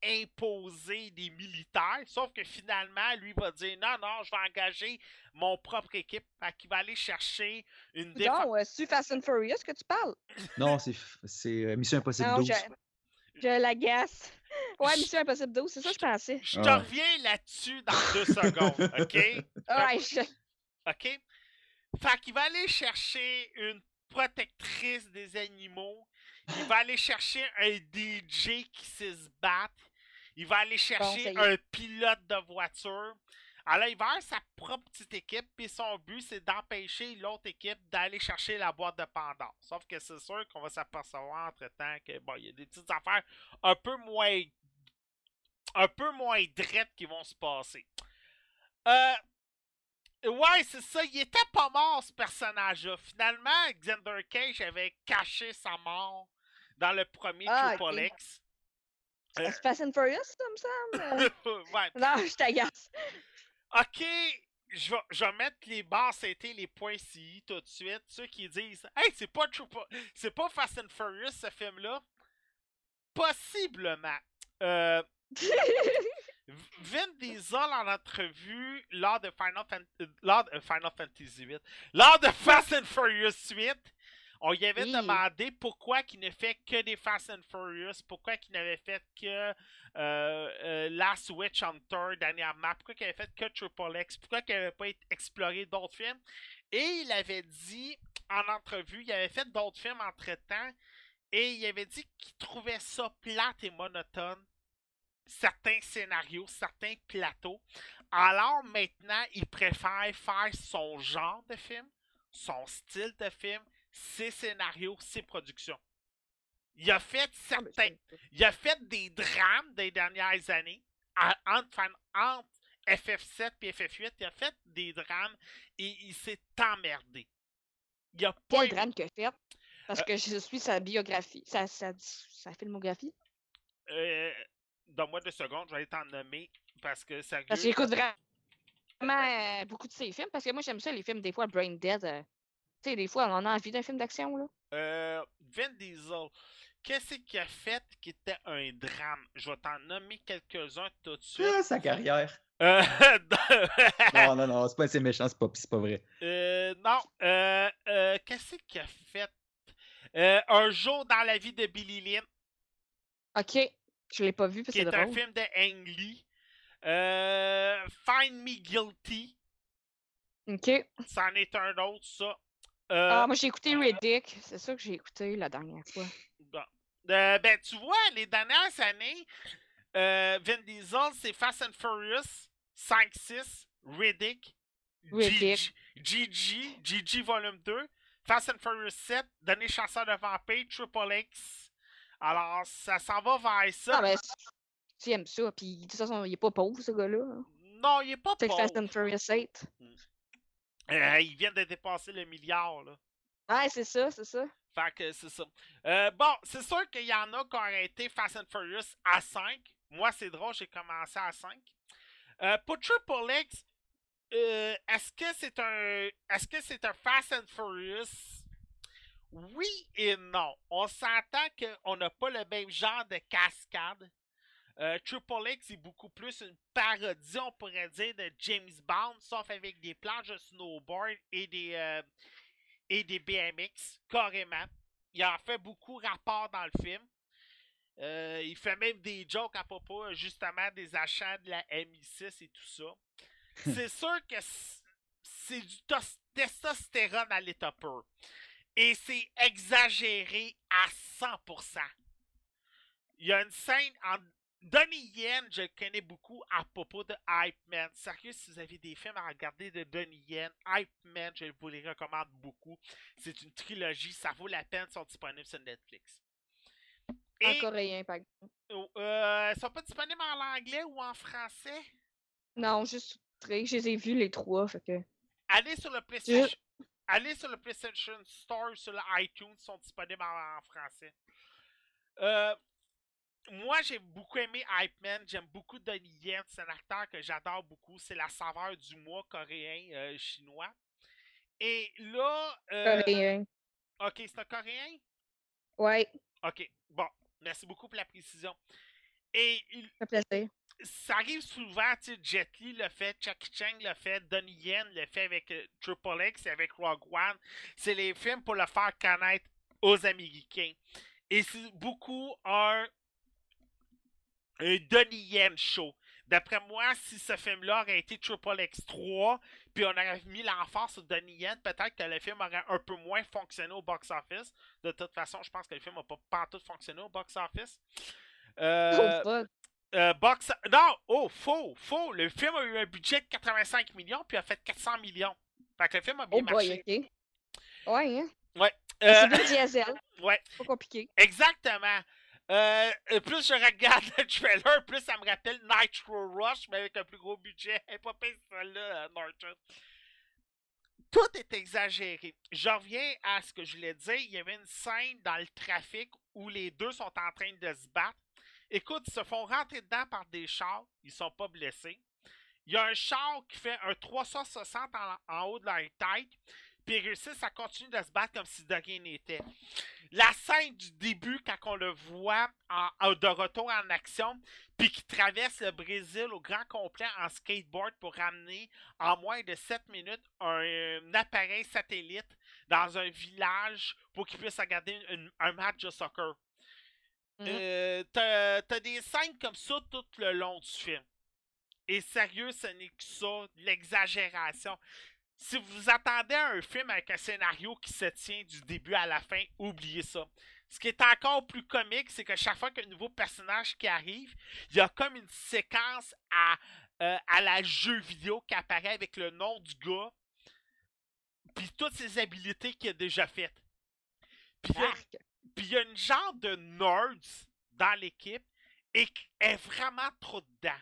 imposer des militaires, sauf que finalement, lui va dire non, non, je vais engager mon propre équipe, fait qu'il va aller chercher une défense. Non, euh, c'est Fast and Furious que tu parles? Non, c'est euh, Mission Impossible Non, 12. je, je l'agace. Ouais, Mission Impossible 12, c'est ça que je pensais. Je te Ah. reviens là-dessus dans deux secondes, ok? Ouais, je- OK? Fait qu'il va aller chercher une protectrice des animaux. Il va aller chercher un DJ qui sait se battre. Il va aller chercher un pilote de voiture. Alors, il va avoir sa propre petite équipe, puis son but, c'est d'empêcher l'autre équipe d'aller chercher la boîte de Pandore. Sauf que c'est sûr qu'on va s'apercevoir entre-temps que, bon, il y a des petites affaires un peu moins... un peu moins drettes qui vont se passer. Euh, Ouais, c'est ça. Il était pas mort, ce personnage-là. Finalement, Xander Cage avait caché sa mort dans le premier Ah, Triple. X. c'est Fast and Furious, ça me semble? ouais. non, je t'agace. Ok, je vais, je vais mettre les barres CT, les points CI tout de suite. Ceux qui disent Hey, c'est pas. C'est pas Fast and Furious ce film-là. Possiblement. Euh, Vin Diesel en entrevue lors de Final, Fan- euh, lors de- euh, Final Fantasy VIII, lors de Fast and Furious 8, on lui avait Oui. demandé pourquoi il ne fait que des Fast and Furious, pourquoi il n'avait fait que euh, euh, Last Witch Hunter dernièrement, pourquoi il avait fait que Triple X, pourquoi il n'avait pas exploré d'autres films. Et il avait dit en entrevue, il avait fait d'autres films entre temps, et il avait dit qu'il trouvait ça plate et monotone certains scénarios, certains plateaux. Alors maintenant, il préfère faire son genre de film, son style de film, ses scénarios, ses productions. Il a fait Ah, certains. Il a fait des drames des dernières années. entre, entre FF7 et FF8, il a fait des drames et il s'est emmerdé. Il a pas Quel drame a fait? Parce Euh, que je suis sa biographie, sa, sa, sa filmographie? Euh, Donne-moi deux secondes, je vais t'en nommer parce que sérieux. Parce que j'écoute vraiment euh, beaucoup de ses films. Parce que moi, j'aime ça, les films, des fois, Brain Dead. euh, tu sais, des fois, on en a envie d'un film d'action, là. Euh, Vin Diesel, qu'est-ce qu'il a fait qui était un drame? Je vais t'en nommer quelques-uns tout de suite. Ah, sa carrière. Euh, Non, non, non, c'est pas assez méchant, c'est pas, c'est pas vrai. Euh, non, euh, euh, qu'est-ce qu'il a fait? Euh, un jour dans la vie de Billy Lynn, Ok, je l'ai pas vu, parce que est c'est un drôle. film de Ang Lee. Euh, Find Me Guilty, Ok. c'en est un autre, ça. Euh, Ah, moi, j'ai écouté Riddick. C'est ça que j'ai écouté la dernière fois. bon. Euh, ben, tu vois, les dernières années, euh, Vin Diesel, c'est Fast and Furious, 5-6, Riddick, Riddick. GG, GG Volume 2, Fast and Furious 7, Donner chasseur de vampires, Triple X. Alors, ça s'en va vers ça. Ah, ben, tu aimes ça. Puis, de toute façon, il est pas pauvre, ce gars-là. Non, il est pas C'est pauvre. Fast and Furious 8. Euh, il vient de dépasser le milliard, là. Ouais, c'est ça, c'est ça. Fait que c'est ça. Euh, bon, c'est sûr qu'il y en a qui ont arrêté Fast and Furious à 5. Moi, c'est drôle, j'ai commencé à 5. Euh, pour Triple X, euh, est-ce que c'est un. Est-ce que c'est un Fast and Furious? Oui et non. On s'entend qu'on n'a pas le même genre de cascade. Euh, Triple X est beaucoup plus une parodie, on pourrait dire, de James Bond, sauf avec des planches de snowboard et des, euh, et des BMX, carrément. Il en fait beaucoup rapport dans le film. Euh, il fait même des jokes à propos, justement, des achats de la MI6 et tout ça. C'est sûr que c'est du tos- testostérone à l'état pur. Et c'est exagéré à 100%. Il y a une scène en Donnie Yen, je connais beaucoup à propos de Hype Man. Sérieux, si vous avez des films à regarder de Donnie Yen, Hype Man, je vous les recommande beaucoup. C'est une trilogie, ça vaut la peine, ils sont disponibles sur Netflix. En coréen, par exemple. euh, ils sont pas disponibles en anglais ou en français? Non, juste. Je les ai vus, les trois. Fait que. Allez sur le PlayStation. Allez sur le PlayStation Store, sur le iTunes, ils sont disponibles en, en français. Euh, moi, j'ai beaucoup aimé Hype Man. J'aime beaucoup Donnie Yen. C'est un acteur que j'adore beaucoup. C'est la saveur du mois coréen, euh, chinois. Et là. euh, Coréen. ok, c'est un coréen? Ouais, Ok, bon. Merci beaucoup pour la précision. Et il- ça plaisir. Ça arrive souvent, tu sais, Jet Li le fait, Jackie Chan le fait, Donnie Yen le fait avec euh, Triple X et avec Rogue One. C'est les films pour le faire connaître aux Américains. Et c'est beaucoup un, un Donnie Yen show. D'après moi, si ce film-là aurait été Triple X 3, puis on aurait mis l'emphase sur Donnie Yen, peut-être que le film aurait un peu moins fonctionné au box-office. De toute façon, je pense que le film n'a pas partout fonctionné au box-office. Euh, Oh. Euh, box... Non, oh, faux, faux. Le film a eu un budget de 85 millions, puis a fait 400 millions. Fait que le film a bien Oh boy, marché. ok. Ouais, hein. Euh, C'est bien diesel. ouais, Pas compliqué. exactement. Euh, euh, plus je regarde le trailer, plus ça me rappelle Nitro Rush, mais avec un plus gros budget. Est pas pire euh, Norton. Tout est exagéré. Je reviens à ce que je voulais dire. Il y avait une scène dans le trafic où les deux sont en train de se battre. Écoute, ils se font rentrer dedans par des chars. Ils sont pas blessés. Il y a un char qui fait un 360 en, haut de leur tête. Puis ils réussissent à continuer de se battre comme si de rien n'était. La scène du début, quand on le voit en- de retour en action, puis qui traverse le Brésil au grand complet en skateboard pour ramener en moins de 7 minutes un, appareil satellite dans un village pour qu'il puisse regarder un match de soccer. Euh, t'as, t'as des scènes comme ça tout le long du film. Et sérieux, ce n'est que ça, l'exagération. si vous attendez à un film avec un scénario qui se tient du début à la fin, oubliez ça. Ce qui est encore plus comique, c'est que chaque fois qu'un nouveau personnage qui arrive, il y a comme une séquence à, euh, à la jeu vidéo qui apparaît avec le nom du gars, puis toutes ses habilités qu'il a déjà faites. Puis. Puis il y a une genre de nerds dans l'équipe et qui est vraiment trop dedans.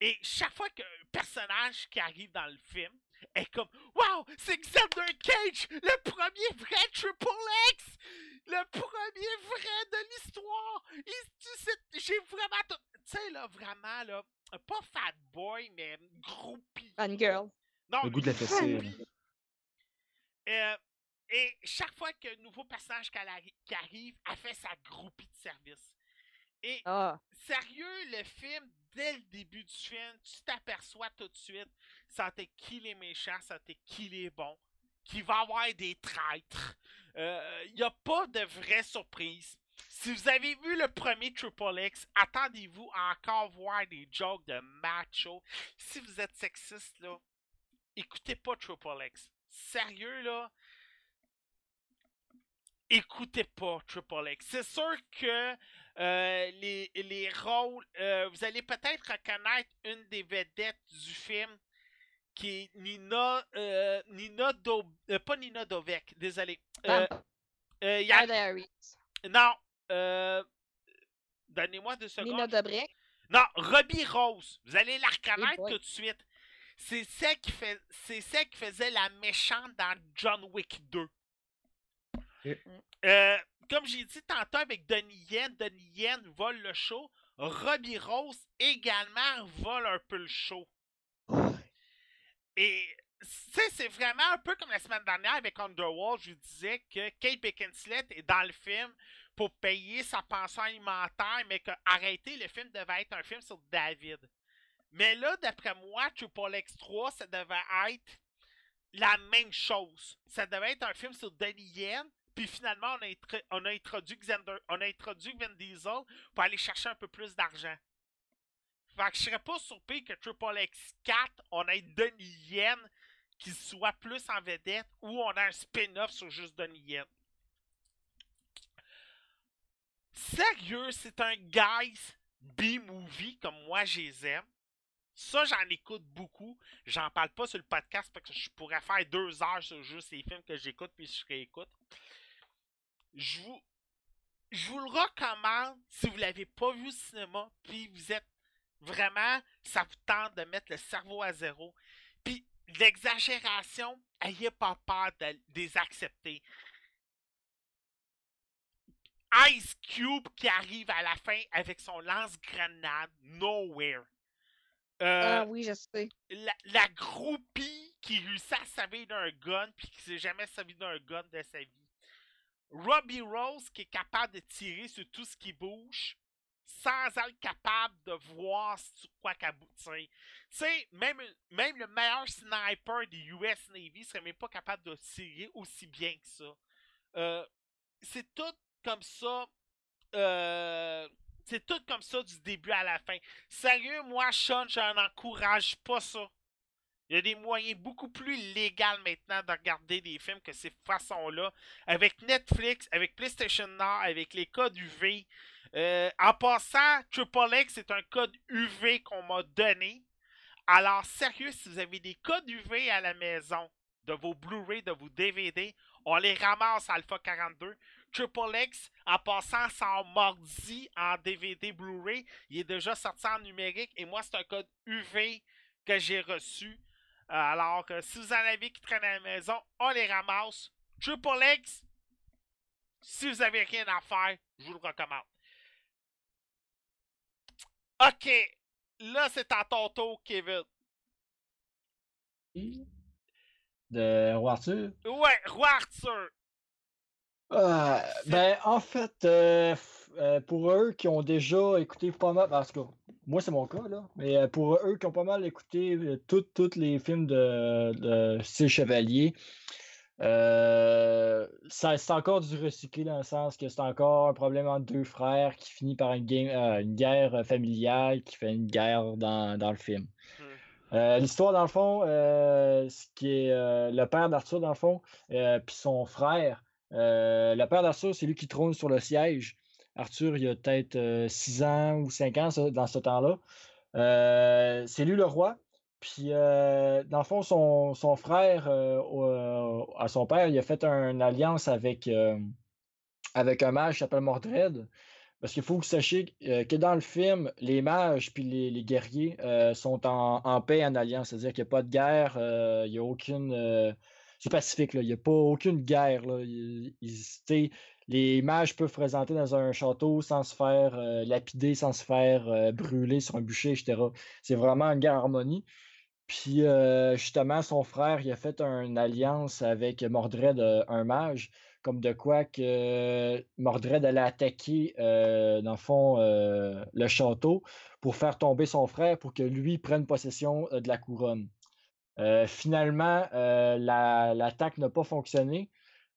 Et chaque fois qu'un personnage qui arrive dans le film est comme Wow, c'est Xander Cage, le premier vrai Triple X! Le premier vrai de l'histoire! Il- tu sais, J'ai vraiment. tout- Tu sais, là, vraiment, là, pas fat boy, mais groupie. Fangirl. Non, Le goût de la fessée. Euh, et chaque fois qu'un nouveau personnage qui arri- qui arrive, elle fait sa groupie de service. Et Ah. sérieux, le film, dès le début du film, tu t'aperçois tout de suite, ça t'est qui les méchants, ça t'est qui les bons, qu'il va y avoir des traîtres. Il n'y a pas de vraie surprise. Si vous avez vu le premier Triple X, attendez-vous à encore voir des jokes de macho. Si vous êtes sexiste, là, écoutez pas Triple X. Sérieux, là, écoutez pas Triple X. C'est sûr que euh, les, les rôles, euh, vous allez peut-être reconnaître une des vedettes du film qui est Nina, euh, Nina Do, euh, pas Nina Dovek, désolé. Ah. y a- non, euh, donnez-moi deux secondes. Nina Dobrecht. Non, Robbie Rose. Vous allez la reconnaître tout de suite. C'est celle qui fait, c'est celle qui faisait la méchante dans John Wick 2. Ok. Euh, comme j'ai dit tantôt avec Donnie Yen, Donnie Yen vole le show. Robbie Rose également vole un peu le show. Et c'est vraiment un peu comme la semaine dernière avec Underworld, je vous disais que Kate Beckinsale est dans le film pour payer sa pension alimentaire, mais que arrêter le film devait être un film sur David. Mais là, d'après moi, Triple X 3, ça devait être la même chose. Ça devait être un film sur Donnie Yen, puis finalement, on a, introduit Xander, a introduit pour aller chercher un peu plus d'argent. Fait que je serais pas surpris que Triple X 4, on ait Donnie Yen qui soit plus en vedette ou on a un spin-off sur juste Donnie Yen. Sérieux, c'est un guys B-movie comme moi je les aime. Ça, j'en écoute beaucoup. J'en parle pas sur le podcast parce que je pourrais faire deux heures sur juste les films que j'écoute puis je réécoute. Je vous, je vous le recommande si vous l'avez pas vu au cinéma puis vous êtes vraiment, ça vous tente de mettre le cerveau à zéro. Puis l'exagération, ayez pas peur de de les accepter. Ice Cube qui arrive à la fin avec son lance-grenade Nowhere. Euh, Ah oui, je sais. la, la groupie qui réussit à servir d'un gun puis qui s'est jamais servi d'un gun de sa vie. Robbie Rose qui est capable de tirer sur tout ce qui bouge sans être capable de voir sur quoi qu'aboutir. Tu sais, même, même le meilleur sniper des US Navy serait même pas capable de tirer aussi bien que ça. Euh, c'est tout comme ça. euh, c'est tout comme ça du début à la fin. Sérieux, moi, Sean, je n'encourage pas ça. Il y a des moyens beaucoup plus légaux maintenant de regarder des films que ces façons-là. Avec Netflix, avec PlayStation Now, avec les codes UV. Euh, en passant, Triple X, c'est un code UV qu'on m'a donné. Alors, sérieux, si vous avez des codes UV à la maison, de vos Blu-ray, de vos DVD, on les ramasse à Alpha 42. Triple X, en passant sans mardi en DVD Blu-ray, il est déjà sorti en numérique et moi, c'est un code UV que j'ai reçu. Alors, euh, si vous en avez qui traînent à la maison, on les ramasse. Triple X, si vous avez rien à faire, je vous le recommande. Ok, là c'est à ton tour, Kevin. De Roi Arthur? Ouais, Roi Arthur. Euh, ben, en fait, euh, euh, pour eux qui ont déjà écouté pas mal, parce que moi c'est mon cas, là, mais euh, pour eux qui ont pas mal écouté euh, tous les films de, de style chevalier, euh, ça, c'est encore du recyclé dans le sens que c'est encore un problème entre deux frères qui finit par une, game- euh, une guerre familiale qui fait une guerre dans, dans le film. Hmm. Euh, L'histoire, dans le fond, ce qui est le père d'Arthur, dans le fond, puis son frère. le père d'Arthur, c'est lui qui trône sur le siège. Arthur, il a peut-être 6 ans ou 5 ans dans ce temps-là. Euh, c'est lui le roi. Puis, euh, dans le fond, son, frère, euh, euh, à son père, il a fait une alliance avec, euh, avec un mage qui s'appelle Mordred. Parce qu'il faut que vous sachiez euh, que dans le film, les mages puis les, guerriers euh, sont en, en paix, en alliance. C'est-à-dire qu'il n'y a pas de guerre, euh, il n'y a aucune. C'est pacifique, là. Il n'y a pas aucune guerre. Là. Les mages peuvent se présenter dans un château sans se faire euh, lapider, sans se faire euh, brûler sur un bûcher, etc. C'est vraiment une guerre harmonie. Puis euh, justement, son frère, il a fait une alliance avec Mordred, un mage, comme de quoi que Mordred allait attaquer, dans le fond, le château pour faire tomber son frère pour que lui prenne possession de la couronne. Euh, finalement, euh, la- l'attaque n'a pas fonctionné.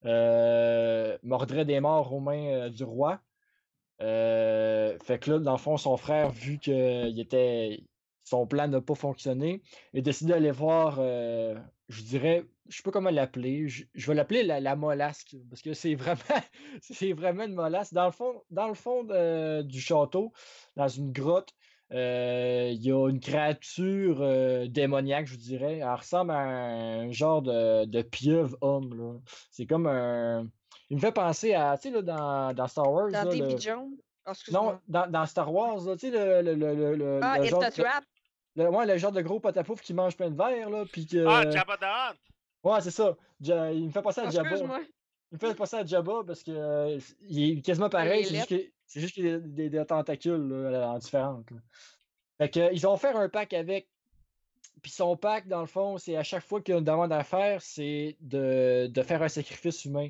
Euh, Mordred est mort aux mains du roi. Fait que là, dans le fond, son frère, vu que son plan n'a pas fonctionné, il a décidé d'aller voir, je dirais, je sais pas comment l'appeler, je, je vais l'appeler la, la mollasque, parce que c'est vraiment, c'est vraiment une molasse. Dans le fond, dans le fond du château, dans une grotte, il y a une créature euh, démoniaque, je vous dirais. Elle ressemble à un genre de, de pieuvre homme, là. C'est comme un. Il me fait penser à, tu sais, là, dans, dans Star Wars. Dans là, Davy le- Jones? Oh, Non, dans, dans Star Wars, là, tu sais, le, le, le, le, le- Ah, le genre, the Trap. le, ouais, le genre de gros potapouf qui mange plein de verre, là, puis que... Ah, Jabba the Hutt! Ouais, c'est ça. Ja- il me fait penser à Oh, Jabba. Excuse-moi. Il me fait penser à Jabba parce que euh, il est quasiment pareil, est c'est juste que- c'est juste a des, des tentacules là, en différentes. Fait que, euh, ils ont fait un pack avec. Puis son pack, dans le fond, c'est à chaque fois qu'il y a une demande à faire, c'est de, de faire un sacrifice humain.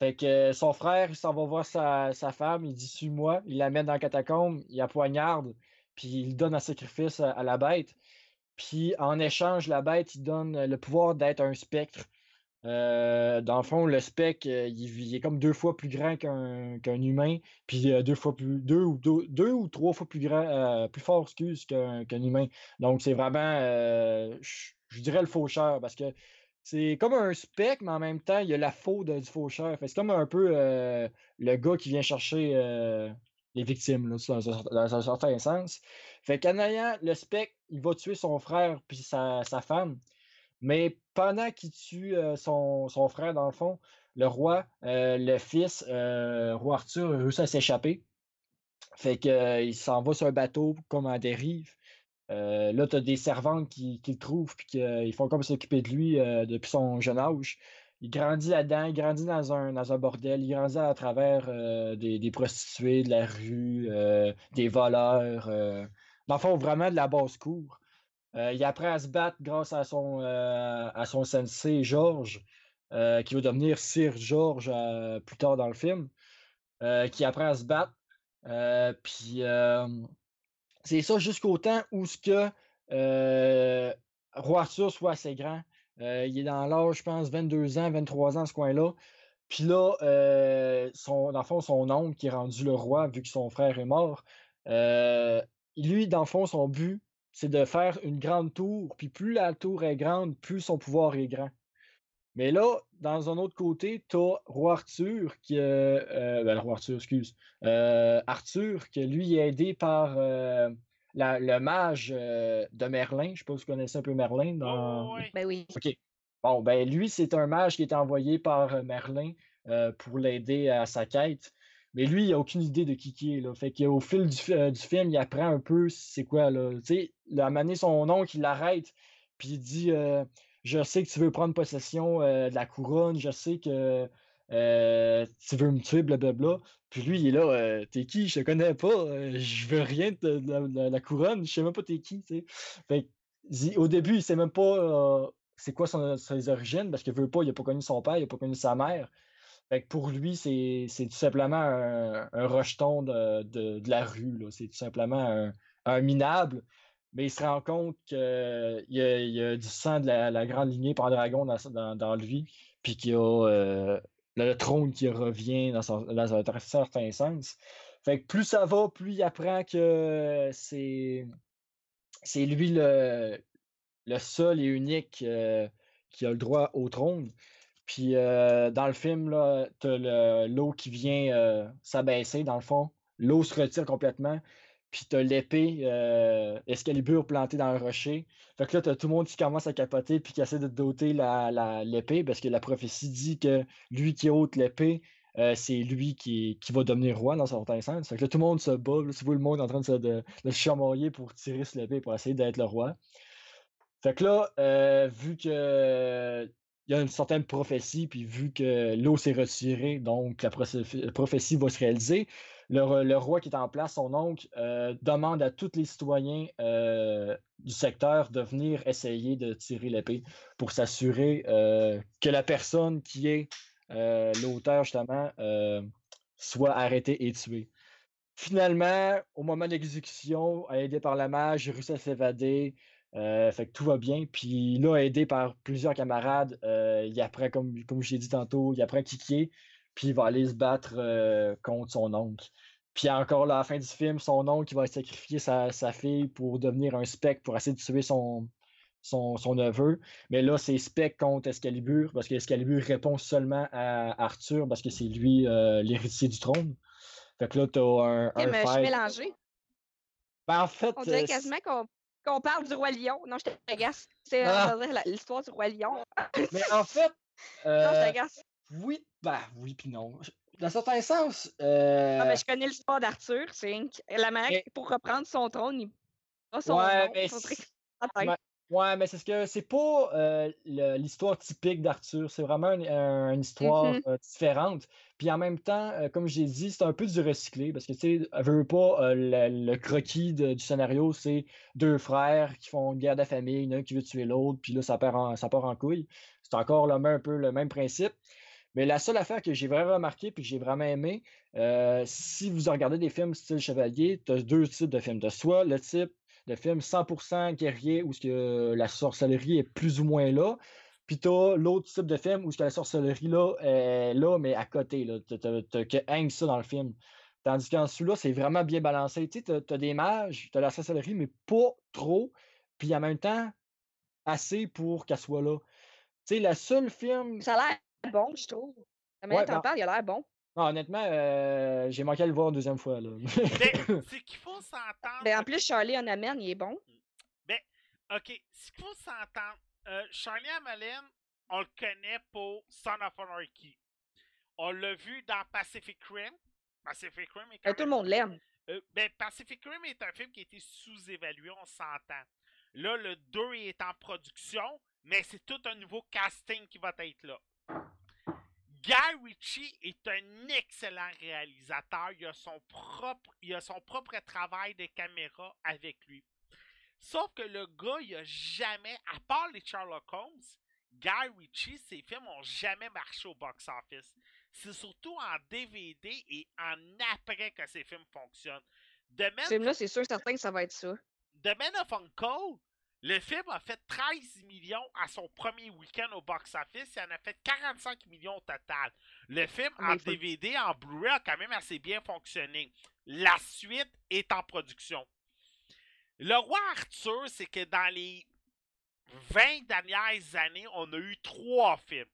Fait que euh, son frère, il s'en va voir sa, sa femme, il dit Suis-moi, il la met dans la catacombe, il la poignarde, puis il donne un sacrifice à, à la bête. Puis en échange, la bête, il donne le pouvoir d'être un spectre. Euh, dans le fond, le spectre, euh, il, est comme deux fois plus grand qu'un humain, puis euh, deux fois plus deux ou deux, ou trois fois plus grand, plus fort, excuse, qu'un humain. Donc c'est vraiment, je dirais le faucheur, parce que c'est comme un spectre, mais en même temps, il y a la faux de- du faucheur. C'est comme un peu le gars qui vient chercher les victimes, dans, un, certain sens. Fait qu'en ayant le spectre, il va tuer son frère puis sa femme. Mais pendant qu'il tue euh, son, frère, dans le fond, le roi, euh, le fils, euh, roi Arthur, réussit à s'échapper. Fait que, euh, il s'en va sur un bateau comme en dérive. Là, tu as des servantes qui, qui le trouvent puis qu'ils font comme s'occuper de lui depuis son jeune âge. Il grandit là-dedans, il grandit dans un, dans un bordel, il grandit à travers des, des prostituées, de la rue, des voleurs. Dans le fond, vraiment de la basse-cour. Euh, il apprend à se battre grâce à son, euh, à son sensei Georges, euh, qui va devenir Sir George euh, plus tard dans le film, qui apprend à se battre. Puis c'est ça jusqu'au temps où ce que Roi Arthur soit assez grand. Il est dans l'âge, je pense, 22 ans, 23 ans, ce coin-là. Puis là, son, dans le fond, son oncle qui est rendu le roi, vu que son frère est mort, lui, dans le fond, son but, c'est de faire une grande tour. Puis plus la tour est grande, plus son pouvoir est grand. Mais là, dans un autre côté, tu as Roi Arthur, qui euh, euh, ben, le Roi Arthur, excuse. euh, Arthur, qui lui est aidé par euh, la- le mage euh, de Merlin. Je sais pas si vous connaissez un peu Merlin. Dans... Oh. Ben oui. OK. Bon, ben lui, c'est un mage qui est envoyé par Merlin euh, pour l'aider à sa quête. Mais lui, il a aucune idée de qui qui est. Là. Fait qu'au fil du, euh, film, il apprend un peu c'est quoi. Là. Tu sais, il a amené son oncle, il l'arrête, puis il dit euh, Je sais que tu veux prendre possession euh, de la couronne, je sais que tu veux me tuer, blablabla. Puis lui, il est là T'es qui? Je te connais pas, je veux rien de, la- la couronne, je sais même pas t'es qui. Fait au début, il sait même pas. c'est quoi ses origines, parce qu'il veut pas, il a pas connu son père, il a pas connu sa mère. Fait que pour lui, c'est tout simplement un, un rejeton de, de, de la rue. C'est tout simplement un, un minable. Mais il se rend compte qu'il y a, du sang de la, grande lignée Pendragon dans, dans, dans lui, puis qu'il y a euh, le trône qui revient dans, dans un certain sens. Fait que plus ça va, plus il apprend que c'est c'est lui le, le seul et unique euh, qui a le droit au trône. Puis euh, dans le film, là, t'as le- l'eau qui vient euh, s'abaisser, dans le fond. L'eau se retire complètement. Puis t'as l'épée euh, Excalibur plantée dans le rocher. Fait que là, t'as tout le monde qui commence à capoter puis qui essaie de doter la, la- l'épée parce que la prophétie dit que lui qui ôte l'épée, euh, c'est lui qui, qui va devenir roi dans un certain sens. Fait que là, tout le monde se bat. Là, tu vois le monde en train de se, de, chamailler pour tirer sur l'épée pour essayer d'être le roi. Fait que là, vu que il y a une certaine prophétie, puis vu que l'eau s'est retirée, donc la prophétie va se réaliser, le, roi qui est en place, son oncle, euh, demande à tous les citoyens euh, du secteur de venir essayer de tirer l'épée pour s'assurer euh, que la personne qui est l'auteur, justement, soit arrêtée et tuée. Finalement, au moment de l'exécution, aidé par la mage, il réussit à s'évader. Euh, fait que tout va bien. Puis là, aidé par plusieurs camarades, euh, il apprend, comme, comme je l'ai dit tantôt, il apprend à kicker, puis il va aller se battre euh, contre son oncle. Puis encore là, à la fin du film, son oncle il va sacrifier sa, sa fille pour devenir un spectre, pour essayer de tuer son, son, son neveu. Mais là, c'est spectre contre Excalibur, parce qu'Excalibur répond seulement à Arthur, parce que c'est lui euh, l'héritier du trône. Fait que là, t'as un, un mais je suis fight. mélangée. Ben, en fait, On dirait quasiment qu'on qu'on parle du Roi Lion. Non, je t'agace. C'est Ah. l'histoire du Roi Lion. mais en fait, Non, je euh, t'agace. oui, ben oui puis non. Dans un certain sens, Ah, euh, ben, je connais l'histoire d'Arthur. C'est la manière Mais- pour reprendre son trône, il pas son Ouais, nom. mais Ouais. mais c'est ce que c'est pas euh, l'histoire typique d'Arthur. C'est vraiment une, un- une histoire Mhm. euh, différente. Puis en même temps, euh, comme j'ai dit, c'est un peu du recyclé parce que tu sais, veut pas le, le croquis de- du scénario, c'est deux frères qui font une guerre de famille, il y en a un qui veut tuer l'autre, puis là ça part en, ça part en couille. C'est encore le même, un peu le même principe. Mais la seule affaire que j'ai vraiment remarqué puis que j'ai vraiment aimé, euh, si vous regardez des films style Chevalier, tu as deux types de films. Tu as soit le type de film 100% guerrier où que la sorcellerie est plus ou moins là, puis tu as l'autre type de film où que la sorcellerie là est là, mais à côté. Là. Tu as, que hang ça dans le film. Tandis qu'en celui-là, c'est vraiment bien balancé. Tu as, des mages, tu as la sorcellerie, mais pas trop. Puis en même temps, assez pour qu'elle soit là. Tu sais, la seule film. Ça a l'air bon, je trouve. La manière Ouais, dont t'en ben- parles, il a l'air bon. Non, honnêtement, euh, j'ai manqué à le voir une deuxième fois. Là. Ben, c'est qu'il faut s'entendre. Ben, en plus, Charlie on amène, il est bon. OK, ce qu'il faut s'entendre, euh, Charlie Amalin, on le connaît pour Son of Anarchy. On l'a vu dans Pacific Rim. Pacific Rim est quand Ben, tout le monde l'aime. Euh, ben, Pacific Rim est un film qui a été sous-évalué, on s'entend. Là, le 2 est en production, mais c'est tout un nouveau casting qui va être là. Guy Ritchie est un excellent réalisateur. Il a son propre, il a son propre travail de caméra avec lui. Sauf que le gars, il a jamais, à part les Sherlock Holmes, Guy Ritchie, ses films ont jamais marché au box-office. C'est surtout en DVD et en après que ces films fonctionnent. Ce film-là, c'est sûr certain que ça va être ça. The Man of Uncle, le film a fait 13 millions à son premier week-end au box-office. Il en a fait 45 millions au total. Le film en DVD, en Blu-ray, a quand même assez bien fonctionné. La suite est en production. Le roi Arthur, c'est que dans les 20 dernières années, on a eu trois films.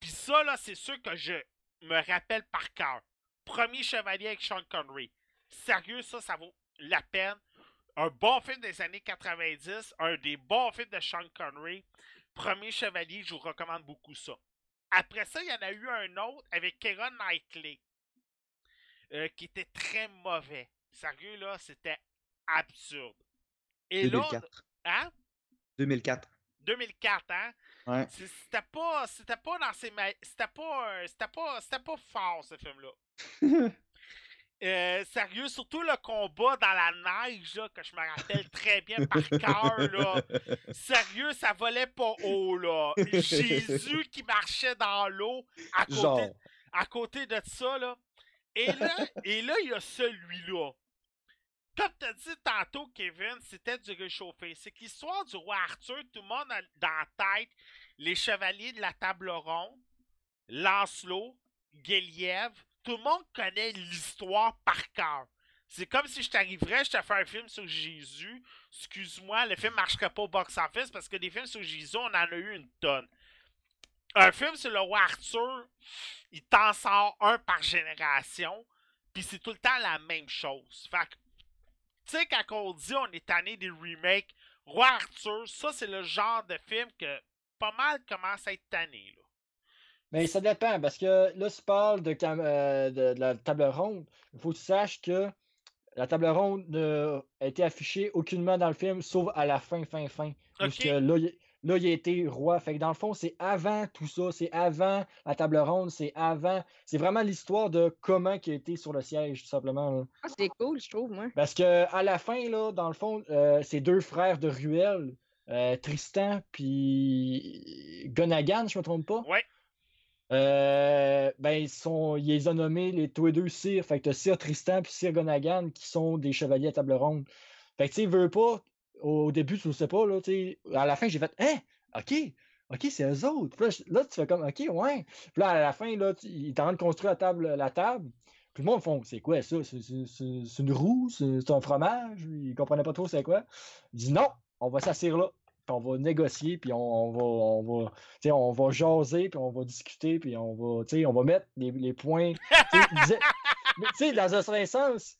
Puis ça, là, c'est sûr que je me rappelle par cœur. Premier Chevalier avec Sean Connery. Sérieux, ça, ça vaut la peine. Un bon film des années 90, un des bons films de Sean Connery. Premier Chevalier, je vous recommande beaucoup ça. Après ça, il y en a eu un autre avec Keira Knightley, euh, qui était très mauvais. Sérieux, là, c'était absurde. Et là, 2004. hein? 2004. 2004, hein? Ouais. C'était pas, c'était pas dans ses, ma- c'était pas, euh, c'était pas, c'était pas fort ce film-là. Euh, sérieux, surtout le combat dans la neige, là, que je me rappelle très bien par cœur, là. Sérieux, ça volait pas haut, là. Jésus qui marchait dans l'eau à côté, à côté de ça, là. Et là, et là, il y a celui-là. Comme tu as dit tantôt, Kevin, c'était du réchauffé. C'est que l'histoire du roi Arthur, tout le monde a dans la tête les chevaliers de la table ronde, Lancelot, Guéliev. Tout le monde connaît l'histoire par cœur. C'est comme si je t'arriverais, je te fais un film sur Jésus. Excuse-moi, le film marcherait pas au box-office parce que des films sur Jésus, on en a eu une tonne. Un film sur le roi Arthur, il t'en sort un par génération, puis c'est tout le temps la même chose. Fait que, tu sais, quand on dit on est tanné des remakes, Roi Arthur, ça c'est le genre de film que pas mal commence à être tanné. Là. Mais ça dépend, parce que là, tu parles de, cam- euh, de, de la table ronde. Il faut que tu saches que la table ronde n'a été affichée aucunement dans le film, sauf à la fin, fin, fin. Où ce Ok. que là, il, là, il a été roi. Fait que dans le fond, c'est avant tout ça. C'est avant la table ronde. C'est avant. C'est vraiment l'histoire de comment il a été sur le siège, tout simplement. Ah, c'est cool, je trouve, moi. Parce que à la fin, là, dans le fond, euh, c'est deux frères de Ruel, euh, Tristan puis Gonagan, je me trompe pas? Ouais. Euh, ben, ils sont, il les a nommés les tous les deux Sir. Fait que Sir Tristan puis Sir Gonagan qui sont des chevaliers à table ronde. Fait que tu sais, veux pas, au début, tu le sais pas, là, à la fin, j'ai fait, hein, ok, ok, c'est eux autres. Puis là, là, tu fais comme, ok, ouais. Puis là, à la fin, là, ils t'en de construire la table, la table. Puis le monde font, c'est quoi ça? C'est une roue? C'est c'est un fromage? Ils comprenaient pas trop c'est quoi. Ils disent non, on va s'asseoir là. Puis on va négocier, puis on, on va, on va, tu sais, on va jaser, puis on va discuter, puis on va, tu sais, on va mettre les, les points. Mais dans un certain sens,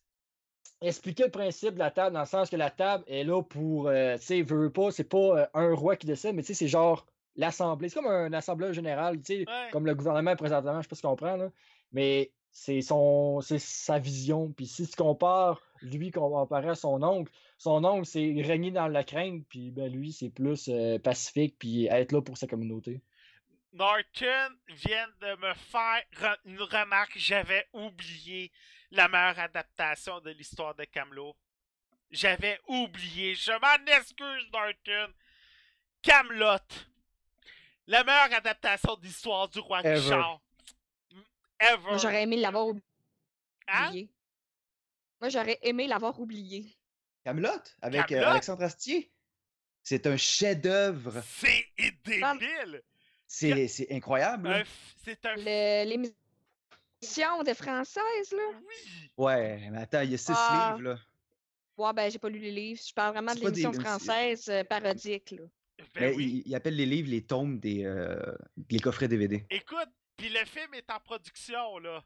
expliquer le principe de la table, dans le sens que la table est là pour, euh, tu sais, veut pas, c'est pas euh, un roi qui décide, mais tu sais, c'est genre l'assemblée. C'est comme un assembleur général, tu sais, Ouais. comme le gouvernement présentement, je sais pas si tu comprends, là. Mais c'est son c'est sa vision. Puis si tu compares lui comparé à son oncle, son oncle, c'est régner dans la crainte, puis ben lui, c'est plus euh, pacifique, puis être là pour sa communauté. Norton vient de me faire re- une remarque. J'avais oublié la meilleure adaptation de l'histoire de Camelot. J'avais oublié. Je m'en excuse, Norton. Camelot. La meilleure adaptation de l'histoire du roi Ever. Richard. Ever. Moi, j'aurais aimé l'avoir Hein? Moi, j'aurais aimé l'avoir oublié. Camelot avec euh, Kaamelott? Alexandre Astier. C'est un chef-d'œuvre. C'est débile. C'est c'est incroyable. Un C'est un. Le- L'émission des Françaises, là. Oui. Ouais, mais attends, il y a six Ah. livres là. Ouais, ben, j'ai pas lu les livres. Je parle vraiment C'est de des- l'émission c'est- française euh, parodique, là. Ben Mais oui. il, il appelle les livres les tomes des euh, les coffrets DVD. Écoute, puis le film est en production, là.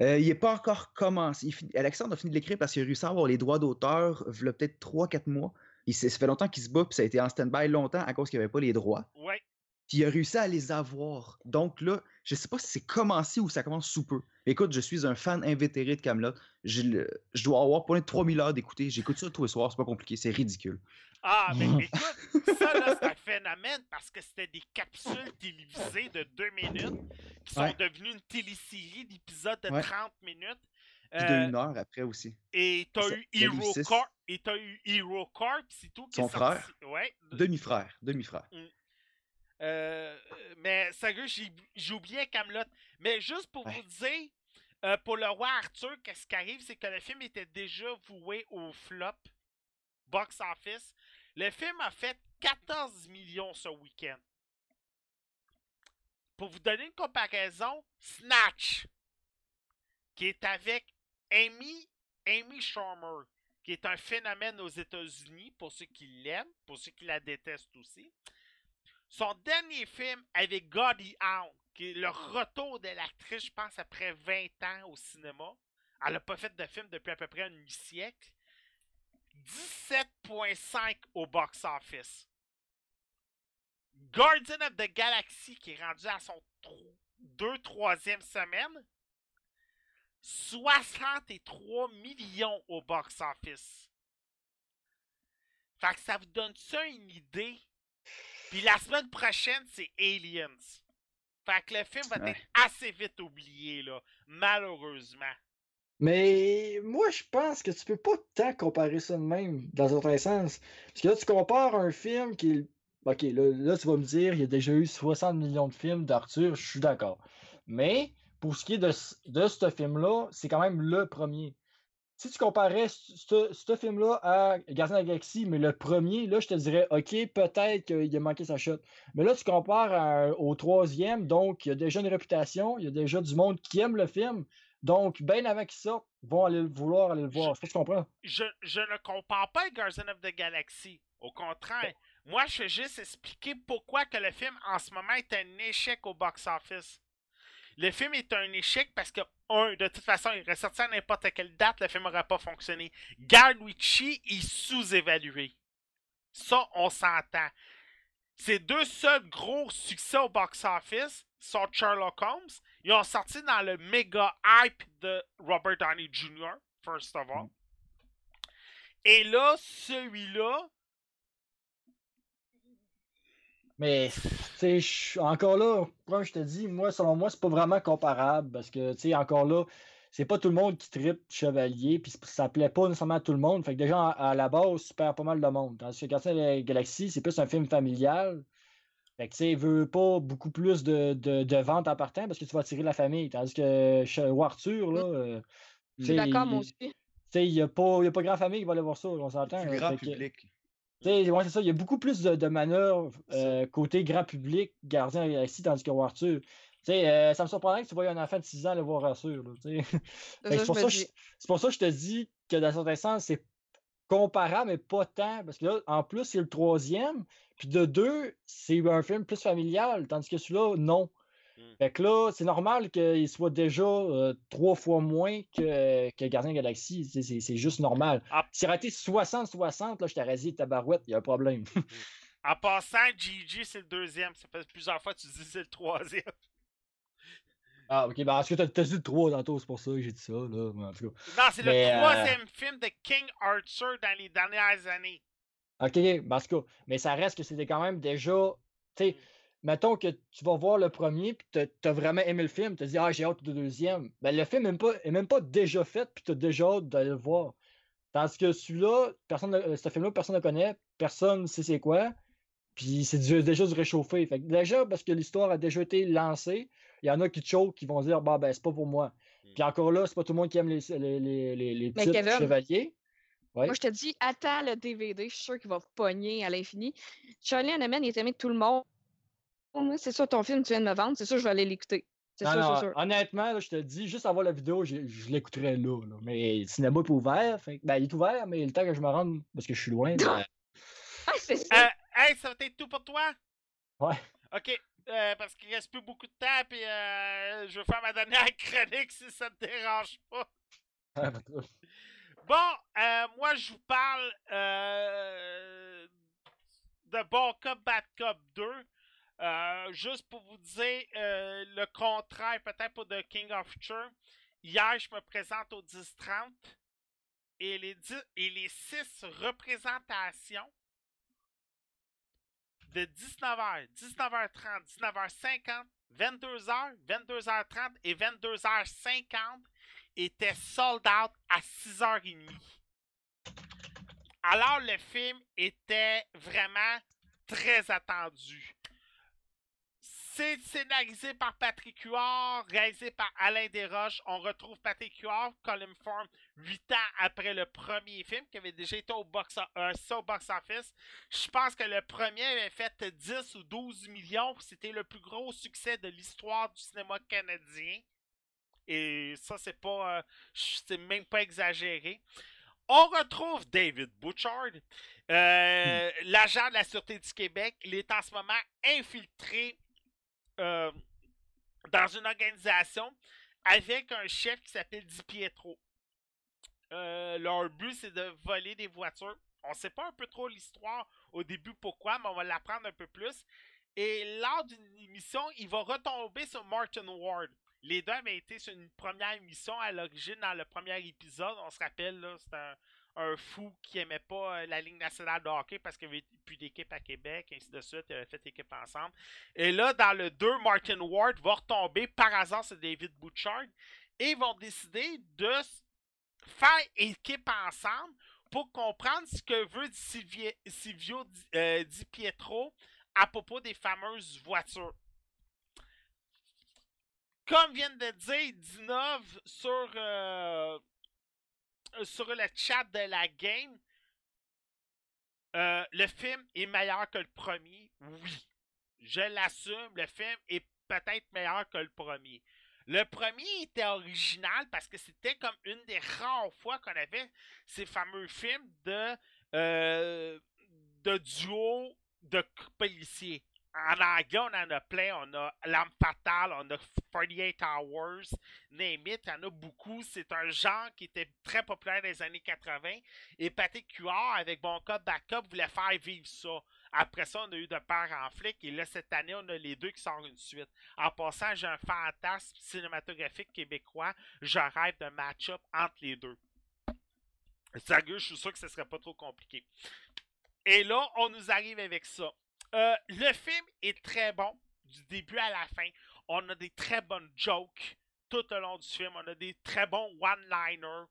Euh, il n'est pas encore commencé. Fin- Alexandre a fini de l'écrire parce qu'il a réussi à avoir les droits d'auteur il y a peut-être 3-4 mois. Il, ça fait longtemps qu'il se bat, puis ça a été en stand-by longtemps à cause qu'il n'y avait pas les droits. Ouais. Puis il a réussi à les avoir. Donc là, je sais pas si c'est commencé ou ça commence sous peu. Écoute, je suis un fan invétéré de Camelot. Je, dois avoir pour 3000 heures d'écouter. J'écoute ça tous les soirs, c'est pas compliqué, c'est ridicule. Ah, mais écoute, ça, là, c'est un phénomène parce que c'était des capsules télévisées de 2 minutes qui sont Ouais. devenues une télésérie d'épisodes de Ouais. 30 minutes. Puis de Euh, une heure après aussi. et t'as eu Hero. Corp, et t'as eu Hero Corp, c'est tout qui Son sorti. frère? Ouais. Demi-frère, demi-frère. Euh, mais sérieux, j'ai oublié Camelot. Mais juste pour Ouais. vous dire, euh, pour le roi Arthur, qu'est-ce qui arrive, c'est que le film était déjà voué au flop box office. Le film a fait 14 millions ce week-end. Pour vous donner une comparaison, Snatch, qui est avec Amy, Amy Schumer, qui est un phénomène aux États-Unis, pour ceux qui l'aiment, pour ceux qui la détestent aussi. Son dernier film avec Goldie Hawn, qui est le retour de l'actrice, je pense, après 20 ans au cinéma. Elle n'a pas fait de film depuis à peu près un demi-siècle. 17.5 au box-office. Guardian of the Galaxy, qui est rendu à son 2-3e semaine, 63 millions au box-office. Fait que ça vous donne ça une idée. Puis la semaine prochaine, c'est Aliens. Fait que le film va Ouais. être assez vite oublié, là. Malheureusement. Mais moi, je pense que tu peux pas tant comparer ça de même, dans un certain sens. Parce que là, tu compares un film qui est. Ok, là, là, tu vas me dire, il y a déjà eu 60 millions de films d'Arthur, je suis d'accord. Mais pour ce qui est de, de ce film-là, c'est quand même le premier. Si tu comparais ce film-là à Gardien de la Galaxie, mais le premier, là, je te dirais, OK, peut-être qu'il a manqué sa shot. Mais là, tu compares à- au troisième, donc il y a déjà une réputation, il y a déjà du monde qui aime le film. Donc, bien avant qu'il sorte, vont aller le vouloir aller le voir. Je si tu comprends? Je, je ne compare pas avec Guardian of the Galaxy. Au contraire, moi, je veux juste expliquer pourquoi que le film, en ce moment, est un échec au box-office. Le film est un échec parce que, un, de toute façon, il aurait sorti à n'importe quelle date, le film n'aurait pas fonctionné. Ritchie est sous-évalué. Ça, on s'entend. Ses deux seuls gros succès au box-office sont Sherlock Holmes. Ils ont sorti dans le méga hype de Robert Downey Jr., first of all. Et là, celui-là, Mais, tu sais, encore là, comme je te dis, moi, selon moi, c'est pas vraiment comparable parce que, tu sais, encore là, c'est pas tout le monde qui tripe Chevalier, puis ça plaît pas nécessairement à tout le monde. Fait que déjà, à, la base, ça perd pas mal de monde. Tandis que de la Galaxie, c'est plus un film familial. Fait que, tu sais, il veut pas beaucoup plus de, de, ventes en partant parce que tu vas attirer la famille. Tandis que Arthur, là. Euh, D'accord, moi aussi. Tu sais, il n'y a, pas, a pas grand famille qui va aller voir ça, on s'entend. grand public. Ouais, c'est ça. Il y a beaucoup plus de, de manœuvres euh, côté grand public, gardien ici, tandis que Arthur. Euh, ça me surprendrait que tu voyais un enfant de 6 ans aller voir Arthur. C'est pour, ça pour ça que je te dis que dans certain sens, c'est comparable, mais pas tant. Parce que là, en plus, c'est le troisième. Puis de deux, c'est un film plus familial. Tandis que celui-là, non. Mmh. Fait que là, c'est normal qu'il soit déjà euh, trois fois moins que, que Gardien Galaxy. C'est juste normal. Ah. S'il aurait été 60-60, là, je t'aurais dit tabarouette, il y a un problème. Mmh. en passant, Gigi, c'est le deuxième. Ça fait plusieurs fois que tu dis c'est le troisième. Ah, ok, ben parce que t'as dit le 3 tantôt, c'est pour ça que j'ai dit ça, là. Non, c'est le euh, troisième film de King Arthur dans les dernières années. Ok, parce que, mais ça reste que c'était quand même déjà. Tu sais, mmh mettons que tu vas voir le premier, puis tu as vraiment aimé le film, tu as dit, ah, j'ai hâte du deuxième. Ben, le film n'est même, pas, même pas déjà fait, puis tu as déjà hâte d'aller le voir. Tandis que celui-là, personne, ce film-là, personne ne le connaît, personne ne sait c'est quoi, puis c'est déjà du réchauffé. Fait déjà, parce que l'histoire a déjà été lancée, il y en a qui te chauffent, qui vont dire, bah, ben, c'est pas pour moi. Hmm. Puis encore là, c'est pas tout le monde qui aime les, les, les, les, petits chevaliers. Moi, je te dis, attends le DVD, je suis sûr qu'il va pogner à l'infini. Charlie Hanneman, il est aimé de tout le monde c'est ça ton film, tu viens de me vendre, c'est sûr je vais aller l'écouter. C'est sûr, c'est sûr. Honnêtement, je te dis, juste avoir la vidéo, je, l'écouterais là, Mais le cinéma est ouvert. ben, il est ouvert, mais le temps que je me rende, parce que je suis loin. Ben... ah, c'est ça. Euh, hey, ça va être tout pour toi? Ouais. OK. Euh, parce qu'il reste plus beaucoup de temps, puis euh, je vais faire ma dernière chronique si ça te dérange pas. bon, moi, je vous parle de Bon Cop, Bad Cop 2. Euh, juste pour vous dire euh, le contraire, peut-être pour The King of Future. Hier, je me présente au 10-30 et les, et les 6 représentations de 19h, 19h30, 19h50, 22h, 22h30 et 22h50 étaient sold out à 6h30. Alors le film était vraiment très attendu. C'est scénarisé par Patrick Huard, réalisé par Alain Desroches. On retrouve Patrick Huard, Colin Form, 8 ans après le premier film, qui avait déjà été au box, euh, box office. Je pense que le premier avait fait 10 ou 12 millions. C'était le plus gros succès de l'histoire du cinéma canadien. Et ça, c'est pas. Euh, c'est même pas exagéré. On retrouve David Butchard, euh, hmm. l'agent de la Sûreté du Québec. Il est en ce moment infiltré euh, dans une organisation avec un chef qui s'appelle Di Pietro. Euh, leur but, c'est de voler des voitures. On ne sait pas un peu trop l'histoire au début pourquoi, mais on va l'apprendre un peu plus. Et lors d'une émission, il va retomber sur Martin Ward. Les deux avaient été sur une première émission à l'origine dans le premier épisode. On se rappelle, là, c'est un, un fou qui aimait pas euh, la Ligue nationale de hockey parce qu'il avait plus d'équipe à Québec, ainsi de suite, il avait fait équipe ensemble. Et là, dans le 2, Martin Ward va retomber par hasard sur David Butchard et vont décider de faire équipe ensemble pour comprendre ce que veut Silvio, euh, Di Pietro à propos des fameuses voitures. Comme vient de dire Dinov sur euh, sur le chat de la game, euh, le film est meilleur que le premier. Oui. Je l'assume, le film est peut-être meilleur que le premier. Le premier était original parce que c'était comme une des rares fois qu'on avait ces fameux films de, euh, de duo de policiers. En anglais, on en a plein. On a L'Arme Fatale, on a 48 Hours, Name It, il y en a beaucoup. C'est un genre qui était très populaire dans les années 80. Et Patrick Huard, avec Bon Cop Backup, voulait faire vivre ça. Après ça, on a eu de père en flic. Et là, cette année, on a les deux qui sortent une suite. En passant, j'ai un fantasme cinématographique québécois. Je rêve d'un match-up entre les deux. Sérieux, je suis sûr que ce serait pas trop compliqué. Et là, on nous arrive avec ça. Euh, le film est très bon, du début à la fin. On a des très bonnes jokes tout au long du film. On a des très bons one-liners,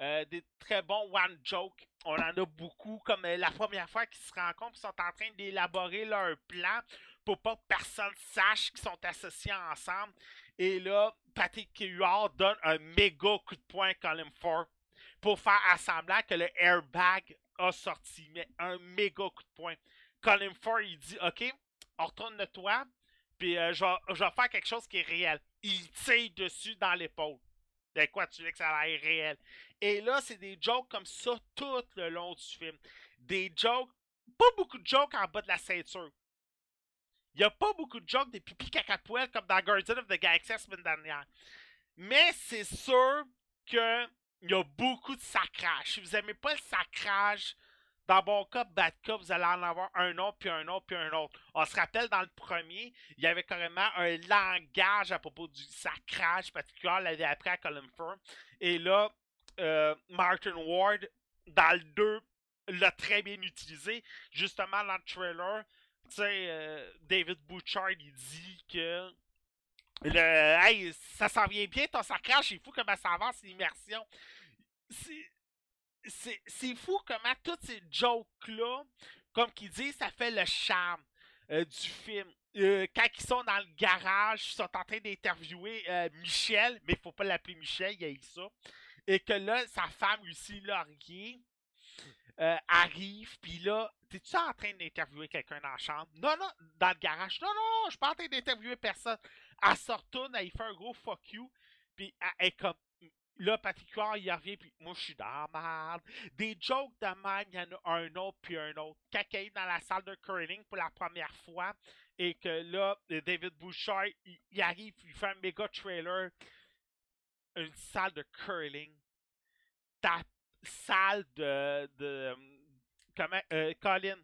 euh, des très bons one-jokes. On en a beaucoup, comme euh, la première fois qu'ils se rencontrent, ils sont en train d'élaborer leur plan pour pas que personne sache qu'ils sont associés ensemble. Et là, Patrick Huard donne un méga coup de poing à Colin Ford pour faire assembler que le airbag a sorti. Mais un méga coup de poing. Colin Ford, il dit Ok, on retourne de toi, puis euh, je, vais, faire quelque chose qui est réel. Il tire dessus dans l'épaule. De quoi tu veux que ça a l'air réel? Et là, c'est des jokes comme ça tout le long du film. Des jokes, pas beaucoup de jokes en bas de la ceinture. Il n'y a pas beaucoup de jokes des pipis caca-poêles comme dans Guardian of the Galaxy la semaine dernière. Mais c'est sûr qu'il y a beaucoup de sacrage. Si vous n'aimez pas le sacrage, dans bon cas, bad cas, vous allez en avoir un autre, puis un autre, puis un autre. On se rappelle dans le premier, il y avait carrément un langage à propos du sacrage particulier, l'avait appris à Colin Firth. Et là, euh, Martin Ward, dans le 2, l'a très bien utilisé. Justement, dans le trailer, tu sais, euh, David Bouchard, il dit que le, hey, ça s'en vient bien ton sacrage, c'est fou comment ça avance l'immersion. C'est fou comment toutes ces jokes-là, comme qu'il dit, ça fait le charme euh, du film. Euh, quand ils sont dans le garage, ils sont en train d'interviewer euh, Michel, mais il faut pas l'appeler Michel, il y a eu ça. Et que là, sa femme, Lucie Laurier, arrive, puis là, t'es-tu en train d'interviewer quelqu'un dans la chambre? Non, non, dans le garage. Non, non, non, je suis pas en train d'interviewer personne. Elle se retourne, elle fait un gros fuck you, puis elle est comme. Là, particulièrement, il revient, puis moi, je suis dans la merde. Des jokes de même, il y en a un autre, puis un autre. Quand est dans la salle de curling pour la première fois, et que là, David Bouchard, il, il arrive, il fait un méga trailer, une salle de curling. Ta salle de. comment. Euh, Colin.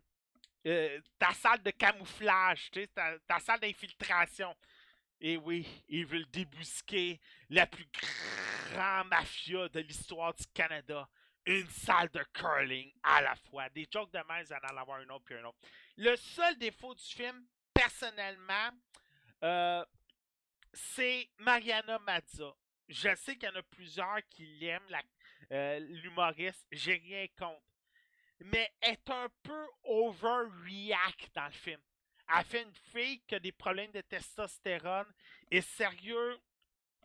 Euh, ta salle de camouflage, tu sais, ta salle d'infiltration. Et oui, il veut débusquer la plus grand mafia de l'histoire du Canada. Une salle de curling à la fois. Des jokes de vous allez en avoir un autre puis un autre. Le seul défaut du film, personnellement, euh, c'est Mariana Mazza. Je sais qu'il y en a plusieurs qui l'aiment, la- euh, l'humoriste. J'ai rien contre. Mais est un peu overreact dans le film. Elle fait une fille qui a des problèmes de testostérone. Et sérieux,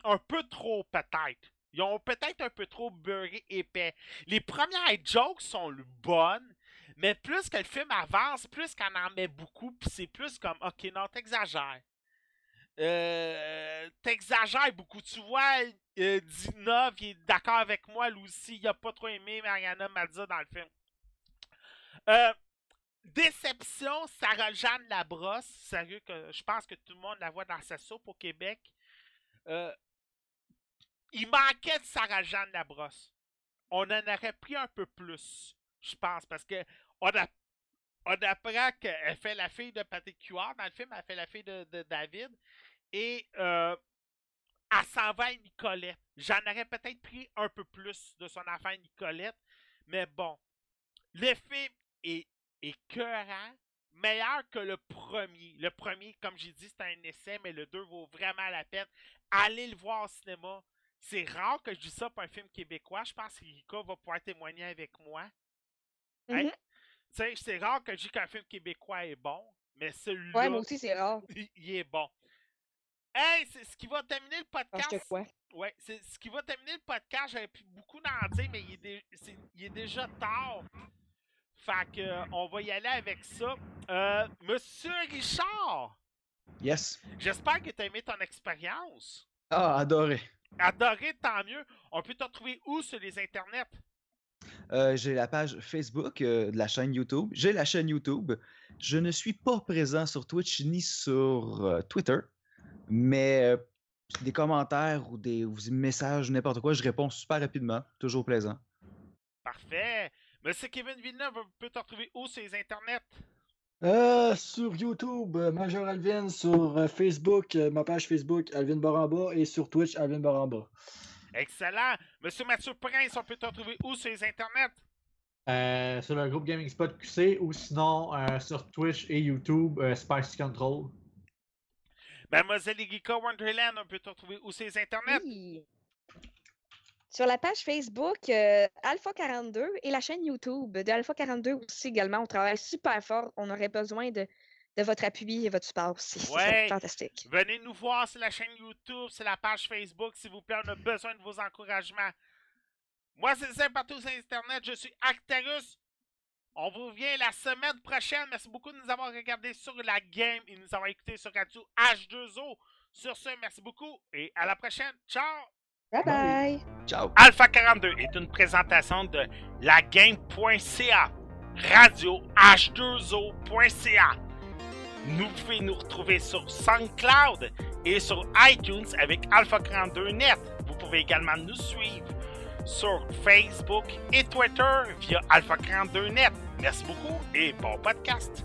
un peu trop peut-être. Ils ont peut-être un peu trop beurré épais. Les premières jokes sont bonnes, mais plus que le film avance, plus qu'elle en met beaucoup, puis c'est plus comme, ok, non, t'exagères. Euh, t'exagères beaucoup. Tu vois, euh, Dina est d'accord avec moi, lui aussi, il a pas trop aimé Mariana Mazza dans le film. Euh, déception, Sarah-Jeanne Labrosse. Sérieux, que je pense que tout le monde la voit dans sa soupe au Québec. Euh, il manquait de Sarah-Jeanne Labrosse. On en aurait pris un peu plus, je pense, parce que on, apprend qu'elle fait la fille de Patrick Huard dans le film, elle fait la fille de, David, et euh, elle s'en va à Nicolette. J'en aurais peut-être pris un peu plus de son affaire Nicolette, mais bon, le est écœurant, meilleur que le premier. Le premier, comme j'ai dit, c'est un essai, mais le 2 vaut vraiment la peine. Allez le voir au cinéma. C'est rare que je dise ça pour un film québécois. Je pense que Rika va pouvoir témoigner avec moi. Tu sais, c'est rare que je dis qu'un film québécois est bon, mais celui-là, Ouais, moi aussi, c'est rare. il, il est bon. Hey, c'est ce qui va terminer le podcast. Ouais, c'est ce qui va terminer le podcast. J'avais beaucoup d'en dire, mais il est, dé- il est déjà tard. Fait que, euh, on va y aller avec ça. Euh, Monsieur Richard, Yes. j'espère que tu as aimé ton expérience. Ah, adoré. Adoré, tant mieux. On peut te retrouver où sur les internets? Euh, j'ai la page Facebook euh, de la chaîne YouTube. J'ai la chaîne YouTube. Je ne suis pas présent sur Twitch ni sur euh, Twitter, mais des commentaires ou des, ou des messages, n'importe quoi, je réponds super rapidement. Toujours plaisant. Parfait. Monsieur Kevin Villeneuve, on peut te retrouver où sur les internets? Euh, sur YouTube, euh, Major Alvin, sur euh, Facebook, euh, ma page Facebook, Alvin Baramba, et sur Twitch, Alvin Baramba. Excellent. Monsieur Mathieu Prince, on peut te retrouver où sur les internets? Euh, sur le groupe Gaming Spot QC ou sinon euh, sur Twitch et YouTube, euh, Spicy Control. Mademoiselle Igika Wonderland, on peut te retrouver où sur les internets? Oui. Sur la page Facebook euh, Alpha42 et la chaîne YouTube de Alpha42 aussi également. On travaille super fort. On aurait besoin de, de votre appui et votre support aussi. Ouais. fantastique. Venez nous voir sur la chaîne YouTube, sur la page Facebook, s'il vous plaît. On a besoin de vos encouragements. Moi, c'est ça partout sur Internet. Je suis Actarus. On vous revient la semaine prochaine. Merci beaucoup de nous avoir regardé sur la game et de nous avoir écouté sur Radio H2O. Sur ce, merci beaucoup et à la prochaine. Ciao! Bye bye! Ciao! Alpha 42 est une présentation de lagame.ca, radio h2o.ca. Nous pouvez nous retrouver sur SoundCloud et sur iTunes avec Alpha 42 Net. Vous pouvez également nous suivre sur Facebook et Twitter via Alpha 42 Net. Merci beaucoup et bon podcast.